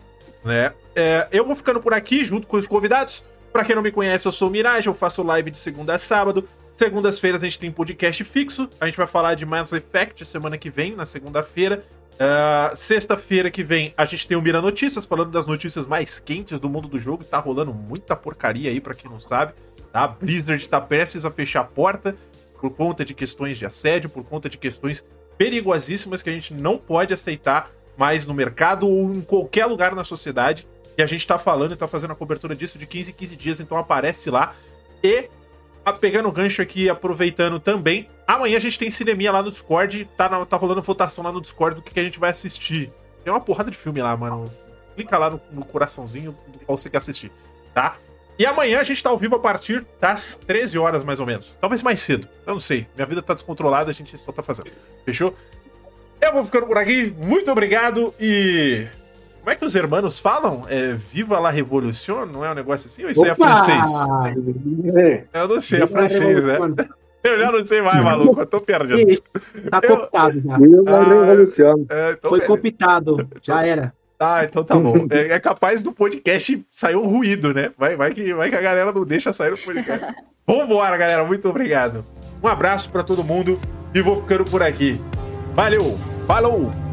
né? É, eu vou ficando por aqui junto com os convidados. Para quem não me conhece, eu sou o Mirage, eu faço live de segunda a sábado. Segundas-feiras a gente tem podcast fixo. A gente vai falar de Mass Effect semana que vem, na segunda-feira. Uh, Sexta-feira que vem a gente tem o Mira Notícias, falando das notícias mais quentes do mundo do jogo. Tá rolando muita porcaria aí, para quem não sabe. Tá? A Blizzard tá prestes a fechar a porta por conta de questões de assédio, por conta de questões perigosíssimas que a gente não pode aceitar mais no mercado ou em qualquer lugar na sociedade. E a gente tá falando e tá fazendo a cobertura disso de 15 em 15 dias, então aparece lá. E pegando o gancho aqui, aproveitando também, amanhã a gente tem cineminha lá no Discord, tá, na, tá rolando votação lá no Discord do que, que, a gente vai assistir. Tem uma porrada de filme lá, mano. Clica lá no, no coraçãozinho do qual você quer assistir, tá? E amanhã a gente tá ao vivo a partir das 13 horas, mais ou menos. Talvez mais cedo. Eu não sei. Minha vida tá descontrolada, a gente só tá fazendo. Fechou? Eu vou ficando por aqui. Muito obrigado e. Como é que os hermanos falam? É Viva la Revolution? Não é um negócio assim? Ou isso Opa! é francês? Eu não sei, é francês, né? Eu já não sei mais, maluco. Eu tô perdido. Tá eu... cooptado já. Viva a Revolução. É, Foi beleza. cooptado. Já era. Ah, então tá bom. É, é, capaz do podcast sair um ruído, né? Vai, vai, que, vai que a galera não deixa sair o podcast. Vambora, galera. Muito obrigado. Um abraço para todo mundo e vou ficando por aqui. Valeu! Falou!